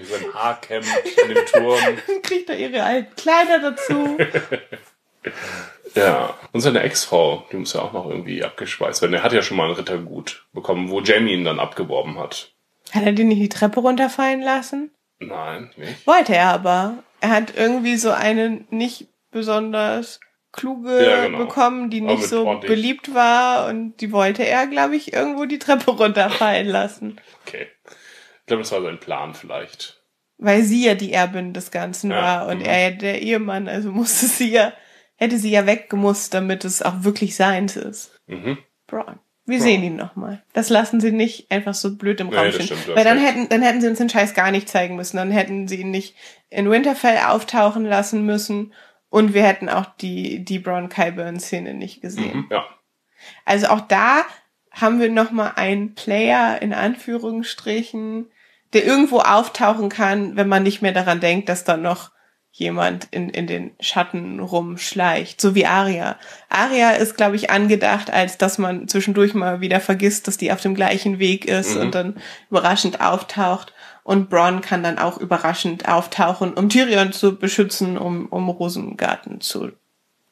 wie so ein Haarcamp in dem Turm. Kriegt er ihre alten Kleider dazu. Ja, und seine Ex-Frau, die muss ja auch noch irgendwie abgeschweißt werden. Er hat ja schon mal ein Rittergut bekommen, wo Jamie ihn dann abgeworben hat. Hat er den nicht die Treppe runterfallen lassen? Nein, nicht? Wollte er aber. Er hat irgendwie so eine nicht besonders kluge Ja, genau. bekommen, die nicht so ordentlich- beliebt war und die wollte er, glaube ich, irgendwo die Treppe runterfallen lassen. Okay. Ich glaube, das war sein Plan vielleicht. Weil sie ja die Erbin des Ganzen Ja, war und mhm. er ja der Ehemann, also musste sie ja, hätte sie ja weggemusst, damit es auch wirklich seins ist. Mhm. Braun. Wir Braun. sehen ihn nochmal. Das lassen sie nicht einfach so blöd im Nee, Raum das stehen. stimmt, Weil dann recht. hätten, dann hätten sie uns den Scheiß gar nicht zeigen müssen. Dann hätten sie ihn nicht in Winterfell auftauchen lassen müssen. Und wir hätten auch die, die Braun Kyburn-Szene nicht gesehen. Mhm. Ja. Also auch da haben wir nochmal einen Player in Anführungsstrichen, der irgendwo auftauchen kann, wenn man nicht mehr daran denkt, dass da noch jemand in, in den Schatten rumschleicht, so wie Arya. Arya ist, glaube ich, angedacht, als dass man zwischendurch mal wieder vergisst, dass die auf dem gleichen Weg ist Mhm. und dann überraschend auftaucht. Und Bronn kann dann auch überraschend auftauchen, um Tyrion zu beschützen, um, um Rosengarten zu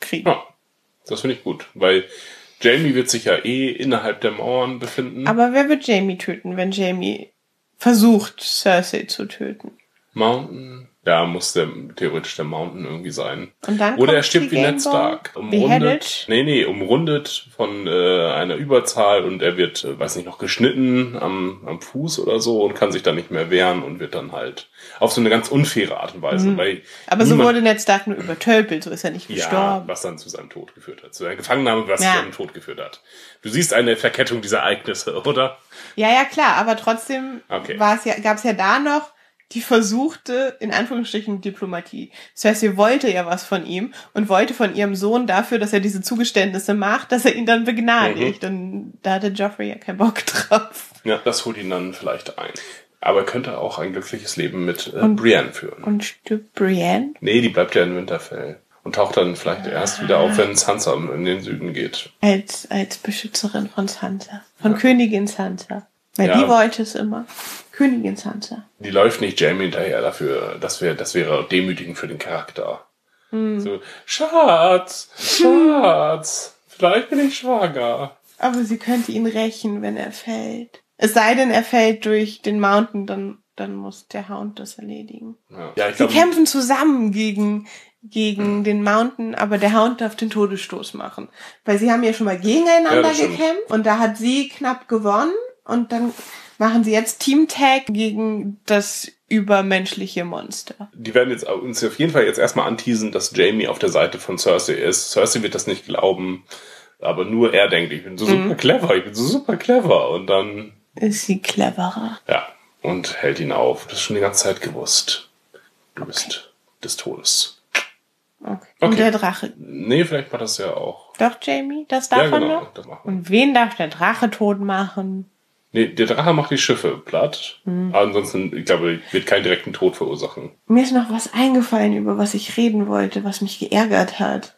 kriegen. ja. Das finde ich gut, weil Jamie wird sich ja eh innerhalb der Mauern befinden. Aber wer wird Jamie töten, wenn Jamie versucht, Cersei zu töten? Mountain. Ja, muss der, theoretisch der Mountain irgendwie sein. Und dann Oder er stirbt wie Ned Stark. Umrundet. beheaded. Nee, nee, umrundet von äh, einer Überzahl und er wird, äh, weiß nicht, noch geschnitten am, am Fuß oder so und kann sich dann nicht mehr wehren und wird dann halt auf so eine ganz unfaire Art und Weise. Weil Mhm. Aber so wurde Ned Stark nur übertölpelt, so ist er nicht Ja, gestorben. was dann zu seinem Tod geführt hat. Zu einer Gefangennahme, was Ja. zu seinem Tod geführt hat. Du siehst eine Verkettung dieser Ereignisse, oder? Ja, ja, klar, aber trotzdem Okay. war es ja, gab es ja da noch die versuchte, in Anführungsstrichen, Diplomatie. Cersei wollte ja was von ihm und wollte von ihrem Sohn dafür, dass er diese Zugeständnisse macht, dass er ihn dann begnadigt. Mhm. Und da hatte Joffrey ja keinen Bock drauf. Ja, das holt ihn dann vielleicht ein. Aber er könnte auch ein glückliches Leben mit äh, Und- Brienne führen. Und stirbt Brienne? Nee, die bleibt ja in Winterfell. Und taucht dann vielleicht erst wieder auf, wenn Sansa in den Süden geht. Als, als Beschützerin von Sansa. Von Königin Sansa. Weil Ja. die wollte es immer. Königin Sansa. Die läuft nicht Jamie hinterher dafür. Das wäre, das wäre demütigend für den Charakter. Hm. So, Schatz, Schatz, vielleicht bin ich schwanger. Aber sie könnte ihn rächen, wenn er fällt. Es sei denn, er fällt durch den Mountain, dann, dann muss der Hound das erledigen. Ja, ja ich Sie glaube, kämpfen zusammen gegen, gegen den Mountain, aber der Hound darf den Todesstoß machen. Weil sie haben ja schon mal Ja, gegeneinander stimmt. gekämpft und da hat sie knapp gewonnen und dann machen sie jetzt Team Tag gegen das übermenschliche Monster. die werden jetzt uns auf jeden Fall jetzt erstmal anteasen, dass Jamie auf der Seite von Cersei ist. Cersei wird das nicht glauben, aber nur er denkt, ich bin so Mhm. super clever, ich bin so super clever. Und dann ist sie cleverer. Ja, und hält ihn auf. Das ist schon die ganze Zeit gewusst. Du bist des Todes. Okay. Okay. Und der Drache. Nee, vielleicht macht das ja auch. Doch, Jamie, das darf ja, er genau. noch. Machen wir. Und wen darf der Drache tot machen? Nee, der Drache macht die Schiffe platt. Hm. Aber ansonsten, ich glaube, wird keinen direkten Tod verursachen. Mir ist noch was eingefallen, über was ich reden wollte, was mich geärgert hat.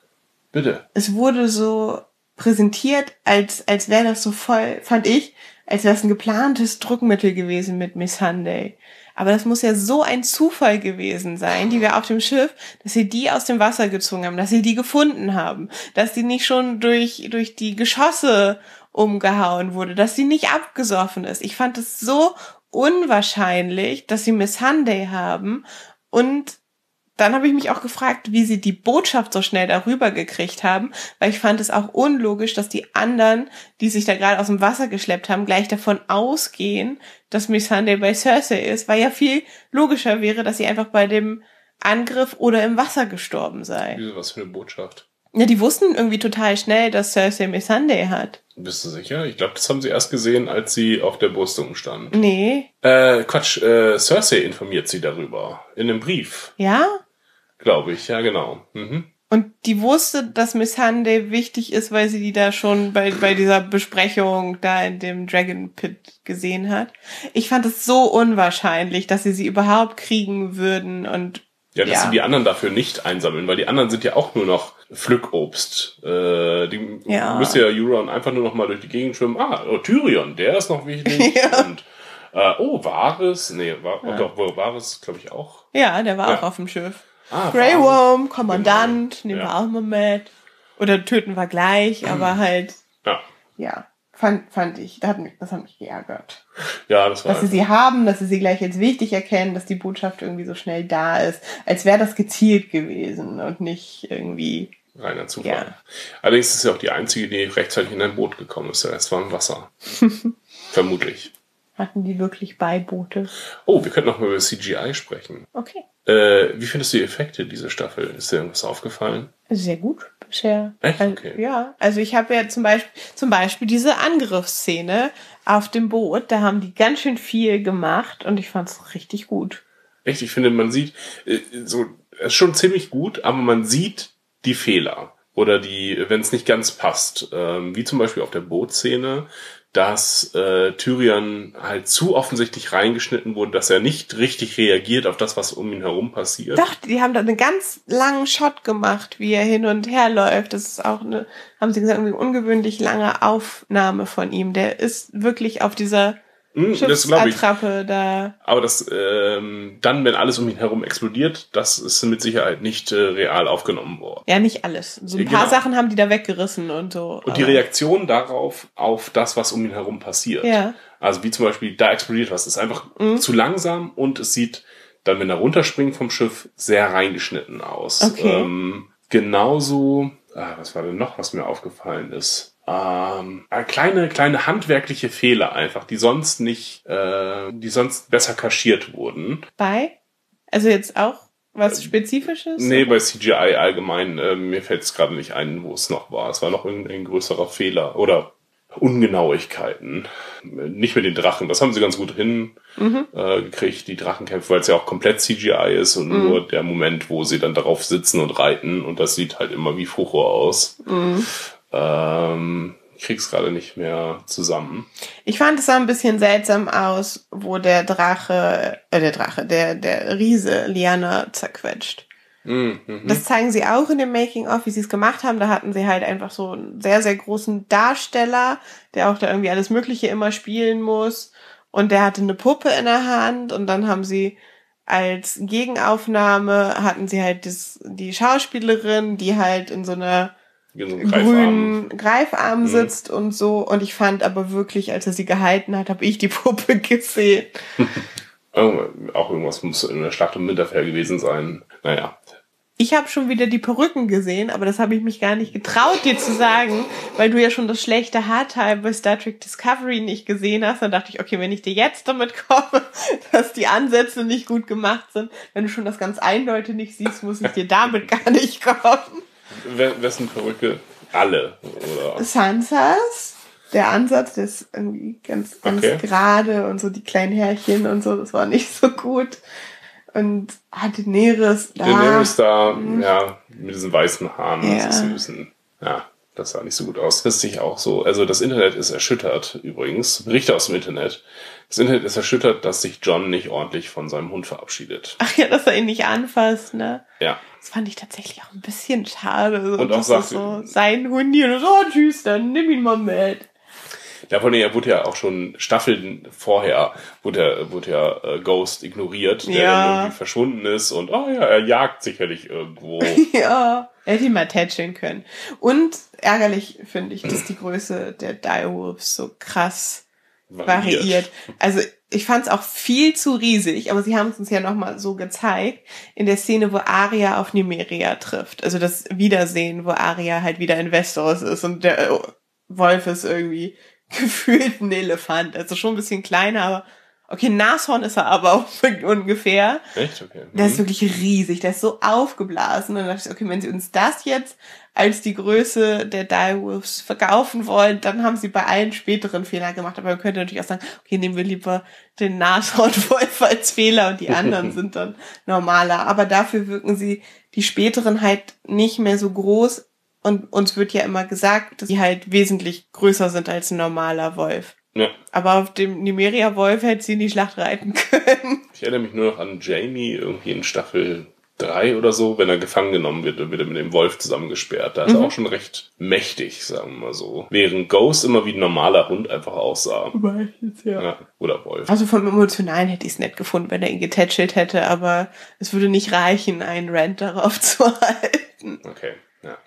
Bitte. Es wurde so präsentiert, als, als wäre das so voll, fand ich, als wäre es ein geplantes Druckmittel gewesen mit Miss Sunday. Aber das muss ja so ein Zufall gewesen sein, die wir auf dem Schiff, dass sie die aus dem Wasser gezogen haben, dass sie die gefunden haben, dass die nicht schon durch, durch die Geschosse umgehauen wurde, dass sie nicht abgesoffen ist. Ich fand es so unwahrscheinlich, dass sie Miss Sunday haben und dann habe ich mich auch gefragt, wie sie die Botschaft so schnell darüber gekriegt haben, weil ich fand es auch unlogisch, dass die anderen, die sich da gerade aus dem Wasser geschleppt haben, gleich davon ausgehen, dass Miss Sunday bei Cersei ist, weil ja viel logischer wäre, dass sie einfach bei dem Angriff oder im Wasser gestorben sei. Wieso, was für eine Botschaft? Ja, die wussten irgendwie total schnell, dass Cersei Miss Sunday hat. Bist du sicher? Ich glaube, das haben sie erst gesehen, als sie auf der Brüstung stand. Nee. Äh, Quatsch, äh, Cersei informiert sie darüber. In einem Brief, Ja? glaube ich. Ja, genau. Mhm. Und die wusste, dass Miss Sunday wichtig ist, weil sie die da schon bei, bei dieser Besprechung da in dem Dragon Pit gesehen hat. Ich fand es so unwahrscheinlich, dass sie sie überhaupt kriegen würden und Ja, dass Ja. sie die anderen dafür nicht einsammeln, weil die anderen sind ja auch nur noch Pflückobst. Äh, die Ja. müsste ja Euron einfach nur noch mal durch die Gegend schwimmen. Ah, oh, Tyrion, der ist noch wichtig. Ja. Und äh, oh, Varys, nee, war, oh, doch, wohl Varys, glaube ich auch. ja, der war Ja. auch auf dem Schiff. Ah, Grey. Worm, Kommandant, Genau. nehmen wir Ja. auch mal mit. Oder töten wir gleich, aber halt, Ja. ja, fand, fand ich, das hat mich, das hat mich geärgert. ja, das war Dass sie sie haben, dass sie sie gleich als wichtig erkennen, dass die Botschaft irgendwie so schnell da ist, als wäre das gezielt gewesen und nicht irgendwie, reiner Zufall. Ja. Allerdings ist sie auch die einzige, die rechtzeitig in ein Boot gekommen ist. Der Rest war im Wasser. Vermutlich. Hatten die wirklich Beiboote. Oh, wir könnten noch mal über CGI sprechen. Okay. Äh, wie findest du die Effekte dieser Staffel? Ist dir irgendwas aufgefallen? Sehr gut bisher. Echt? Also, Okay. Ja, also ich habe ja zum Beispiel, zum Beispiel diese Angriffsszene auf dem Boot, da haben die ganz schön viel gemacht und ich fand's richtig gut. Echt, ich finde, man sieht, äh, so, es ist schon ziemlich gut, aber man sieht die Fehler. Oder die, wenn es nicht ganz passt. Ähm, wie zum Beispiel auf der Bootszene, dass äh, Tyrion halt zu offensichtlich reingeschnitten wurde, dass er nicht richtig reagiert auf das, was um ihn herum passiert. Doch, die haben da einen ganz langen Shot gemacht, wie er hin und her läuft. Das ist auch eine, haben sie gesagt, irgendwie ungewöhnlich lange Aufnahme von ihm. Der ist wirklich auf dieser Hm, das glaube ich. Da. Aber das ähm, dann, wenn alles um ihn herum explodiert, das ist mit Sicherheit nicht äh, real aufgenommen worden. Ja, nicht alles. So ein Ja, paar genau. Sachen haben die da weggerissen und so. Und die Reaktion darauf, auf das, was um ihn herum passiert. Ja. Also wie zum Beispiel, da explodiert was, ist einfach Mhm. zu langsam und es sieht dann, wenn er runterspringt vom Schiff, sehr reingeschnitten aus. Okay. Ähm, genauso, ah, was war denn noch, was mir aufgefallen ist? Ähm, äh, kleine, kleine handwerkliche Fehler einfach, die sonst nicht, äh, die sonst besser kaschiert wurden. Bei? Also jetzt auch was Spezifisches? Äh, Nee, bei CGI allgemein, äh, mir fällt es gerade nicht ein, wo es noch war. Es war noch irgendein größerer Fehler oder Ungenauigkeiten. Nicht mit den Drachen, das haben sie ganz gut hin Mhm. äh, gekriegt, die Drachenkämpfe, weil es ja auch komplett CGI ist und Mhm. nur der Moment, wo sie dann darauf sitzen und reiten und das sieht halt immer wie Furor aus. Mhm. Ähm, ich krieg's gerade nicht mehr zusammen. Ich fand es sah ein bisschen seltsam aus, wo der Drache, äh, der Drache, der, der Riese Liana zerquetscht. Mhm, mhm. Das zeigen sie auch in dem Making-of, wie sie es gemacht haben. Da hatten sie halt einfach so einen sehr, sehr großen Darsteller, der auch da irgendwie alles Mögliche immer spielen muss. Und der hatte eine Puppe in der Hand und dann haben sie als Gegenaufnahme hatten sie halt das, die Schauspielerin, die halt in so einer Wie so ein Greifarm. grünen Greifarm Mhm. sitzt und so. Und ich fand aber wirklich, als er sie gehalten hat, habe ich die Puppe gesehen. Auch irgendwas muss in der Schlacht um Winterfell gewesen sein. Naja. Ich habe schon wieder die Perücken gesehen, aber das habe ich mich gar nicht getraut, dir zu sagen, weil du ja schon das schlechte Haarteil bei Star Trek Discovery nicht gesehen hast. Dann dachte ich, okay, wenn ich dir jetzt damit komme, dass die Ansätze nicht gut gemacht sind, wenn du schon das ganz eindeutig nicht siehst, muss ich dir damit gar nicht kommen. Wessen Perücke? Alle. Oder? Sansas? der Ansatz, der ist irgendwie ganz, ganz Okay. gerade und so die kleinen Härchen und so, das war nicht so gut. Und ah, Daenerys, da. Daenerys da, ja, mit diesen weißen Haaren, Ja. das ist ein bisschen, ja, das sah nicht so gut aus. Das sich auch so, also das Internet ist erschüttert übrigens, Berichte aus dem Internet. Das Internet ist erschüttert, dass sich John nicht ordentlich von seinem Hund verabschiedet. Ach ja, dass er ihn nicht anfasst, ne? Ja, Das fand ich tatsächlich auch ein bisschen schade. So, Und auch sagt- so sein Hundi und so, oh, tschüss, dann nimm ihn mal mit. Davon er wurde ja auch schon Staffeln vorher, wurde, wurde ja äh, Ghost ignoriert, der Ja. dann irgendwie verschwunden ist und, oh ja, er jagt sicherlich irgendwo. Ja, er hätte ihn mal tätscheln können. Und ärgerlich finde ich, dass die Größe der Direwolves so krass variiert. Also ich fand es auch viel zu riesig, aber sie haben es uns ja nochmal so gezeigt, in der Szene, wo Arya auf Nymeria trifft. Also das Wiedersehen, wo Arya halt wieder in Westeros ist und der äh, Wolf ist irgendwie gefühlt ein Elefant. Also schon ein bisschen kleiner, aber okay, Nashorn ist er aber auch ungefähr. Echt? Okay. Der ist Mhm. wirklich riesig, der ist so aufgeblasen. Und dann dachte ich, okay, wenn sie uns das jetzt als die Größe der Direwolves verkaufen wollen, dann haben sie bei allen späteren Fehler gemacht. Aber man könnte natürlich auch sagen, okay, nehmen wir lieber den Nashornwolf als Fehler und die anderen sind dann normaler. Aber dafür wirken sie die späteren halt nicht mehr so groß. Und uns wird ja immer gesagt, dass die halt wesentlich größer sind als ein normaler Wolf. Ja. Aber auf dem Nimeria-Wolf hätte sie in die Schlacht reiten können. Ich erinnere mich nur noch an Jamie irgendwie in Staffel 3 oder so, wenn er gefangen genommen wird und wird er mit dem Wolf zusammengesperrt. Da ist Mhm. er auch schon recht mächtig, sagen wir mal so. Während Ghost immer wie ein normaler Hund einfach aussah. Ja. Oder Wolf. Also vom Emotionalen hätte ich es nett gefunden, wenn er ihn getätschelt hätte, aber es würde nicht reichen, einen Rant darauf zu halten. Okay. Ja.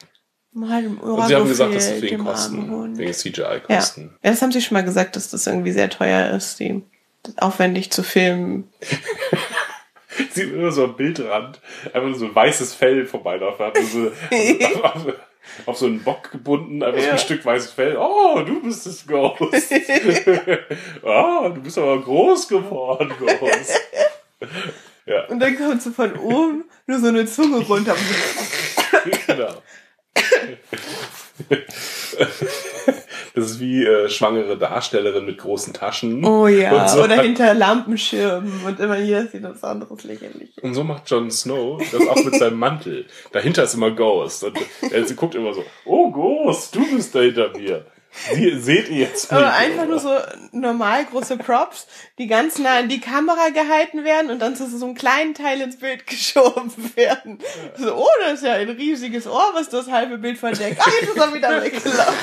Mal im Und sie haben gesagt, dass es fehlt, wegen Kosten, wegen. CGI-Kosten. ja, das haben sie schon mal gesagt, dass das irgendwie sehr teuer ist, die aufwendig zu filmen. Sieht immer so am Bildrand, einfach nur so ein weißes Fell vorbeilaufen, hat so, auf, auf, auf so einen Bock gebunden, einfach so Ja. ein Stück weißes Fell. Oh, du bist das Ghost. Ah, du bist aber groß geworden, Ghost. Ja, Und dann kommt so von oben nur so eine Zunge runter. genau. Das ist wie äh, schwangere Darstellerin mit großen Taschen. Oh ja, Und so oder hat- hinter Lampenschirmen und immer hier sieht was anderes lächerlich. Und so macht Jon Snow das auch mit seinem Mantel. Dahinter ist immer Ghost. Und er sie guckt immer so, oh Ghost, du bist da hinter mir. Sie, seht ihr jetzt nicht? Aber einfach nur oder? so normal große Props, die ganz nah an die Kamera gehalten werden und dann zu so einem kleinen Teil ins Bild geschoben werden. So, oh, das ist ja ein riesiges Ohr, was das halbe Bild verdeckt. Ach, jetzt ist er wieder weggelaufen.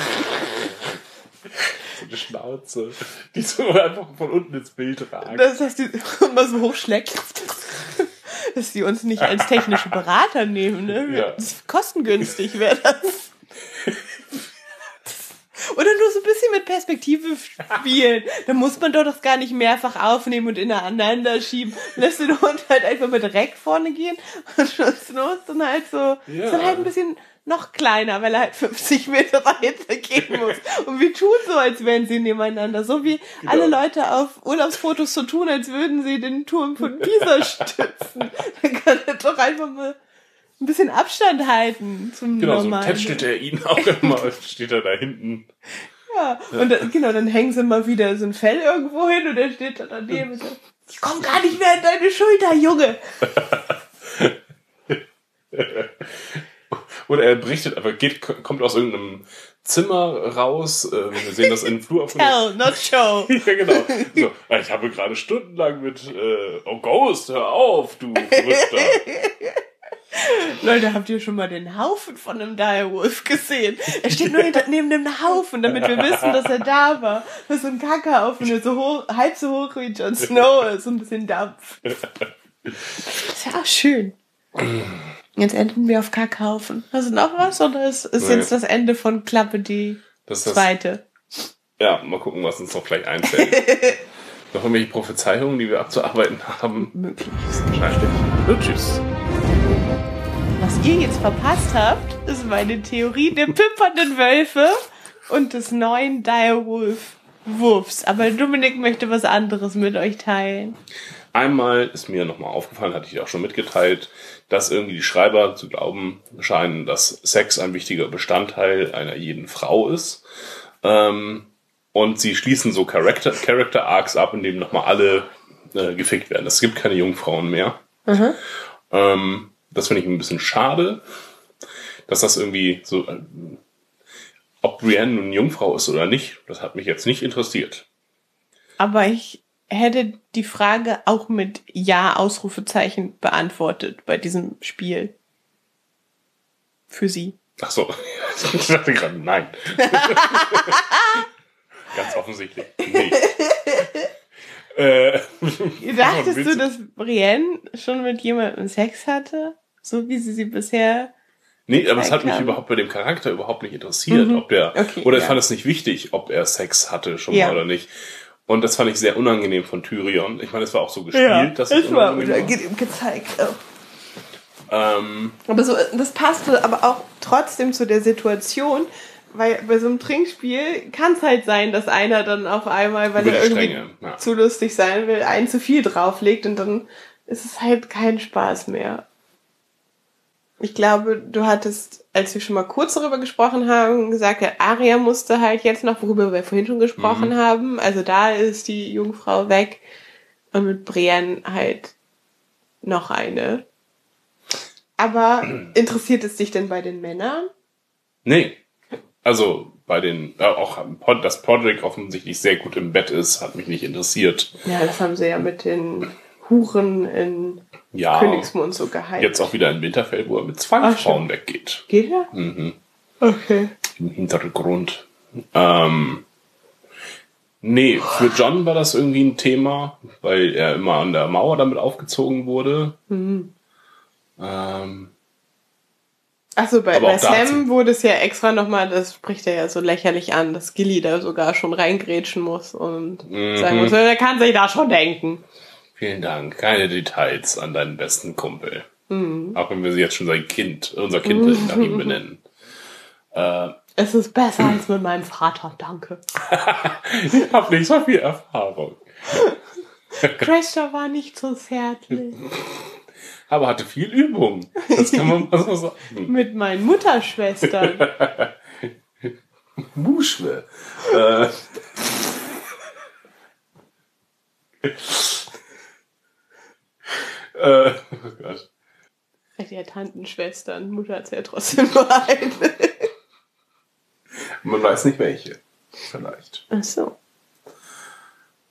so eine Schnauze, die so einfach von unten ins Bild ragt. Das heißt, die immer so hochschlägt. Dass die uns nicht als technische Berater nehmen, ne? Ja. Kostengünstig wäre das. Oder nur so ein bisschen mit Perspektive spielen. Da muss man doch das gar nicht mehrfach aufnehmen und ineinander schieben. Lässt den Hund halt einfach mit Reck vorne gehen und ist dann halt so, Ja. ist dann halt ein bisschen noch kleiner, weil er halt 50 Meter weiter gehen muss. Und wir tun so, als wären sie nebeneinander. So wie Genau. alle Leute auf Urlaubsfotos so tun, als würden sie den Turm von Pisa stützen. Dann kann er doch einfach mal ein bisschen Abstand halten zum Genau, so normalen. tätschelt er ihn auch immer, steht er da hinten. Ja, und dann, genau, dann hängen sie mal wieder so ein Fell irgendwo hin und er steht da daneben und sagt, ich komm gar nicht mehr an deine Schulter, Junge. Oder er berichtet einfach, geht, kommt aus irgendeinem Zimmer raus. Äh, wir sehen das in den Flur. Tell, not show. Ja, genau. So, ich habe gerade stundenlang mit, äh, oh Ghost, hör auf, du Verrückter. Leute, habt ihr schon mal den Haufen von einem Direwolf gesehen? Er steht nur hinter, neben dem Haufen, damit wir wissen, dass er da war. Das ist so ein Kackerhaufen, der so hoch, halb so hoch wie Jon Snow ist, so ein bisschen Dampf. Ist ja auch schön. Jetzt enden wir auf Kackhaufen. Hast du noch was oder ist, ist Nee. jetzt das Ende von Klappe die Das das, zweite? ja, mal gucken, was uns noch gleich einfällt. noch irgendwelche Prophezeiungen, die wir abzuarbeiten haben? Möglich. Wahrscheinlich. Und tschüss. Was ihr jetzt verpasst habt, ist meine Theorie der pippernden Wölfe und des neuen Direwolf-Wurfs. Aber Dominik möchte was anderes mit euch teilen. Einmal ist mir nochmal aufgefallen, hatte ich auch schon mitgeteilt, dass irgendwie die Schreiber zu glauben scheinen, dass Sex ein wichtiger Bestandteil einer jeden Frau ist. Ähm, Und sie schließen so Character, Character Arcs ab, in denen nochmal alle äh, gefickt werden. Es gibt keine Jungfrauen mehr. Ähm, das finde ich ein bisschen schade, dass das irgendwie so, äh, ob Brienne nun Jungfrau ist oder nicht, das hat mich jetzt nicht interessiert. Aber ich hätte die Frage auch mit Ja, Ausrufezeichen beantwortet bei diesem Spiel. Für sie. Ach so, ich dachte gerade, nein. Ganz offensichtlich. Nee. äh, Dachtest du, dass Brienne schon mit jemandem Sex hatte? So wie sie sie bisher. Nee, aber es hat mich Klar. überhaupt bei dem Charakter überhaupt nicht interessiert, Mhm. ob der, Okay, oder ich ja. fand es nicht wichtig, ob er Sex hatte schon Ja. mal oder nicht. Und das fand ich sehr unangenehm von Tyrion. Ich meine, es war auch so gespielt, dass es unangenehm war. ge gezeigt. Oh. Ähm, Aber so, das passte aber auch trotzdem zu der Situation, weil bei so einem Trinkspiel kann es halt sein, dass einer dann auf einmal, weil er irgendwie ja. zu lustig sein will, einen zu viel drauflegt und dann ist es halt kein Spaß mehr. Ich glaube, du hattest, als wir schon mal kurz darüber gesprochen haben, gesagt, ja, Aria musste halt jetzt noch, worüber wir vorhin schon gesprochen Mhm. haben, also da ist die Jungfrau weg und mit Brienne halt noch eine. Aber interessiert es dich denn bei den Männern? nee. Also bei den, auch dass Podrick offensichtlich sehr gut im Bett ist, hat mich nicht interessiert. Ja, das haben sie ja mit den Huren in Ja, Königsmund so gehypt. jetzt auch wieder in Winterfell, wo er mit zwei Frauen weggeht. Geht er? Mhm. Okay. im Hintergrund. Ähm, nee, für John war das irgendwie ein Thema, weil er immer an der Mauer damit aufgezogen wurde. Mhm. Ähm, Achso, bei, bei Sam wurde es ja extra nochmal, das spricht er ja so lächerlich an, dass Gilly da sogar schon reingrätschen muss und Mhm. sagen muss, er kann sich da schon denken. Vielen Dank. Keine Details an deinen besten Kumpel. Mhm. Auch wenn wir sie jetzt schon sein Kind, unser Kind nach ihm benennen. Äh, Es ist besser als mit meinem Vater, danke. ich habe nicht so viel Erfahrung. Crashter war nicht so zärtlich. Aber hatte viel Übung. Das kann man mal so sagen. Mit meinen Mutterschwestern. Muschwe. Äh, äh, oh Gott. Die hat Tantenschwestern, Mutter hat's ja trotzdem nur eine. Man weiß nicht welche. Vielleicht. Ach so.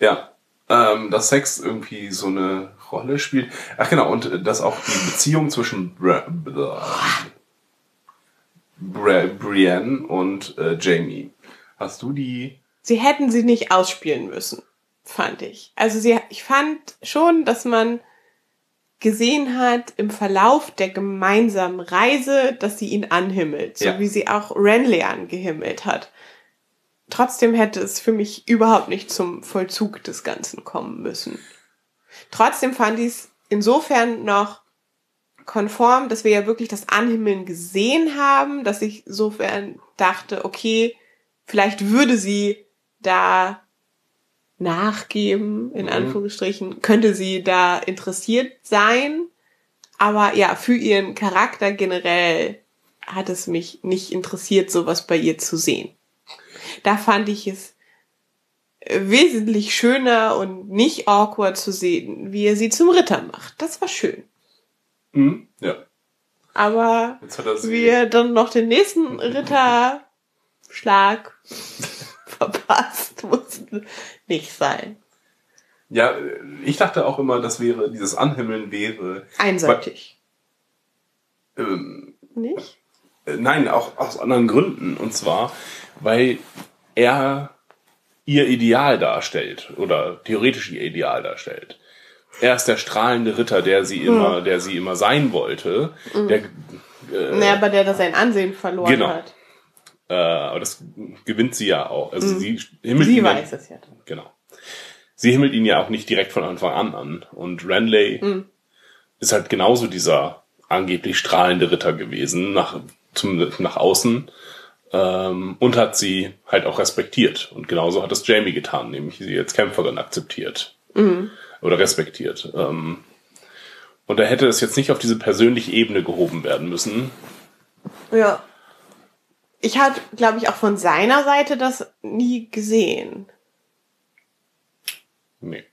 Ja. Ähm, dass Sex irgendwie so eine Rolle spielt. Ach genau, und äh, dass auch die Beziehung zwischen Bra Bra Brienne und äh, Jamie. Hast du die Sie hätten sie nicht ausspielen müssen, fand ich. Also sie, ich fand schon, dass man gesehen hat im Verlauf der gemeinsamen Reise, dass sie ihn anhimmelt, so Ja. wie sie auch Renly angehimmelt hat. Trotzdem hätte es für mich überhaupt nicht zum Vollzug des Ganzen kommen müssen. Trotzdem fand ich es insofern noch konform, dass wir ja wirklich das Anhimmeln gesehen haben, dass ich insofern dachte, okay, vielleicht würde sie da nachgeben, in Mhm. Anführungsstrichen, könnte sie da interessiert sein. Aber ja, für ihren Charakter generell hat es mich nicht interessiert, sowas bei ihr zu sehen. Da fand ich es wesentlich schöner und nicht awkward zu sehen, wie er sie zum Ritter macht. Das war schön. Hm? Ja. Aber er wie er dann noch den nächsten Ritterschlag verpasst, musste nicht sein. Ja, ich dachte auch immer, das wäre, dieses Anhimmeln wäre. Einseitig. Ähm, Nicht? äh, nein, auch aus anderen Gründen. Und zwar, weil er ihr Ideal darstellt oder theoretisch ihr Ideal darstellt. Er ist der strahlende Ritter, der sie immer, der sie immer sein wollte. Der, äh, naja, aber der da sein Ansehen verloren Genau. hat. Äh, aber das gewinnt sie ja auch. Also sie himmelt Sie ihn ja- weiß es ja. dann. Genau. Sie himmelt ihn ja auch nicht direkt von Anfang an an. Und Renley Mhm. ist halt genauso dieser angeblich strahlende Ritter gewesen, nach, zum, nach außen. Ähm, und hat sie halt auch respektiert. Und genauso hat es Jamie getan, nämlich sie als Kämpferin akzeptiert. Mhm. Oder respektiert. Ähm, und da hätte es jetzt nicht auf diese persönliche Ebene gehoben werden müssen. Ja. Ich hatte, glaube ich, auch von seiner Seite das nie gesehen. Nee.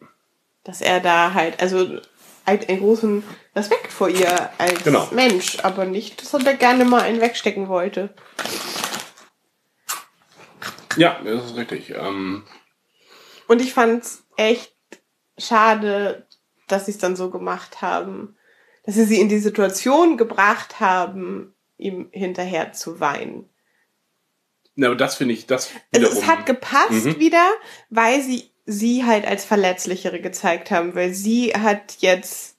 Dass er da halt, also halt einen großen Respekt vor ihr als Genau. Mensch, aber nicht, dass er da gerne mal einen wegstecken wollte. Ja, das ist richtig. Ähm, Und ich fand's echt schade, dass sie es dann so gemacht haben, dass sie sie in die Situation gebracht haben, ihm hinterher zu weinen. Na, aber das finde ich, das Also es hat gepasst Mhm. wieder, weil sie sie halt als verletzlichere gezeigt haben, weil sie hat jetzt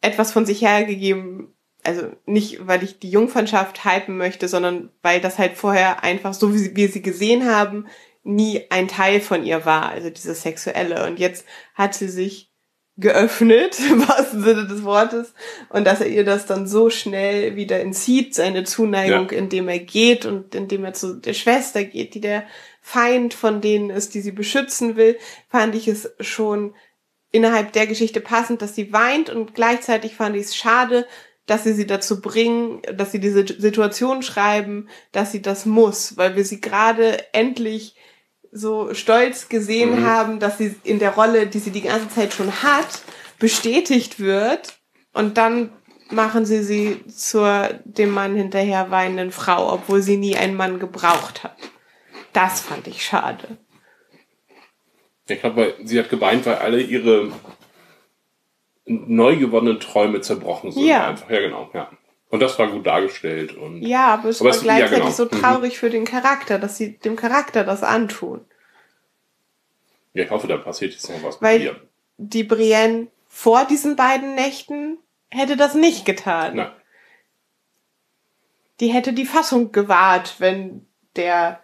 etwas von sich hergegeben, also nicht, weil ich die Jungfernschaft hypen möchte, sondern weil das halt vorher einfach, so wie wir sie gesehen haben, nie ein Teil von ihr war, also dieses Sexuelle. Und jetzt hat sie sich geöffnet, im wahrsten Sinne des Wortes, und dass er ihr das dann so schnell wieder entzieht, seine Zuneigung, Ja. indem er geht und indem er zu der Schwester geht, die der Feind von denen ist, die sie beschützen will, fand ich es schon innerhalb der Geschichte passend, dass sie weint und gleichzeitig fand ich es schade, dass sie sie dazu bringen, dass sie diese Situation schreiben, dass sie das muss, weil wir sie gerade endlich so stolz gesehen Mhm. haben, dass sie in der Rolle, die sie die ganze Zeit schon hat, bestätigt wird und dann machen sie sie zur dem Mann hinterher weinenden Frau, obwohl sie nie einen Mann gebraucht hat. Das fand ich schade. Ich glaube, weil sie hat geweint, weil alle ihre neu gewonnenen Träume zerbrochen sind. Ja. Einfach. Ja, genau, ja. Und das war gut dargestellt. Und Ja, aber es Aber war es- ja, gleichzeitig genau. so Mhm. traurig für den Charakter, dass sie dem Charakter das antun. ja, ich hoffe, da passiert jetzt noch was Weil mit ihr. die Brienne vor diesen beiden Nächten hätte das nicht getan. Nein. Die hätte die Fassung gewahrt, wenn der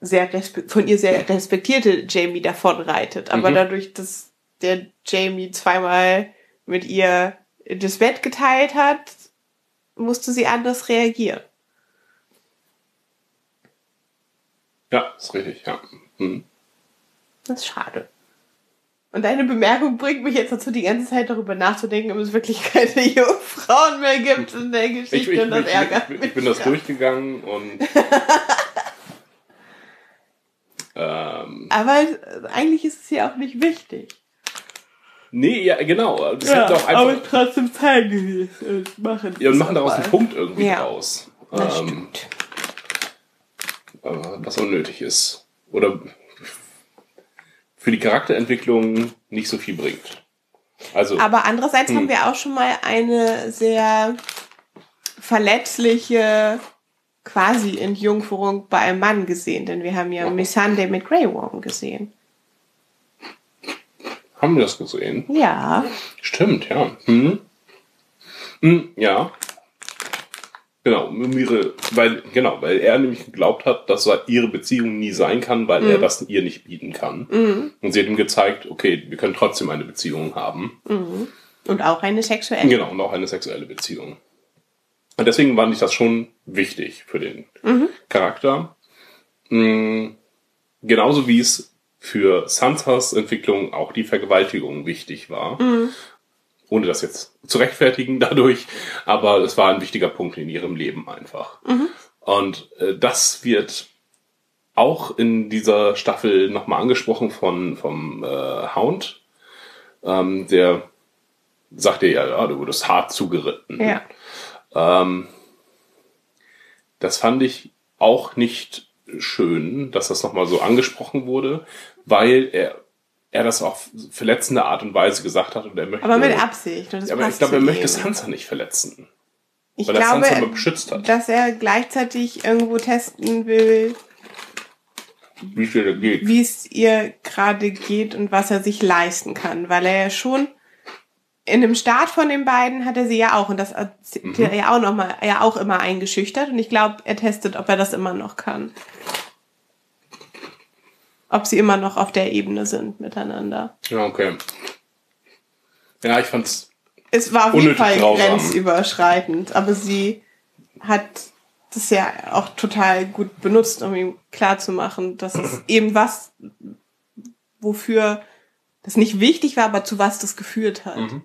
sehr von ihr sehr respektierte Jamie davon reitet. Aber Mhm. dadurch, dass der Jamie zweimal mit ihr das Bett geteilt hat, musste sie anders reagieren. Ja, ist richtig, ja. Mhm. Das ist schade. Und deine Bemerkung bringt mich jetzt dazu, die ganze Zeit darüber nachzudenken, ob es wirklich keine Jungfrauen mehr gibt in der Ich, Geschichte. ich, ich, und das ich, ärgert ich, mich. ich bin das durchgegangen und ähm, Aber eigentlich ist es ja auch nicht wichtig. Nee, ja, genau. Das hätte auch einfach, trotzdem Zeit gewesen. Machen ja, und machen daraus einen Punkt irgendwie Ja. draus. Das Ähm, stimmt. äh, was unnötig ist. Oder für die Charakterentwicklung nicht so viel bringt. Also, Aber andererseits Hm. haben wir auch schon mal eine sehr verletzliche quasi Entjungferung bei einem Mann gesehen, denn wir haben ja. Miss Sunday mit Grey Worm gesehen. Haben wir das gesehen? Ja. Stimmt, ja. Hm. Hm, ja. Genau, um ihre, weil, genau, weil er nämlich geglaubt hat, dass er ihre Beziehung nie sein kann, weil er das ihr nicht bieten kann. Und sie hat ihm gezeigt, okay, wir können trotzdem eine Beziehung haben. Und auch eine sexuelle. Genau, und auch eine sexuelle Beziehung. Und deswegen fand ich das schon wichtig für den Charakter. Mm, Genauso wie es für Sansas Entwicklung auch die Vergewaltigung wichtig war. Ohne das jetzt zu rechtfertigen dadurch, aber es war ein wichtiger Punkt in ihrem Leben einfach. Und äh, das wird auch in dieser Staffel nochmal angesprochen von vom äh, Hound. Ähm, der sagte ja, ja, du wurdest hart zugeritten. Ja. Ähm, das fand ich auch nicht schön, dass das nochmal so angesprochen wurde, weil er, er das auf verletzende Art und Weise gesagt hat und er möchte. Aber mit Absicht. Und das aber ich glaube, er möchte. Sansa nicht verletzen, Ich weil er glaube, Sansa immer beschützt hat. dass er gleichzeitig irgendwo testen will, er wie es ihr gerade geht und was er sich leisten kann, weil er ja schon in dem Start von den beiden hat er sie ja auch und das hat Mhm. er ja auch noch mal ja auch immer eingeschüchtert und ich glaube, er testet, ob er das immer noch kann. Ob sie immer noch auf der Ebene sind miteinander. Ja, okay. Ja, ich fand's. Es war auf jeden Fall grausam. grenzüberschreitend, aber sie hat das ja auch total gut benutzt, um ihm klarzumachen, dass es eben was, wofür das nicht wichtig war, aber zu was das geführt hat. Mhm.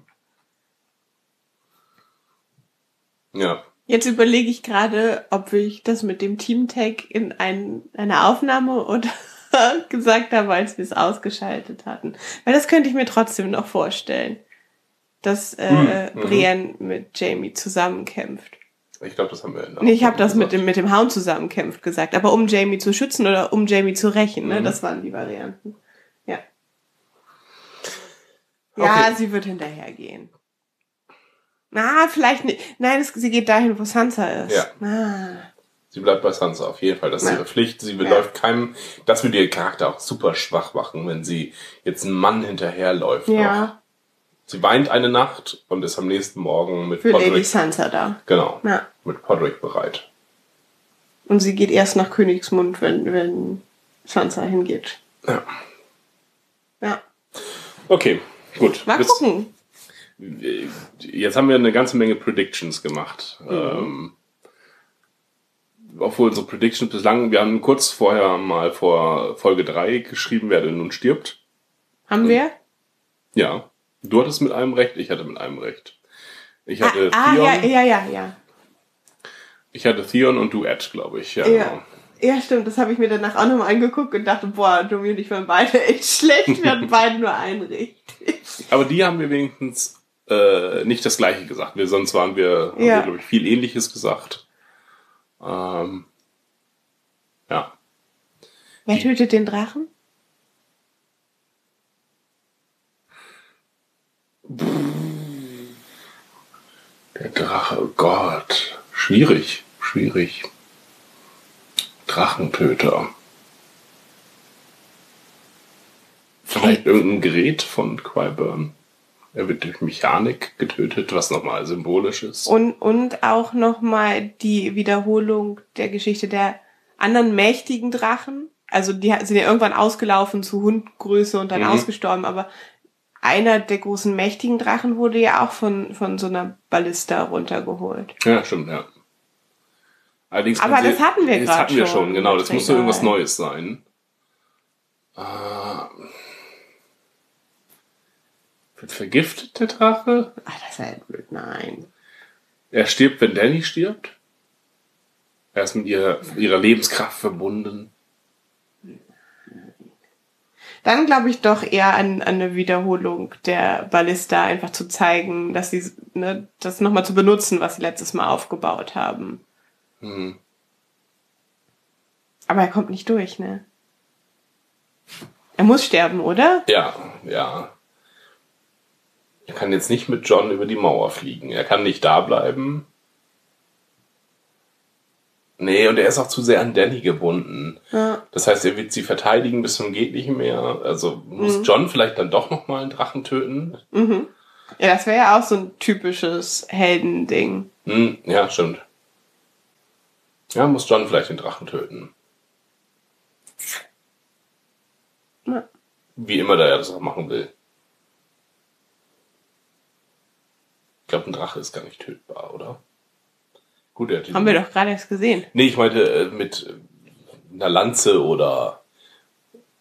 Ja. Jetzt überlege ich gerade, ob ich das mit dem Team-Tag in ein, eine Aufnahme oder gesagt habe, als wir es ausgeschaltet hatten. Weil das könnte ich mir trotzdem noch vorstellen, dass äh, Hm, mhm. Brienne mit Jamie zusammenkämpft. Ich glaube, das haben wir in der Nee, ich habe das mit dem, mit dem Hound zusammenkämpft gesagt, aber um Jamie zu schützen oder um Jamie zu rächen, ne? Mhm. Das waren die Varianten. Ja. Ja, Okay. sie wird hinterhergehen. Na, vielleicht nicht. Nein, es, sie geht dahin, wo Sansa ist. Ja. Ah. Sie bleibt bei Sansa, auf jeden Fall. Das ist Ja. ihre Pflicht. Sie Ja. beläuft keinem. Das würde ihren Charakter auch super schwach machen, wenn sie jetzt einem Mann hinterherläuft. noch. Ja, Sie weint eine Nacht und ist am nächsten Morgen mit für Lady Podrick. Sansa da. Genau. Ja. Mit Podrick bereit. Und sie geht erst nach Königsmund, wenn, wenn Sansa hingeht. Ja. Ja. Okay, gut. Mal Bis- gucken. Jetzt haben wir eine ganze Menge Predictions gemacht. Mhm. Ähm, obwohl unsere Predictions bislang, wir haben kurz vorher mal vor Folge 3 geschrieben, wer denn nun stirbt. Haben wir? Ja. Du hattest mit einem recht, ich hatte mit einem recht. Ich Ah, hatte ah Theon, ja, ja, ja, ja. ich hatte Theon und du Ed, glaube ich. Ja, Ja. genau. Ja, stimmt. Das habe ich mir danach auch nochmal angeguckt und dachte, boah, Domi und ich waren beide echt schlecht. Wir hatten beide nur einen richtig. Aber die haben wir wenigstens äh, nicht das gleiche gesagt. Wir, sonst waren wir, haben Ja. wir, glaube ich, viel ähnliches gesagt. Ähm, ja. Wer tötet den Drachen? Der Drache, oh Gott. Schwierig, schwierig. Drachentöter. Vielleicht irgendein Gerät von Qyburn. Er wird durch Mechanik getötet, was nochmal symbolisch ist. Und, und auch nochmal die Wiederholung der Geschichte der anderen mächtigen Drachen. Also die sind ja irgendwann ausgelaufen zu Hundgröße und dann Mhm. ausgestorben, aber einer der großen mächtigen Drachen wurde ja auch von, von so einer Ballista runtergeholt. Ja, stimmt, ja. Allerdings Aber das hatten wir Das grad hatten wir schon schon, genau. Das musste irgendwas Neues sein. Äh, vergiftet, der Drache? Ah, das wäre blöd, nein. Er stirbt, wenn Danny stirbt? Er ist mit ihrer, ihrer Lebenskraft verbunden. Dann glaube ich doch eher an, an eine Wiederholung der Ballista, einfach zu zeigen, dass sie ne, das nochmal zu benutzen, was sie letztes Mal aufgebaut haben. Hm. Aber er kommt nicht durch, ne? Er muss sterben, oder? Ja, ja. Er kann jetzt nicht mit John über die Mauer fliegen. Er kann nicht da bleiben. Nee, und er ist auch zu sehr an Danny gebunden. Ja. Das heißt, er wird sie verteidigen bis zum geht nicht mehr. Also muss John vielleicht dann doch noch mal einen Drachen töten? Ja, das wäre ja auch so ein typisches Heldending. Hm, ja, stimmt. Ja, muss John vielleicht den Drachen töten. Ja. Wie immer der das auch machen will. Ich glaube, ein Drache ist gar nicht tötbar, oder? Gut, er hat Haben wir doch gerade erst gesehen. Nee, ich meinte äh, mit äh, einer Lanze oder.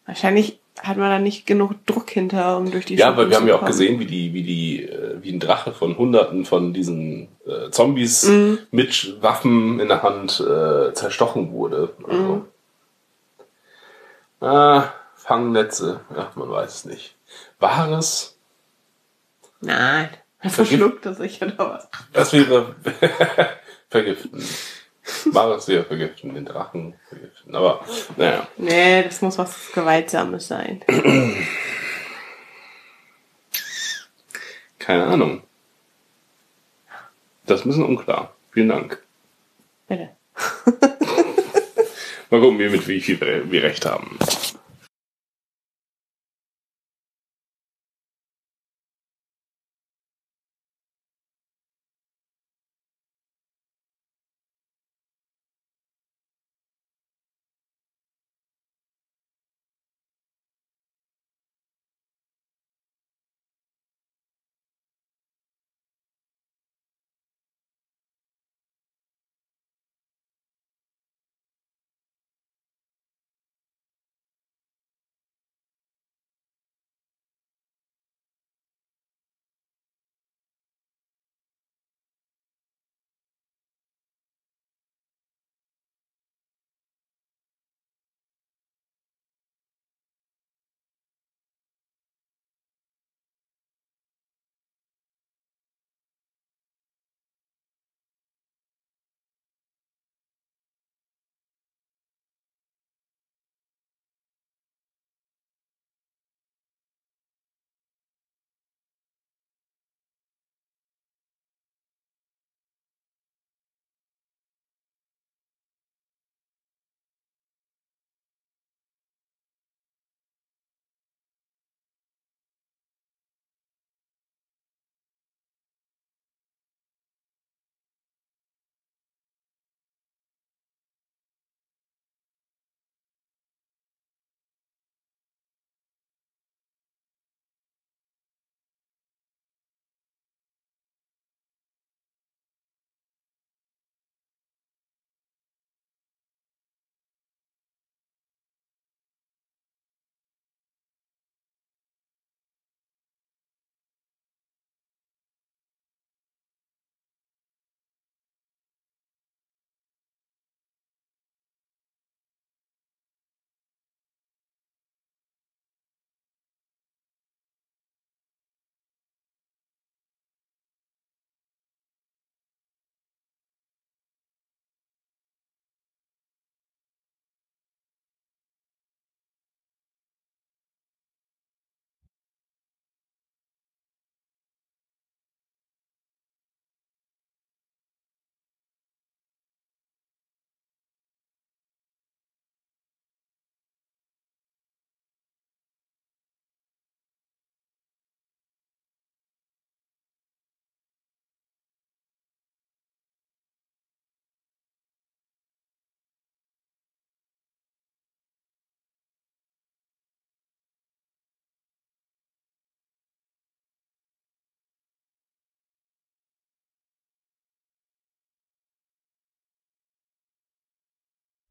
Wahrscheinlich hat man da nicht genug Druck hinter, um durch die Ja, Schuppen aber wir haben ja auch gesehen, wie die, wie die, äh, wie ein Drache von Hunderten von diesen äh, Zombies Mhm. mit Waffen in der Hand äh, zerstochen wurde. Also, Mhm. Ah, Fangnetze, ja, man weiß es nicht. Wahres, Nein. Er verschluckt er sich oder was? das wäre vergiften. Wahres wäre vergiften, den Drachen vergiften. Aber, naja. Nee, das muss was Gewaltsames sein. Keine Ahnung. Das ist ein bisschen unklar. Vielen Dank. Bitte. Mal gucken, wie mit wie viel wir recht haben.